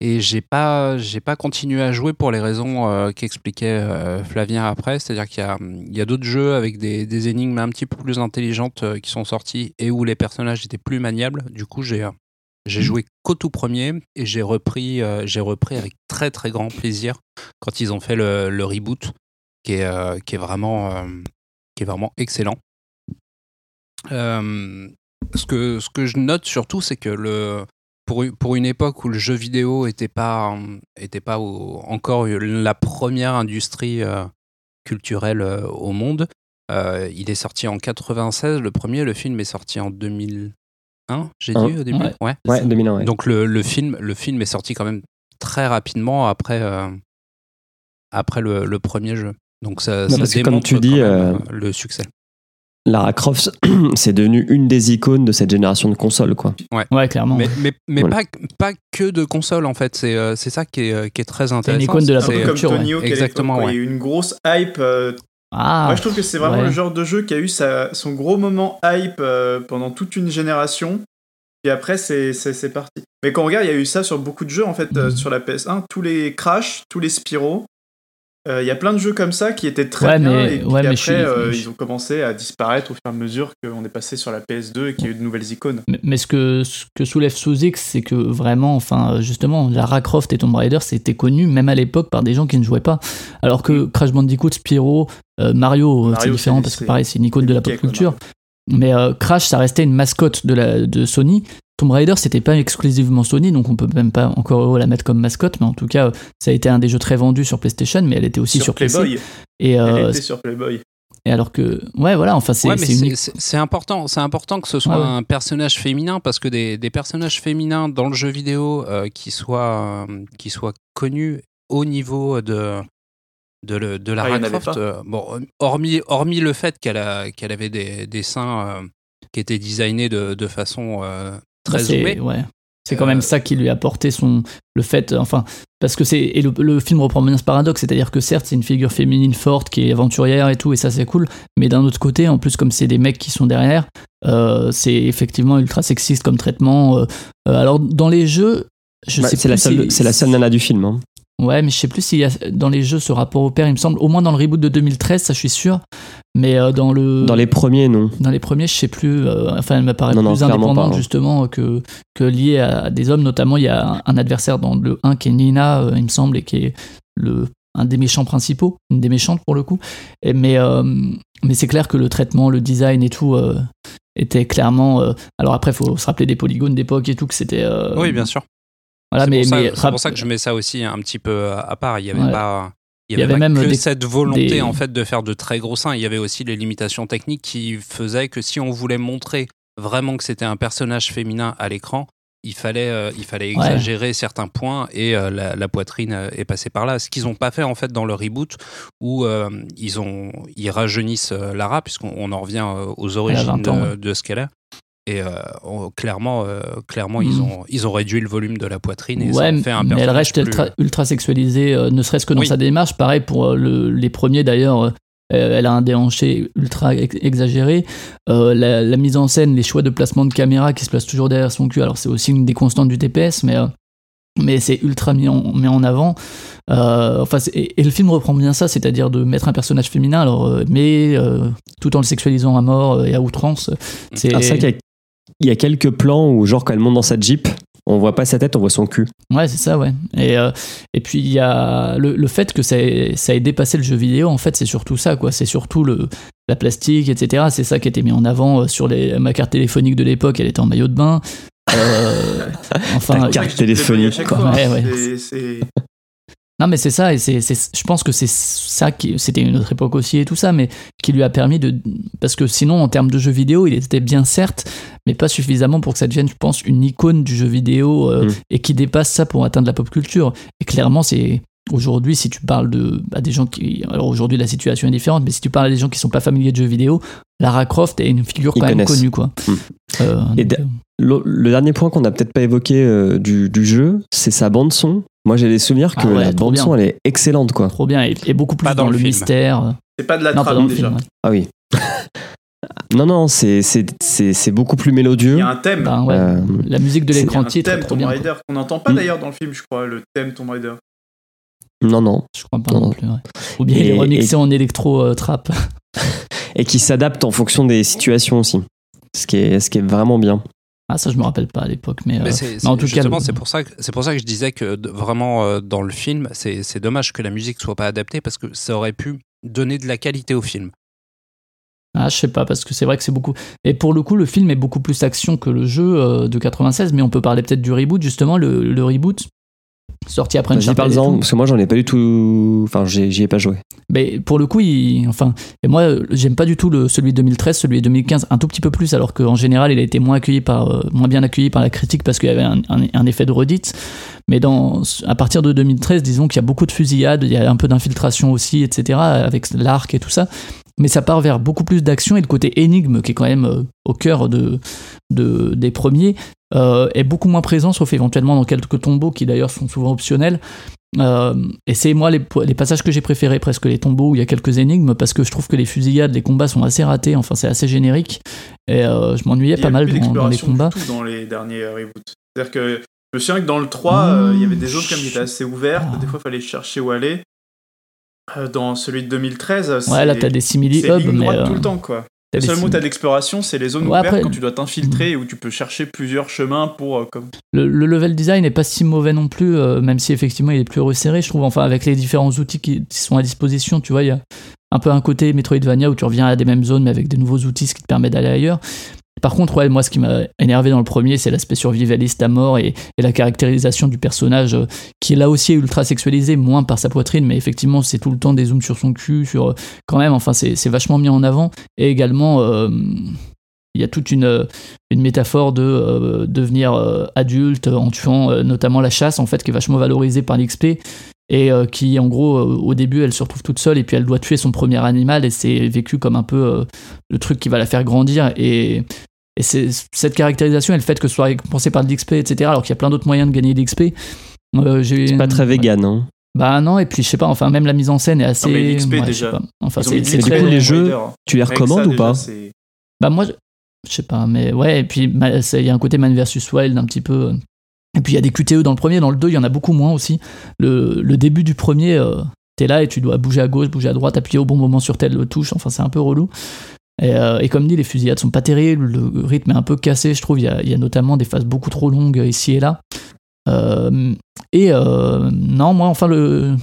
Et j'ai pas j'ai pas continué à jouer pour les raisons qu'expliquait Flavien après, c'est-à-dire qu'il y a, il y a d'autres jeux avec des, des énigmes un petit peu plus intelligentes qui sont sortis et où les personnages étaient plus maniables. Du coup, j'ai j'ai joué qu'au tout premier et j'ai repris, euh, j'ai repris avec très très grand plaisir quand ils ont fait le, le reboot, qui est, euh, qui est vraiment, euh, qui est vraiment excellent. Euh, ce que ce que je note surtout, c'est que le pour, une- pour une époque où le jeu vidéo était pas était pas au- encore la première industrie culturelle au monde, il est sorti en 96 le premier, le film est sorti en 2001, j'ai dit au début? Ouais. ouais. Ouais, 2001, ouais. Donc le, le film, le film est sorti quand même très rapidement après, après le, le premier jeu. Donc ça, Non, comme tu quand dis, même, euh, euh, le succès. Lara Croft, c'est devenu une des icônes de cette génération de consoles, quoi. Ouais, clairement. Mais, mais, mais Voilà. pas, pas que de console en fait, c'est euh, c'est ça qui est, qui est très intéressant. icône de la pop comme culture, ouais. Tony Hawk Exactement. Il y a eu une grosse hype. euh, Ah, Moi, je trouve que c'est vraiment ouais. le genre de jeu qui a eu sa- son gros moment hype euh, pendant toute une génération. Et après, c'est c'est- c'est parti. Mais quand on regarde, il y a eu ça sur beaucoup de jeux, en fait, euh, Mhm. sur la PS1. Tous les Crash, tous les Spyro. Euh, Il y a plein de jeux comme ça qui étaient très Ouais, bien mais- et puis ouais, mais après, suis- euh, ils ont commencé à disparaître au fur et à mesure qu'on est passé sur la PS2 et qu'il y a eu de nouvelles icônes. Mais- Mais ce que, ce que soulève Sous-X, c'est que vraiment, enfin, justement, Lara Croft et Tomb Raider, c'était connu même à l'époque par des gens qui ne jouaient pas. Alors que Crash Bandicoot, Spyro, euh, Mario, c'est différent parce que pareil, c'est une icône de la pop quoi, culture. Mais euh, Crash, ça restait une mascotte de, la, de Sony. Tomb Raider, c'était pas exclusivement Sony, donc on peut même pas encore la mettre comme mascotte, mais en tout cas, ça a été un des jeux très vendus sur PlayStation, mais elle était aussi sur, sur PC. Playboy. Et, Elle euh, était sur Playboy. et alors que, ouais, voilà, enfin, c'est Ouais, c'est important, c'est important que ce soit Ouais, ouais. un personnage féminin parce que des, des personnages féminins dans le jeu vidéo euh, qui soient euh, qui soient connus au niveau de de, le- de Ah, Lara Croft. euh, bon, hormis hormis le fait qu'elle a qu'elle avait des, des seins euh, qui étaient designés de, de façon euh, très Bah, c'est- zoomée. ouais. C'est quand Euh, même ça qui lui a apporté son le fait enfin parce que c'est et le, le film reprend bien ce paradoxe c'est-à-dire que certes c'est une figure féminine forte qui est aventurière et tout et ça c'est cool mais d'un autre côté en plus comme c'est des mecs qui sont derrière euh, c'est effectivement ultra sexiste comme traitement euh, euh, alors dans les jeux je Bah, sais c'est la seule, si- c'est la seule nana du film. hein. Ouais, mais je sais plus s'il y a dans les jeux ce rapport au père, il me semble, au moins dans le reboot de 2013, ça je suis sûr. Mais euh, dans le Dans les premiers, non. dans les premiers, je sais plus. euh, enfin, elle m'apparaît Non, non, plus clairement indépendante pas, hein. justement que que liée à des hommes. Notamment, il y a un, un adversaire dans le 1 qui est Nina, euh, il me semble, et qui est le un des méchants principaux, une des méchantes pour le coup. Et, mais euh, mais c'est clair que le traitement, le design et tout euh, était clairement. euh, alors après, faut se rappeler des polygones d'époque et tout que c'était. euh, Oui, bien sûr. Voilà, c'est mais pour, ça- mais c'est pour ça que je mets ça aussi un petit peu à part. Il y avait pas. Il Il y y avait, avait pas même que des- cette volonté des- en fait de faire de très gros seins. Il y avait aussi les limitations techniques qui faisaient que si on voulait montrer vraiment que c'était un personnage féminin à l'écran, il fallait, euh, il fallait exagérer certains points et euh, la, la, poitrine euh, est passée par là. Ce qu'ils n'ont pas fait en fait dans le reboot où ils, ont, ils rajeunissent Lara, puisqu'on en revient aux origines de, de, ce qu'elle est. Et clairement, clairement ils, Mm. ont, ils ont réduit le volume de la poitrine et Ouais, ça fait un mais elle reste plus- ultra, ultra sexualisée, euh, ne serait-ce que dans Oui. sa démarche. Pareil pour euh, le- les premiers d'ailleurs. euh, elle a un déhanché ultra ex- exagéré. Euh, la, la mise en scène, les choix de placement de caméra qui se place toujours derrière son cul. Alors c'est aussi une des constantes du TPS, mais euh, mais c'est ultra mis en, mis en avant. Euh, enfin, c'est- et, et le film reprend bien ça, c'est-à-dire de mettre un personnage féminin, alors euh, mais euh, tout en le sexualisant à mort euh, et à outrance. C'est Ah, c'est qu'il y a- il y a quelques plans où, genre, quand elle monte dans sa Jeep, on voit pas sa tête, on voit son cul. Ouais, c'est ça, ouais. Et, euh, et puis il y a le, le fait que ça ait, ça ait dépassé le jeu vidéo, en fait, c'est surtout ça, quoi. C'est surtout le, la plastique, etc. C'est ça qui était mis en avant euh, sur les, ma carte téléphonique de l'époque, elle était en maillot de bain. Euh, enfin, Ta carte téléphonique, chaque quoi. fois, Ouais, ouais. c'est- c'est- Non, mais c'est ça, et c'est, je pense que c'est ça qui. C'était une autre époque aussi et tout ça, mais qui lui a permis de. Parce que sinon, en termes de jeux vidéo, il était bien certes, mais pas suffisamment pour que ça devienne, je pense, une icône du jeu vidéo euh, Mm. et qui dépasse ça pour atteindre la pop culture. Et clairement, c'est. Aujourd'hui, si tu parles de à des gens qui. Alors aujourd'hui, la situation est différente, mais si tu parles à des gens qui sont pas familiers de jeux vidéo, Lara Croft est une figure Ils quand même connaissent. connue, quoi. Mm. Euh, Et donc, Le, le dernier point qu'on n'a peut-être pas évoqué euh, du, du jeu, c'est sa bande-son. Moi, j'ai des souvenirs que Ah ouais, la trop bande-son, elle est excellente, quoi. trop bien, et, et beaucoup plus Pas dans, dans le, film. mystère. C'est pas de la Non, trame le déjà. film. ouais. Ah oui. non, non, c'est- beaucoup plus mélodieux. Il y a un thème. Ben ouais, Euh, la musique de l'écran un titre, thème trop Tomb. Raider qu'on n'entend pas Mm. d'ailleurs dans le film, je crois, le thème Tomb Raider. Non, non. Je crois pas Non. non plus. ouais. Ou bien il est remixé et- en électro euh, trap. Et qui s'adapte en fonction des situations aussi. Ce qui est, ce qui est vraiment bien. Ah ça je me rappelle pas à l'époque, mais, Mais euh, mais en tout cas, justement, le- c'est pour ça que c'est pour ça que je disais que vraiment euh, dans le film, c'est, c'est dommage que la musique soit pas adaptée parce que ça aurait pu donner de la qualité au film. ah je sais pas parce que c'est vrai que c'est beaucoup. Et pour le coup le film est beaucoup plus action que le jeu euh, de 96, mais on peut parler peut-être du reboot justement le, le reboot sorti après Uncharted parle-en, parce que moi, j'en ai pas du tout. Enfin, j'y ai pas joué. Mais pour le coup, il, enfin, et moi, j'aime pas du tout le, celui de 2013, celui de 2015, un tout petit peu plus, alors qu'en général, il a été moins accueilli par, euh, moins bien accueilli par la critique parce qu'il y avait un, un- un effet de redite. Mais dans, à partir de 2013, disons qu'il y a beaucoup de fusillades, il y a un peu d'infiltration aussi, etc., avec l'arc et tout ça. Mais ça part vers beaucoup plus d'action et le côté énigme qui est quand même euh, au cœur de, de- des premiers euh, est beaucoup moins présent, sauf éventuellement dans quelques tombeaux qui d'ailleurs sont souvent optionnels. Euh, et c'est moi les, les passages que j'ai préférés, presque les tombeaux où il y a quelques énigmes, parce que je trouve que les fusillades, les combats sont assez ratés, enfin c'est assez générique. Et euh, je m'ennuyais pas mal dans, dans les combats. du tout dans les derniers reboots. C'est-à-dire que je me souviens que dans le 3, euh, il y avait des zones comme qui étaient assez ouvertes, Ah. des fois il fallait chercher où aller. Euh, dans celui de 2013, c'est Ouais, là t'as des simili hubs, mais. euh, tout le temps quoi. Le seul mot t'as d'exploration, c'est les zones Ouais, ouvertes après- quand tu dois t'infiltrer et où tu peux chercher plusieurs chemins pour euh, comme le, le level design n'est pas si mauvais non plus, même si effectivement il est plus resserré, je trouve. Enfin, avec les différents outils qui, qui sont à disposition, tu vois, il y a un peu un côté Metroidvania où tu reviens à des mêmes zones mais avec des nouveaux outils, ce qui te permet d'aller ailleurs. Par contre, ouais, moi, ce qui m'a énervé dans le premier, c'est l'aspect survivaliste à mort et, la caractérisation du personnage, euh, qui est là aussi ultra sexualisé, moins par sa poitrine, mais effectivement, c'est tout le temps des zooms sur son cul, sur euh, quand même, enfin, c'est vachement mis en avant. Et également, euh, il y a toute une, métaphore de devenir adulte en tuant notamment la chasse, en fait, qui est vachement valorisée par l'XP et qui en gros au début elle se retrouve toute seule et puis elle doit tuer son premier animal et c'est vécu comme un peu le truc qui va la faire grandir et, et c'est cette caractérisation et le fait que ce soit récompensé par de l'XP etc alors qu'il y a plein d'autres moyens de gagner de l'XP euh, C'est pas très vegan, hein. bah non et puis je sais pas enfin même la mise en scène est assez Non, mais l'XP, ouais, déjà. enfin c'est du coup, les jeux, Raider. Tu les recommandes ça, ou déjà, pas? Bah moi, je sais pas, mais ouais, et puis ça, il y a un côté Man vs Wild un petit peu. Et puis il y a des QTE dans le premier, dans le 2 il y en a beaucoup moins aussi. Le, le début du premier, euh, t'es là et tu dois bouger à gauche, bouger à droite, appuyer au bon moment sur telle touche, enfin c'est un peu relou. Et, euh, et comme dit, les fusillades sont pas terribles, le rythme est un peu cassé, je trouve. Il y a, notamment des phases beaucoup trop longues ici et là. Euh, et euh, non, moi, enfin, le,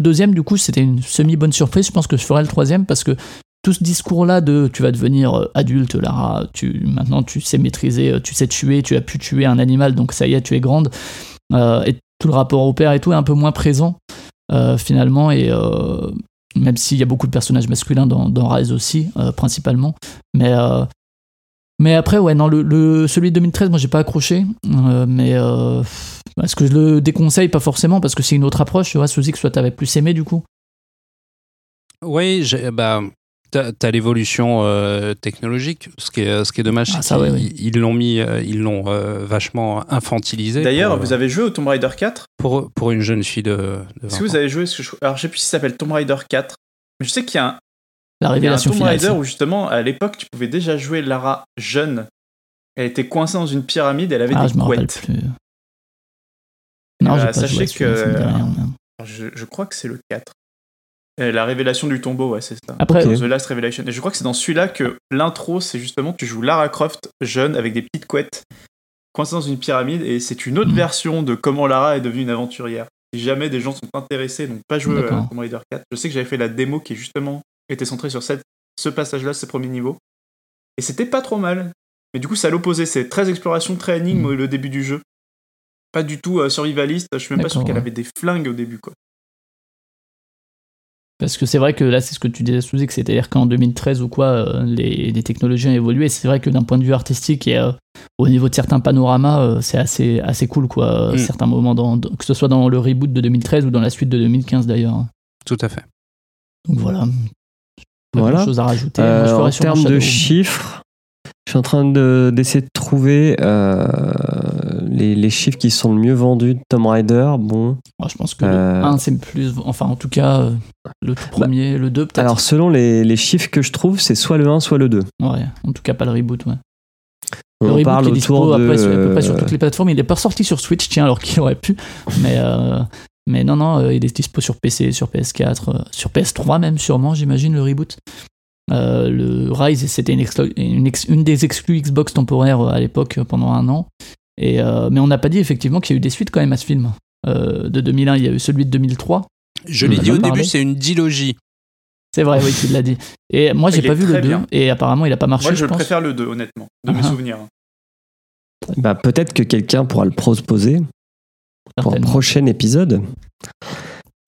deuxième, du coup, c'était une semi-bonne surprise. Je pense que je ferai le troisième parce que tout ce discours-là de tu vas devenir euh, adulte, Lara, tu, maintenant tu sais maîtriser, euh, tu sais tuer, tu as pu tuer un animal, donc ça y est, tu es grande. Euh, et tout le rapport au père et tout est un peu moins présent, euh, finalement. Et euh, même s'il y a beaucoup de personnages masculins dans, dans Rise aussi, euh, principalement. Mais. euh, Mais après, ouais, non, le, le- celui de 2013, moi j'ai pas accroché. Euh, mais est-ce que je le déconseille Pas forcément, parce que c'est une autre approche, tu vois. Suzy, que toi t'avais plus aimé du coup? Oui, bah, t'as as, l'évolution euh, technologique. Ce qui est, ce qui est dommage, Ah, ça, oui. ils l'ont mis, euh, ils l'ont euh, vachement infantilisé. D'ailleurs, vous avez joué au Tomb Raider 4 pour, pour une jeune fille de, de 20 Est-ce que vous avez joué ce que je... Alors, je sais plus si ça s'appelle Tomb Raider 4, mais je sais qu'il y a un, La il y a un révélation Tomb finale. Raider où justement, à l'époque, tu pouvais déjà jouer Lara jeune. Elle était coincée dans une pyramide, elle avait Ah, des je me rappelle couettes. plus. Non, Euh, pas sachez joué que- rien, mais- Alors, Je, je crois que c'est le 4. Euh, la révélation du tombeau, ouais, c'est ça. Après. The Last Revelation. Et je crois que c'est dans celui-là que l'intro, c'est justement, tu joues Lara Croft jeune avec des petites couettes, coincée dans une pyramide, et c'est une autre Mhm. version de comment Lara est devenue une aventurière. Si jamais des gens sont intéressés, donc pas jouer à D'accord. Tomb Raider 4, je sais que j'avais fait la démo qui justement était centrée sur cette, ce passage-là, ce premier niveau. Et c'était pas trop mal. Mais du coup, c'est à l'opposé, c'est très exploration, très énigme Mhm. le début du jeu. Pas du tout euh, survivaliste, je suis même pas sûr qu'elle avait des flingues au début, quoi. Parce que c'est vrai que là, c'est ce que tu disais, Suzy, que c'est-à-dire qu'en 2013 ou quoi, euh, les, les technologies ont évolué. C'est vrai que d'un point de vue artistique et euh, au niveau de certains panoramas, euh, c'est assez, assez cool, quoi. Mm. Certains moments, dans, dans- que ce soit dans le reboot de 2013 ou dans la suite de 2015 d'ailleurs. Tout à fait. Donc voilà. Pas Voilà. chose à rajouter. Moi, je ferais en termes de chiffres, je suis en train de- d'essayer de, trouver euh, les, les chiffres qui sont le mieux vendus de Tomb Raider. Bon, Moi, je pense que Euh, le 1, c'est plus. Enfin, en tout cas, euh, le tout premier, le 2, peut-être. alors selon les, les chiffres que je trouve, c'est soit le 1, soit le 2. Ouais, en tout cas, pas le reboot, ouais. On le reboot parle qui est dispo autour de. après, sur- à peu près sur euh, toutes les plateformes. Il est pas sorti sur Switch, tiens, alors qu'il aurait pu. Mais, euh, mais non, non, euh, il est dispo sur PC, sur PS4, euh, sur PS3 même, sûrement, j'imagine, le reboot. Euh, le Rise, c'était une, une, une des exclus Xbox temporaires euh, à l'époque, euh, pendant un an. Et, euh, mais on n'a pas dit effectivement qu'il y a eu des suites quand même à ce film. Euh, de 2001, il y a eu celui de 2003. Je l'ai dit au parlé. début, c'est une dilogie. C'est vrai, oui, tu l'as dit. Et moi, j'ai Il pas vu le très 2, bien. et apparemment, il a pas marché, Moi, je, je, pense. préfère le 2, honnêtement, de mes Ah. souvenirs. bah, Peut-être que quelqu'un pourra le proposer pour un prochain épisode.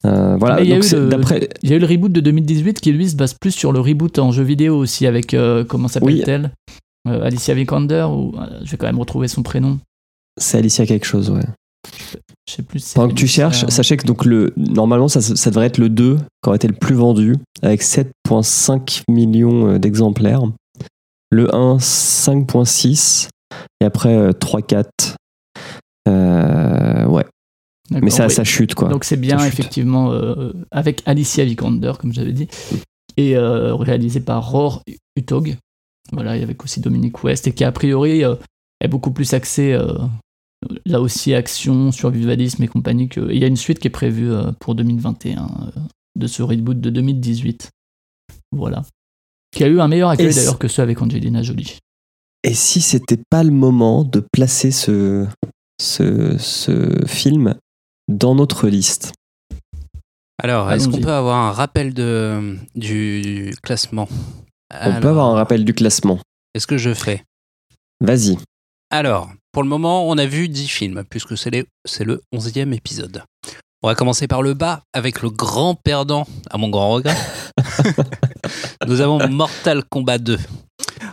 Euh, voilà, il y donc le-. Il y a eu le reboot de 2018 qui lui se base plus sur le reboot en jeu vidéo aussi avec euh, comment s'appelle-t-elle? Euh, Alicia Vikander ou euh, je vais quand même retrouver son prénom. C'est Alicia quelque chose, ouais. Je sais plus. si Pendant que tu cherches, sachez que donc le, normalement, ça, ça devrait être le 2 qui aurait été le plus vendu, avec 7,5 millions euh, d'exemplaires. Le 1, 5,6. Et après, euh, 3, 4. Euh, ouais. Mais ça, oui. ça chute, quoi. Donc c'est bien effectivement euh, avec Alicia Vikander comme j'avais dit et euh, réalisé par Roar Utog. Voilà, et avec aussi Dominique West et qui a priori euh, est beaucoup plus axé euh, là aussi action, survivalisme et compagnie que et il y a une suite qui est prévue euh, pour 2021 euh, de ce reboot de 2018. Voilà. Qui a eu un meilleur accueil d'ailleurs que ceux avec Angelina Jolie. Et si c'était pas le moment de placer ce, ce, ce film dans notre liste? Alors, est-ce qu'on peut avoir un rappel de, du classement? On peut avoir un rappel du classement. Est-ce que je fais Vas-y. Alors, pour le moment, on a vu 10 films, puisque c'est le 11e épisode. On va commencer par le bas, avec le grand perdant, à mon grand regret. Nous avons Mortal Kombat 2.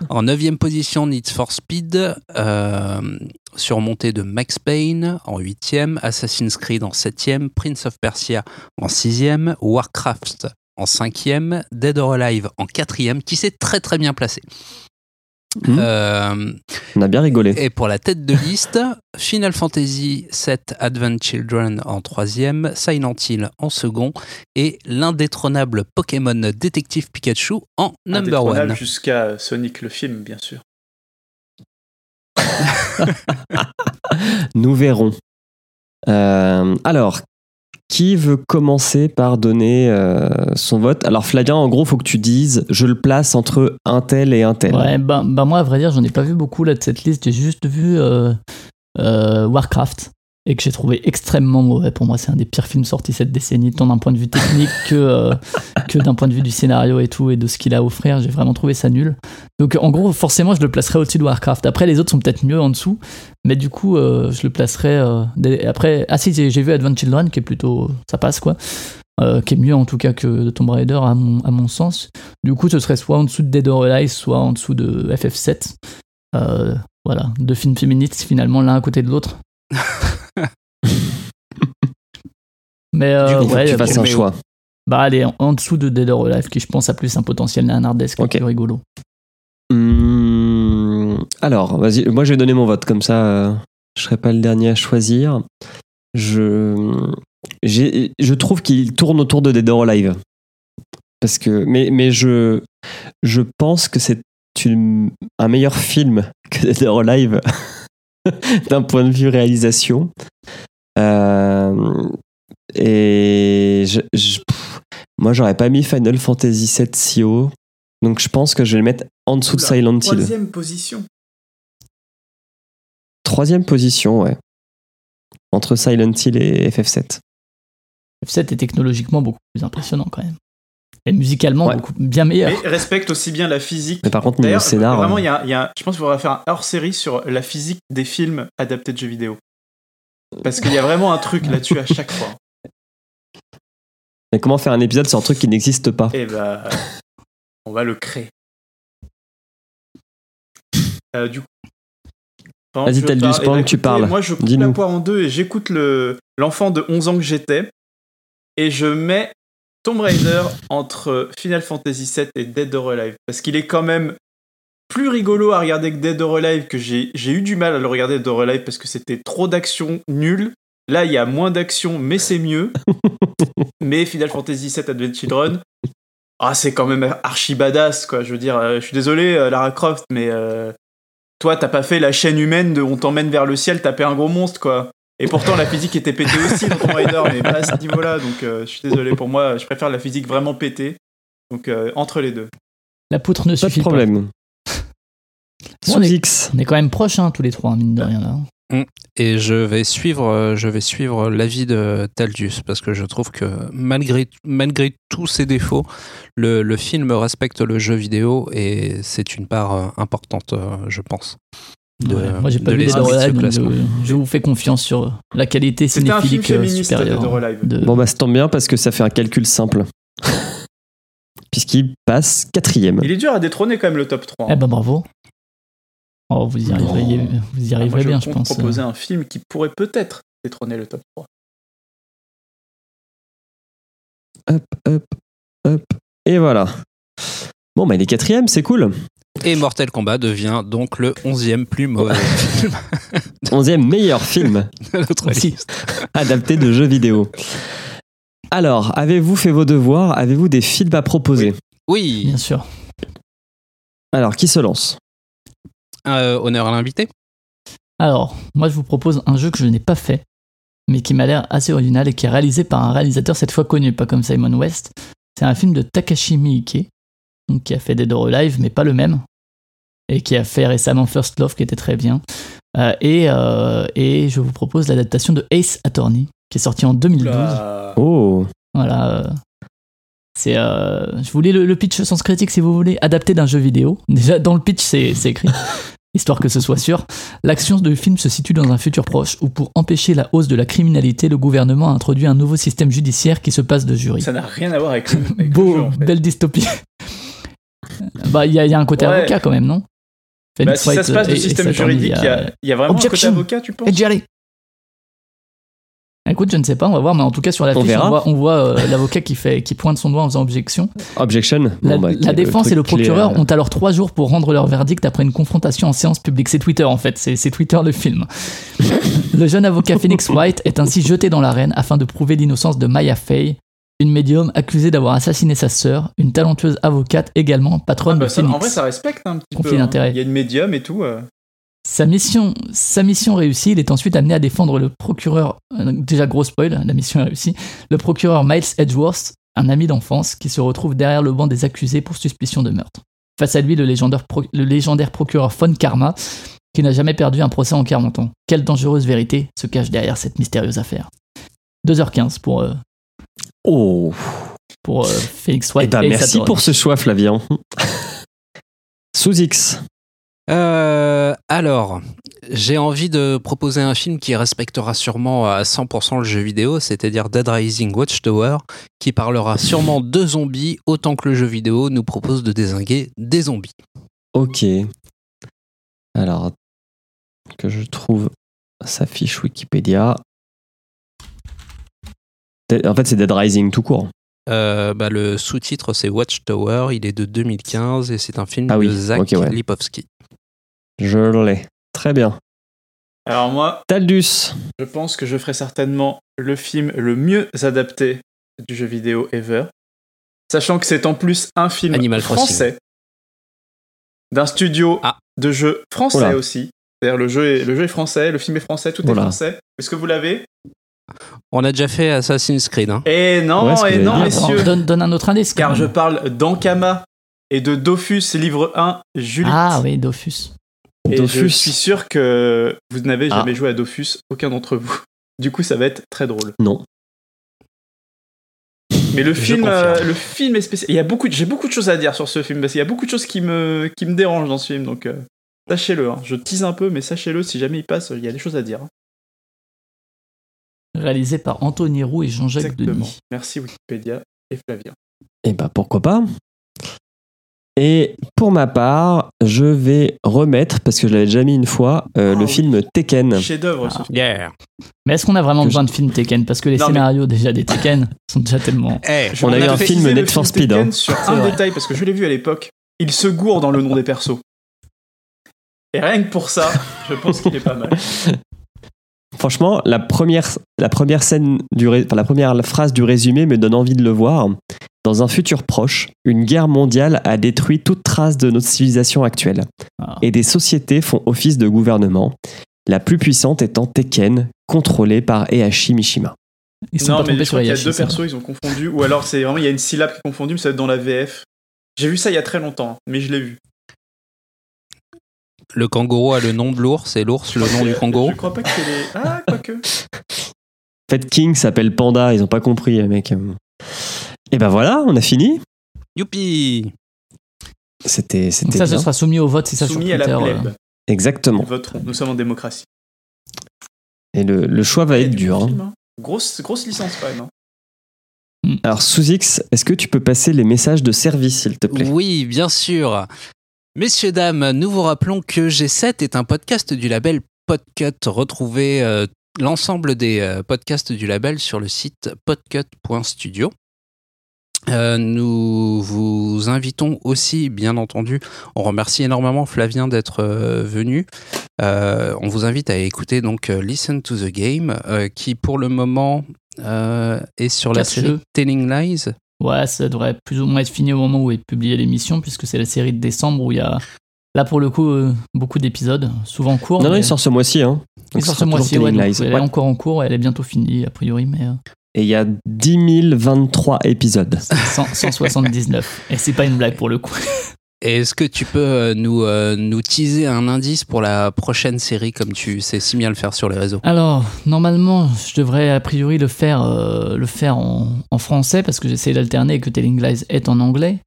En 9e position, Need for Speed, euh, surmonté de Max Payne. En 8e, Assassin's Creed en 7e, Prince of Persia en 6e, Warcraft en 5e, Dead or Alive en 4e, qui s'est très très bien placé. Mhm. Euh, On a bien rigolé. et pour la tête de liste, Final Fantasy VII Advent Children en troisième, Silent Hill en second et l'indétrônable Pokémon Détective Pikachu en number one. Jusqu'à Sonic le film, bien sûr. Nous verrons. Euh, alors, qui veut commencer par donner euh, son vote? Alors, Flavien, en gros, faut que tu dises je le place entre un tel et un tel. Ouais, bah, bah moi, à vrai dire, j'en ai pas vu beaucoup là de cette liste. J'ai juste vu euh, euh, Warcraft et que j'ai trouvé extrêmement mauvais. Pour moi, c'est un des pires films sortis cette décennie, tant d'un point de vue technique que, euh, que d'un point de vue du scénario et tout et de ce qu'il a à offrir. J'ai vraiment trouvé ça nul. Donc, en gros, forcément, je le placerai au-dessus de Warcraft. Après, les autres sont peut-être mieux en dessous, mais du coup, euh, je le placerai. euh, après, ah si, j'ai vu Advent Children qui est plutôt. Ça passe quoi. Qui est mieux en tout cas que Tomb Raider à mon, à mon sens. Du coup, ce serait soit en dessous de Dead or Alive, soit en dessous de FF7. Euh, voilà, deux films féministes finalement l'un à côté de l'autre. Mais euh, faut que ouais, tu fasses un choix. bah allez, en, en dessous de Dead or Alive, qui je pense a plus un potentiel nanardesque, Ok. plus rigolo. Hum, alors, vas-y, moi je vais donner mon vote, comme ça euh, je serai pas le dernier à choisir. Je, je trouve qu'il tourne autour de Dead or Alive. Parce que, mais, mais je, je pense que c'est une- un meilleur film que Dead or Alive d'un point de vue réalisation. Euh, et je, je- pff, moi j'aurais pas mis Final Fantasy VII si haut. Donc je pense que je vais le mettre en dessous de Silent Hill. Troisième position. Troisième position, ouais. Entre Silent Hill et FF7. F7 est technologiquement beaucoup plus impressionnant quand même. Et musicalement, Ouais. beaucoup bien meilleur. Mais respecte aussi bien la physique. Mais par contre, D'ailleurs, scénar. vraiment, il y a, il y a- je pense qu'il faudra faire un hors-série sur la physique des films adaptés de jeux vidéo. Parce qu'il y a vraiment un truc là-dessus à chaque fois. Mais comment faire un épisode sur un truc qui n'existe pas? Et bah, on va le créer. Euh, du coup. Vas-y, je Taldus, parle, eh pendant ben, que tu parles, Moi, je coupe la poire en deux et j'écoute le l'enfant de 11 ans que j'étais. Et je mets Tomb Raider entre Final Fantasy VII et Dead or Alive. Parce qu'il est quand même plus rigolo à regarder que Dead or Alive, que j'ai eu du mal à le regarder Dead or Alive parce que c'était trop d'action nulle. Là, il y a moins d'action, mais c'est mieux. mais Final Fantasy VII Advent Children, ah, c'est quand même archi badass, quoi. Je veux dire, euh, je suis désolé, euh, Lara Croft, mais euh, toi, t'as pas fait la chaîne humaine de on t'emmène vers le ciel, taper un gros monstre, quoi. Et pourtant, la physique était pétée aussi dans Tomb Raider, mais pas à ce niveau-là. Donc, euh, je suis désolé. Pour moi, je préfère la physique vraiment pétée. Donc, euh, entre les deux. La poutre ne Pas de suffit pas. Bon, Sous on, est, X. on est quand même proches, hein, tous les trois, mine de rien. Là. Et je vais suivre, euh, je vais suivre l'avis de Taldius parce que je trouve que malgré, malgré tous ses défauts, le, le film respecte le jeu vidéo et c'est une part euh, importante, euh, je pense. de- Ouais, Moi, j'ai pas de vu les donc classement. je, je vous fais confiance sur la qualité C'était un film cinéphilique supérieure. Alive. de- Bon, bah, ça tombe bien parce que ça fait un calcul simple. Puisqu'il passe quatrième. Il est dur à détrôner quand même le top 3. Eh ben bravo. Oh, vous y arriverez, vous y Ah, moi, arriverez bien, je compte pense. proposer un film qui pourrait peut-être détrôner le top 3. Hop, hop, hop. Et voilà. Bon, bah, il est quatrième, c'est cool. Et Mortal Kombat devient donc le 11e plus mauvais film Onzième meilleur film de notre Aussi. liste. adapté de jeux vidéo. Alors, avez-vous fait vos devoirs? Avez-vous des films à proposer Oui, Bien sûr. Alors, qui se lance? Euh, honneur à l'invité. Alors, moi, je vous propose un jeu que je n'ai pas fait, mais qui m'a l'air assez original et qui est réalisé par un réalisateur cette fois connu, pas comme Simon West. C'est un film de Takashi Miike, donc qui a fait Dead or Alive, mais pas le même, et qui a fait récemment First Love, qui était très bien. Euh, et, euh, et je vous propose l'adaptation de Ace Attorney, qui est sorti en 2012. Oula. Oh Voilà. C'est, euh, je voulais le, le pitch sans critique si vous voulez, adapté d'un jeu vidéo. Déjà dans le pitch c'est, c'est écrit, histoire que ce soit sûr. L'action du film se situe dans un futur proche où pour empêcher la hausse de la criminalité, le gouvernement a introduit un nouveau système judiciaire qui se passe de jury. Ça n'a rien à voir avec le, avec le Beau, jeu, en fait. belle dystopie. bah il y, a- il y a un côté Ouais. avocat quand même, non? Bah, si ça se passe du et- système et juridique, il y a, il y a vraiment un côté avocat, tu penses? Et. Écoute, je ne sais pas, on va voir, mais en tout cas sur la On fiche, verra. on voit, on voit, euh, l'avocat qui fait, qui pointe son doigt en faisant objection. Objection La, Bon, bah, la défense et le procureur euh, ont alors trois jours pour rendre leur verdict après une confrontation en séance publique. C'est Twitter en fait, c'est Twitter le film. le jeune avocat Phoenix White est ainsi jeté dans l'arène afin de prouver l'innocence de Maya Fey, une médium accusée d'avoir assassiné sa sœur, une talentueuse avocate également patronne Ah bah de ça, Phoenix. En vrai, ça respecte un petit Conflit peu. hein. d'intérêts. Il y a une médium et tout. euh. Sa mission, sa mission réussie, il est ensuite amené à défendre le procureur, euh, déjà gros spoil, la mission est réussie, le procureur Miles Edgeworth, un ami d'enfance qui se retrouve derrière le banc des accusés pour suspicion de meurtre. Face à lui, le légendaire, pro- le légendaire procureur Von Karma, qui n'a jamais perdu un procès en 40 ans. Quelle dangereuse vérité se cache derrière cette mystérieuse affaire 2h15 pour, euh, Oh pour euh, Phoenix Eh White. ben, et merci Saturn. pour ce choix, Flavien. Sous X. Euh, alors, j'ai envie de proposer un film qui respectera sûrement à 100% le jeu vidéo, c'est-à-dire Dead Rising Watchtower, qui parlera sûrement de zombies autant que le jeu vidéo nous propose de désinguer des zombies. Ok. Alors, que je trouve sa fiche Wikipédia. En fait, c'est Dead Rising tout court. Euh, bah, le sous-titre, c'est Watchtower. Il est de 2015 et c'est un film Ah oui, de Zach ouais. Lipovsky. Je l'ai. Très bien. Alors moi, Taldus. je pense que je ferai certainement le film le mieux adapté du jeu vidéo ever. Sachant que c'est en plus un film Animal Crossing. français. D'un studio Ah. de jeu français Oula. aussi. C'est-à-dire le jeu, est, le jeu est français, le film est français, tout est français. Est-ce que vous l'avez? On a déjà fait Assassin's Creed. Hein. Eh non, et j'allais non, messieurs. Donne, donne un autre indice. Car je parle d'Ankama et de Dofus, livre 1, Julie. Ah oui, Dofus. Et Dofus. je suis sûr que vous n'avez Ah. jamais joué à Dofus, aucun d'entre vous. Du coup, ça va être très drôle. Non. Mais le Je film, euh, le film est spécial. Il y a beaucoup, de- j'ai beaucoup de choses à dire sur ce film parce qu'il y a beaucoup de choses qui me, qui me dérangent dans ce film. Donc euh, sachez-le. hein. Je tease un peu, mais sachez-le. Si jamais il passe, il y a des choses à dire. hein. Réalisé par Anthony Roux et Jean-Jacques Exactement. Denis. Merci Wikipédia et Flavien. Eh ben pourquoi pas? Et pour ma part, je vais remettre, parce que je l'avais déjà mis une fois, euh, Oh le oui. film Tekken. Chef-d'œuvre. Ah. ce film. Yeah. Mais est-ce qu'on a vraiment Que besoin de films Tekken Parce que les Non, mais- scénarios déjà des Tekken sont déjà tellement. Eh, Je On a eu un film Need for Speed, hein. Sur un vrai. détail parce que je l'ai vu à l'époque. Il se gourre dans le nom des persos. Et rien que pour ça, je pense qu'il est pas mal. Franchement, la première, la première scène du, ré- enfin, la première phrase du résumé me donne envie de le voir. Dans un futur proche, une guerre mondiale a détruit toute trace de notre civilisation actuelle. Ah. Et des sociétés font office de gouvernement. La plus puissante étant Tekken, contrôlée par Heihachi Mishima. Ils sont non, pas mais trompés je sur crois qu'il y a deux persos, ils ont confondu. Ou alors, c'est vraiment, il y a une syllabe qui est confondue, mais ça va être dans la VF. J'ai vu ça il y a très longtemps, mais je l'ai vu. le kangourou a le nom de l'ours et l'ours le nom du kangourou. Je crois pas que c'est les. Ah, quoique. Fed King s'appelle Panda, ils ont pas compris, les mecs. Et ben voilà, on a fini. Youpi C'était, ça, ce sera soumis au vote, c'est ça sur Soumis à la plèbe. euh. Exactement. Ils voteront. Nous sommes en démocratie. Et le, le choix va Et être du dur. hein. film, hein. Grosse, grosse licence quand même. hein. Alors, sous X, est-ce que tu peux passer les messages de service, s'il te plaît? Oui, bien sûr. Messieurs, dames, nous vous rappelons que G7 est un podcast du label Podcut. Retrouvez euh, l'ensemble des euh, podcasts du label sur le site podcut.studio. Euh, nous vous invitons aussi, bien entendu, on remercie énormément Flavien d'être euh, venu. Euh, on vous invite à écouter donc euh, Listen to the Game, euh, qui pour le moment euh, est sur la série jeux. Telling Lies. Ouais, ça devrait plus ou moins être fini au moment où est publiée l'émission, puisque c'est la série de décembre où il y a, là pour le coup, euh, beaucoup d'épisodes, souvent courts. Non, non, il sort ce mois-ci. Hein. il sort ce mois-ci, ouais, elle est encore en cours, elle est bientôt finie, a priori, mais euh, Et il y a 10 023 épisodes. c'est 100 179. Et c'est pas une blague pour le coup. Est-ce que tu peux euh, nous, euh, nous teaser un indice pour la prochaine série comme tu sais si bien le faire sur les réseaux? Alors, normalement, je devrais a priori le faire, euh, le faire en, en français parce que j'essaie d'alterner et que Telling Lies est en anglais.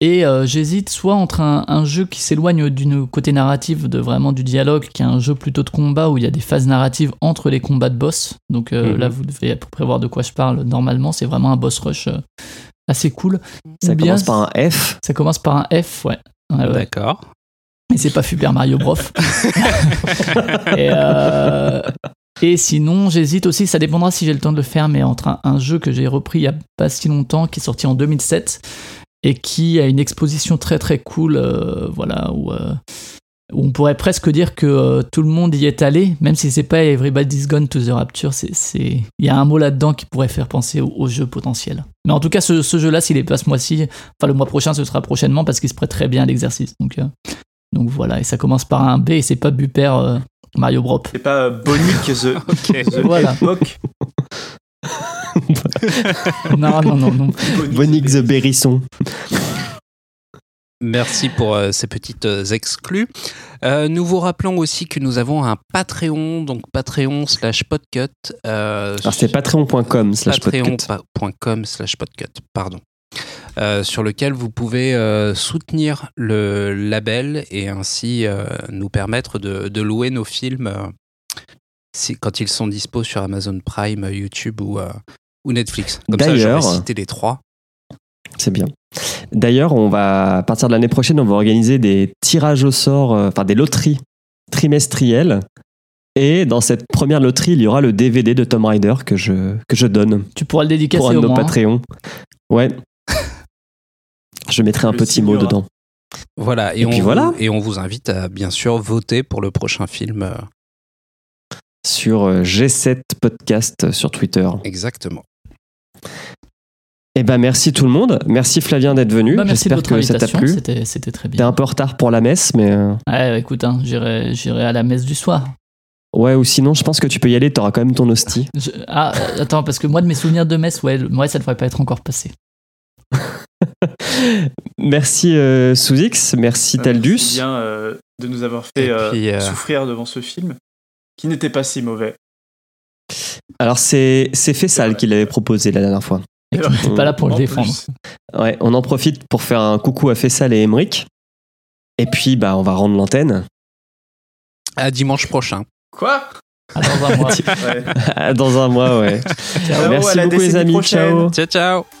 Et euh, j'hésite soit entre un, un jeu qui s'éloigne d'une côté narratif de vraiment du dialogue, qui est un jeu plutôt de combat où il y a des phases narratives entre les combats de boss. Donc euh, Mhm. là, vous devez à peu près voir de quoi je parle. Normalement, c'est vraiment un boss rush euh, assez cool. Ça bien, commence par un F. Ça commence par un F, ouais. Ouais. D'accord. Et c'est pas Super Mario Bros. et, euh, et sinon, j'hésite aussi, ça dépendra si j'ai le temps de le faire, mais entre un, un jeu que j'ai repris il y a pas si longtemps, qui est sorti en 2007, et qui a une exposition très très cool, euh, voilà, où, euh, où on pourrait presque dire que euh, tout le monde y est allé, même si c'est pas Everybody's Gone to the Rapture, c'est, il y a un mot là-dedans qui pourrait faire penser au, au jeu potentiel. Mais en tout cas, ce, ce jeu-là, s'il est pas ce mois-ci, enfin le mois prochain, ce sera prochainement parce qu'il se prête très bien à l'exercice. Donc, euh, donc voilà, et ça commence par un B et c'est pas Buper euh, Mario Bros. C'est pas Bonic the, Ok. the Voilà. Epoch. non, non, non, non. Bonic the Bérisson. Merci pour euh, ces petites euh, exclus. Euh, nous vous rappelons aussi que nous avons un Patreon, donc Patreon slash podcut. euh, Alors, c'est patreon.com slash podcut. patreon.com slash podcut, pardon. Euh, sur lequel vous pouvez euh, soutenir le label et ainsi euh, nous permettre de, de louer nos films euh, si, quand ils sont dispo sur Amazon Prime, YouTube ou, euh, ou Netflix. Comme ça, D'ailleurs- j'aurais cité les trois. C'est bien. D'ailleurs, on va, à partir de l'année prochaine, on va organiser des tirages au sort, euh, enfin des loteries trimestriel. Et dans cette première loterie, il y aura le DVD de Tom Rider que je, que je donne Tu pourras le dédicacer pour un de au nos moins. hein. Patreons. Ouais. Je mettrai un Le petit mot dedans. Voilà, et, Et on, puis vous- voilà. et on vous invite à bien sûr voter pour le prochain film. Sur euh, G7 Podcast sur Twitter. Exactement. Eh ben merci tout le monde. Merci Flavien d'être venu. Bah, J'espère que ça t'a plu. c'était c'était très T'es bien. un peu en retard pour la messe, mais euh, Ouais, écoute, hein, j'irai j'irai à la messe du soir. ouais, ou sinon, je pense que tu peux y aller. T'auras quand même ton hostie. Je- Ah, euh, attends, parce que moi, de mes souvenirs de messe, ouais, le- ouais ça devrait pas être encore passé. Merci euh, Sous-X, merci Euh, Taldus. merci bien euh, de nous avoir fait euh, puis, euh, souffrir devant ce film, qui n'était pas si mauvais. Alors c'est c'est Fessal Ouais. qui l'avait proposé la dernière fois. Et qui n'était pas là pour le En défendre. plus. Ouais, on en profite pour faire un coucou à Fessal et Emric. Et puis bah on va rendre l'antenne. À dimanche prochain. Quoi? Ah, dans un mois. Ouais. Dans un mois, ouais. Ciao, Merci beaucoup les amis. prochaine. Ciao. Ciao, ciao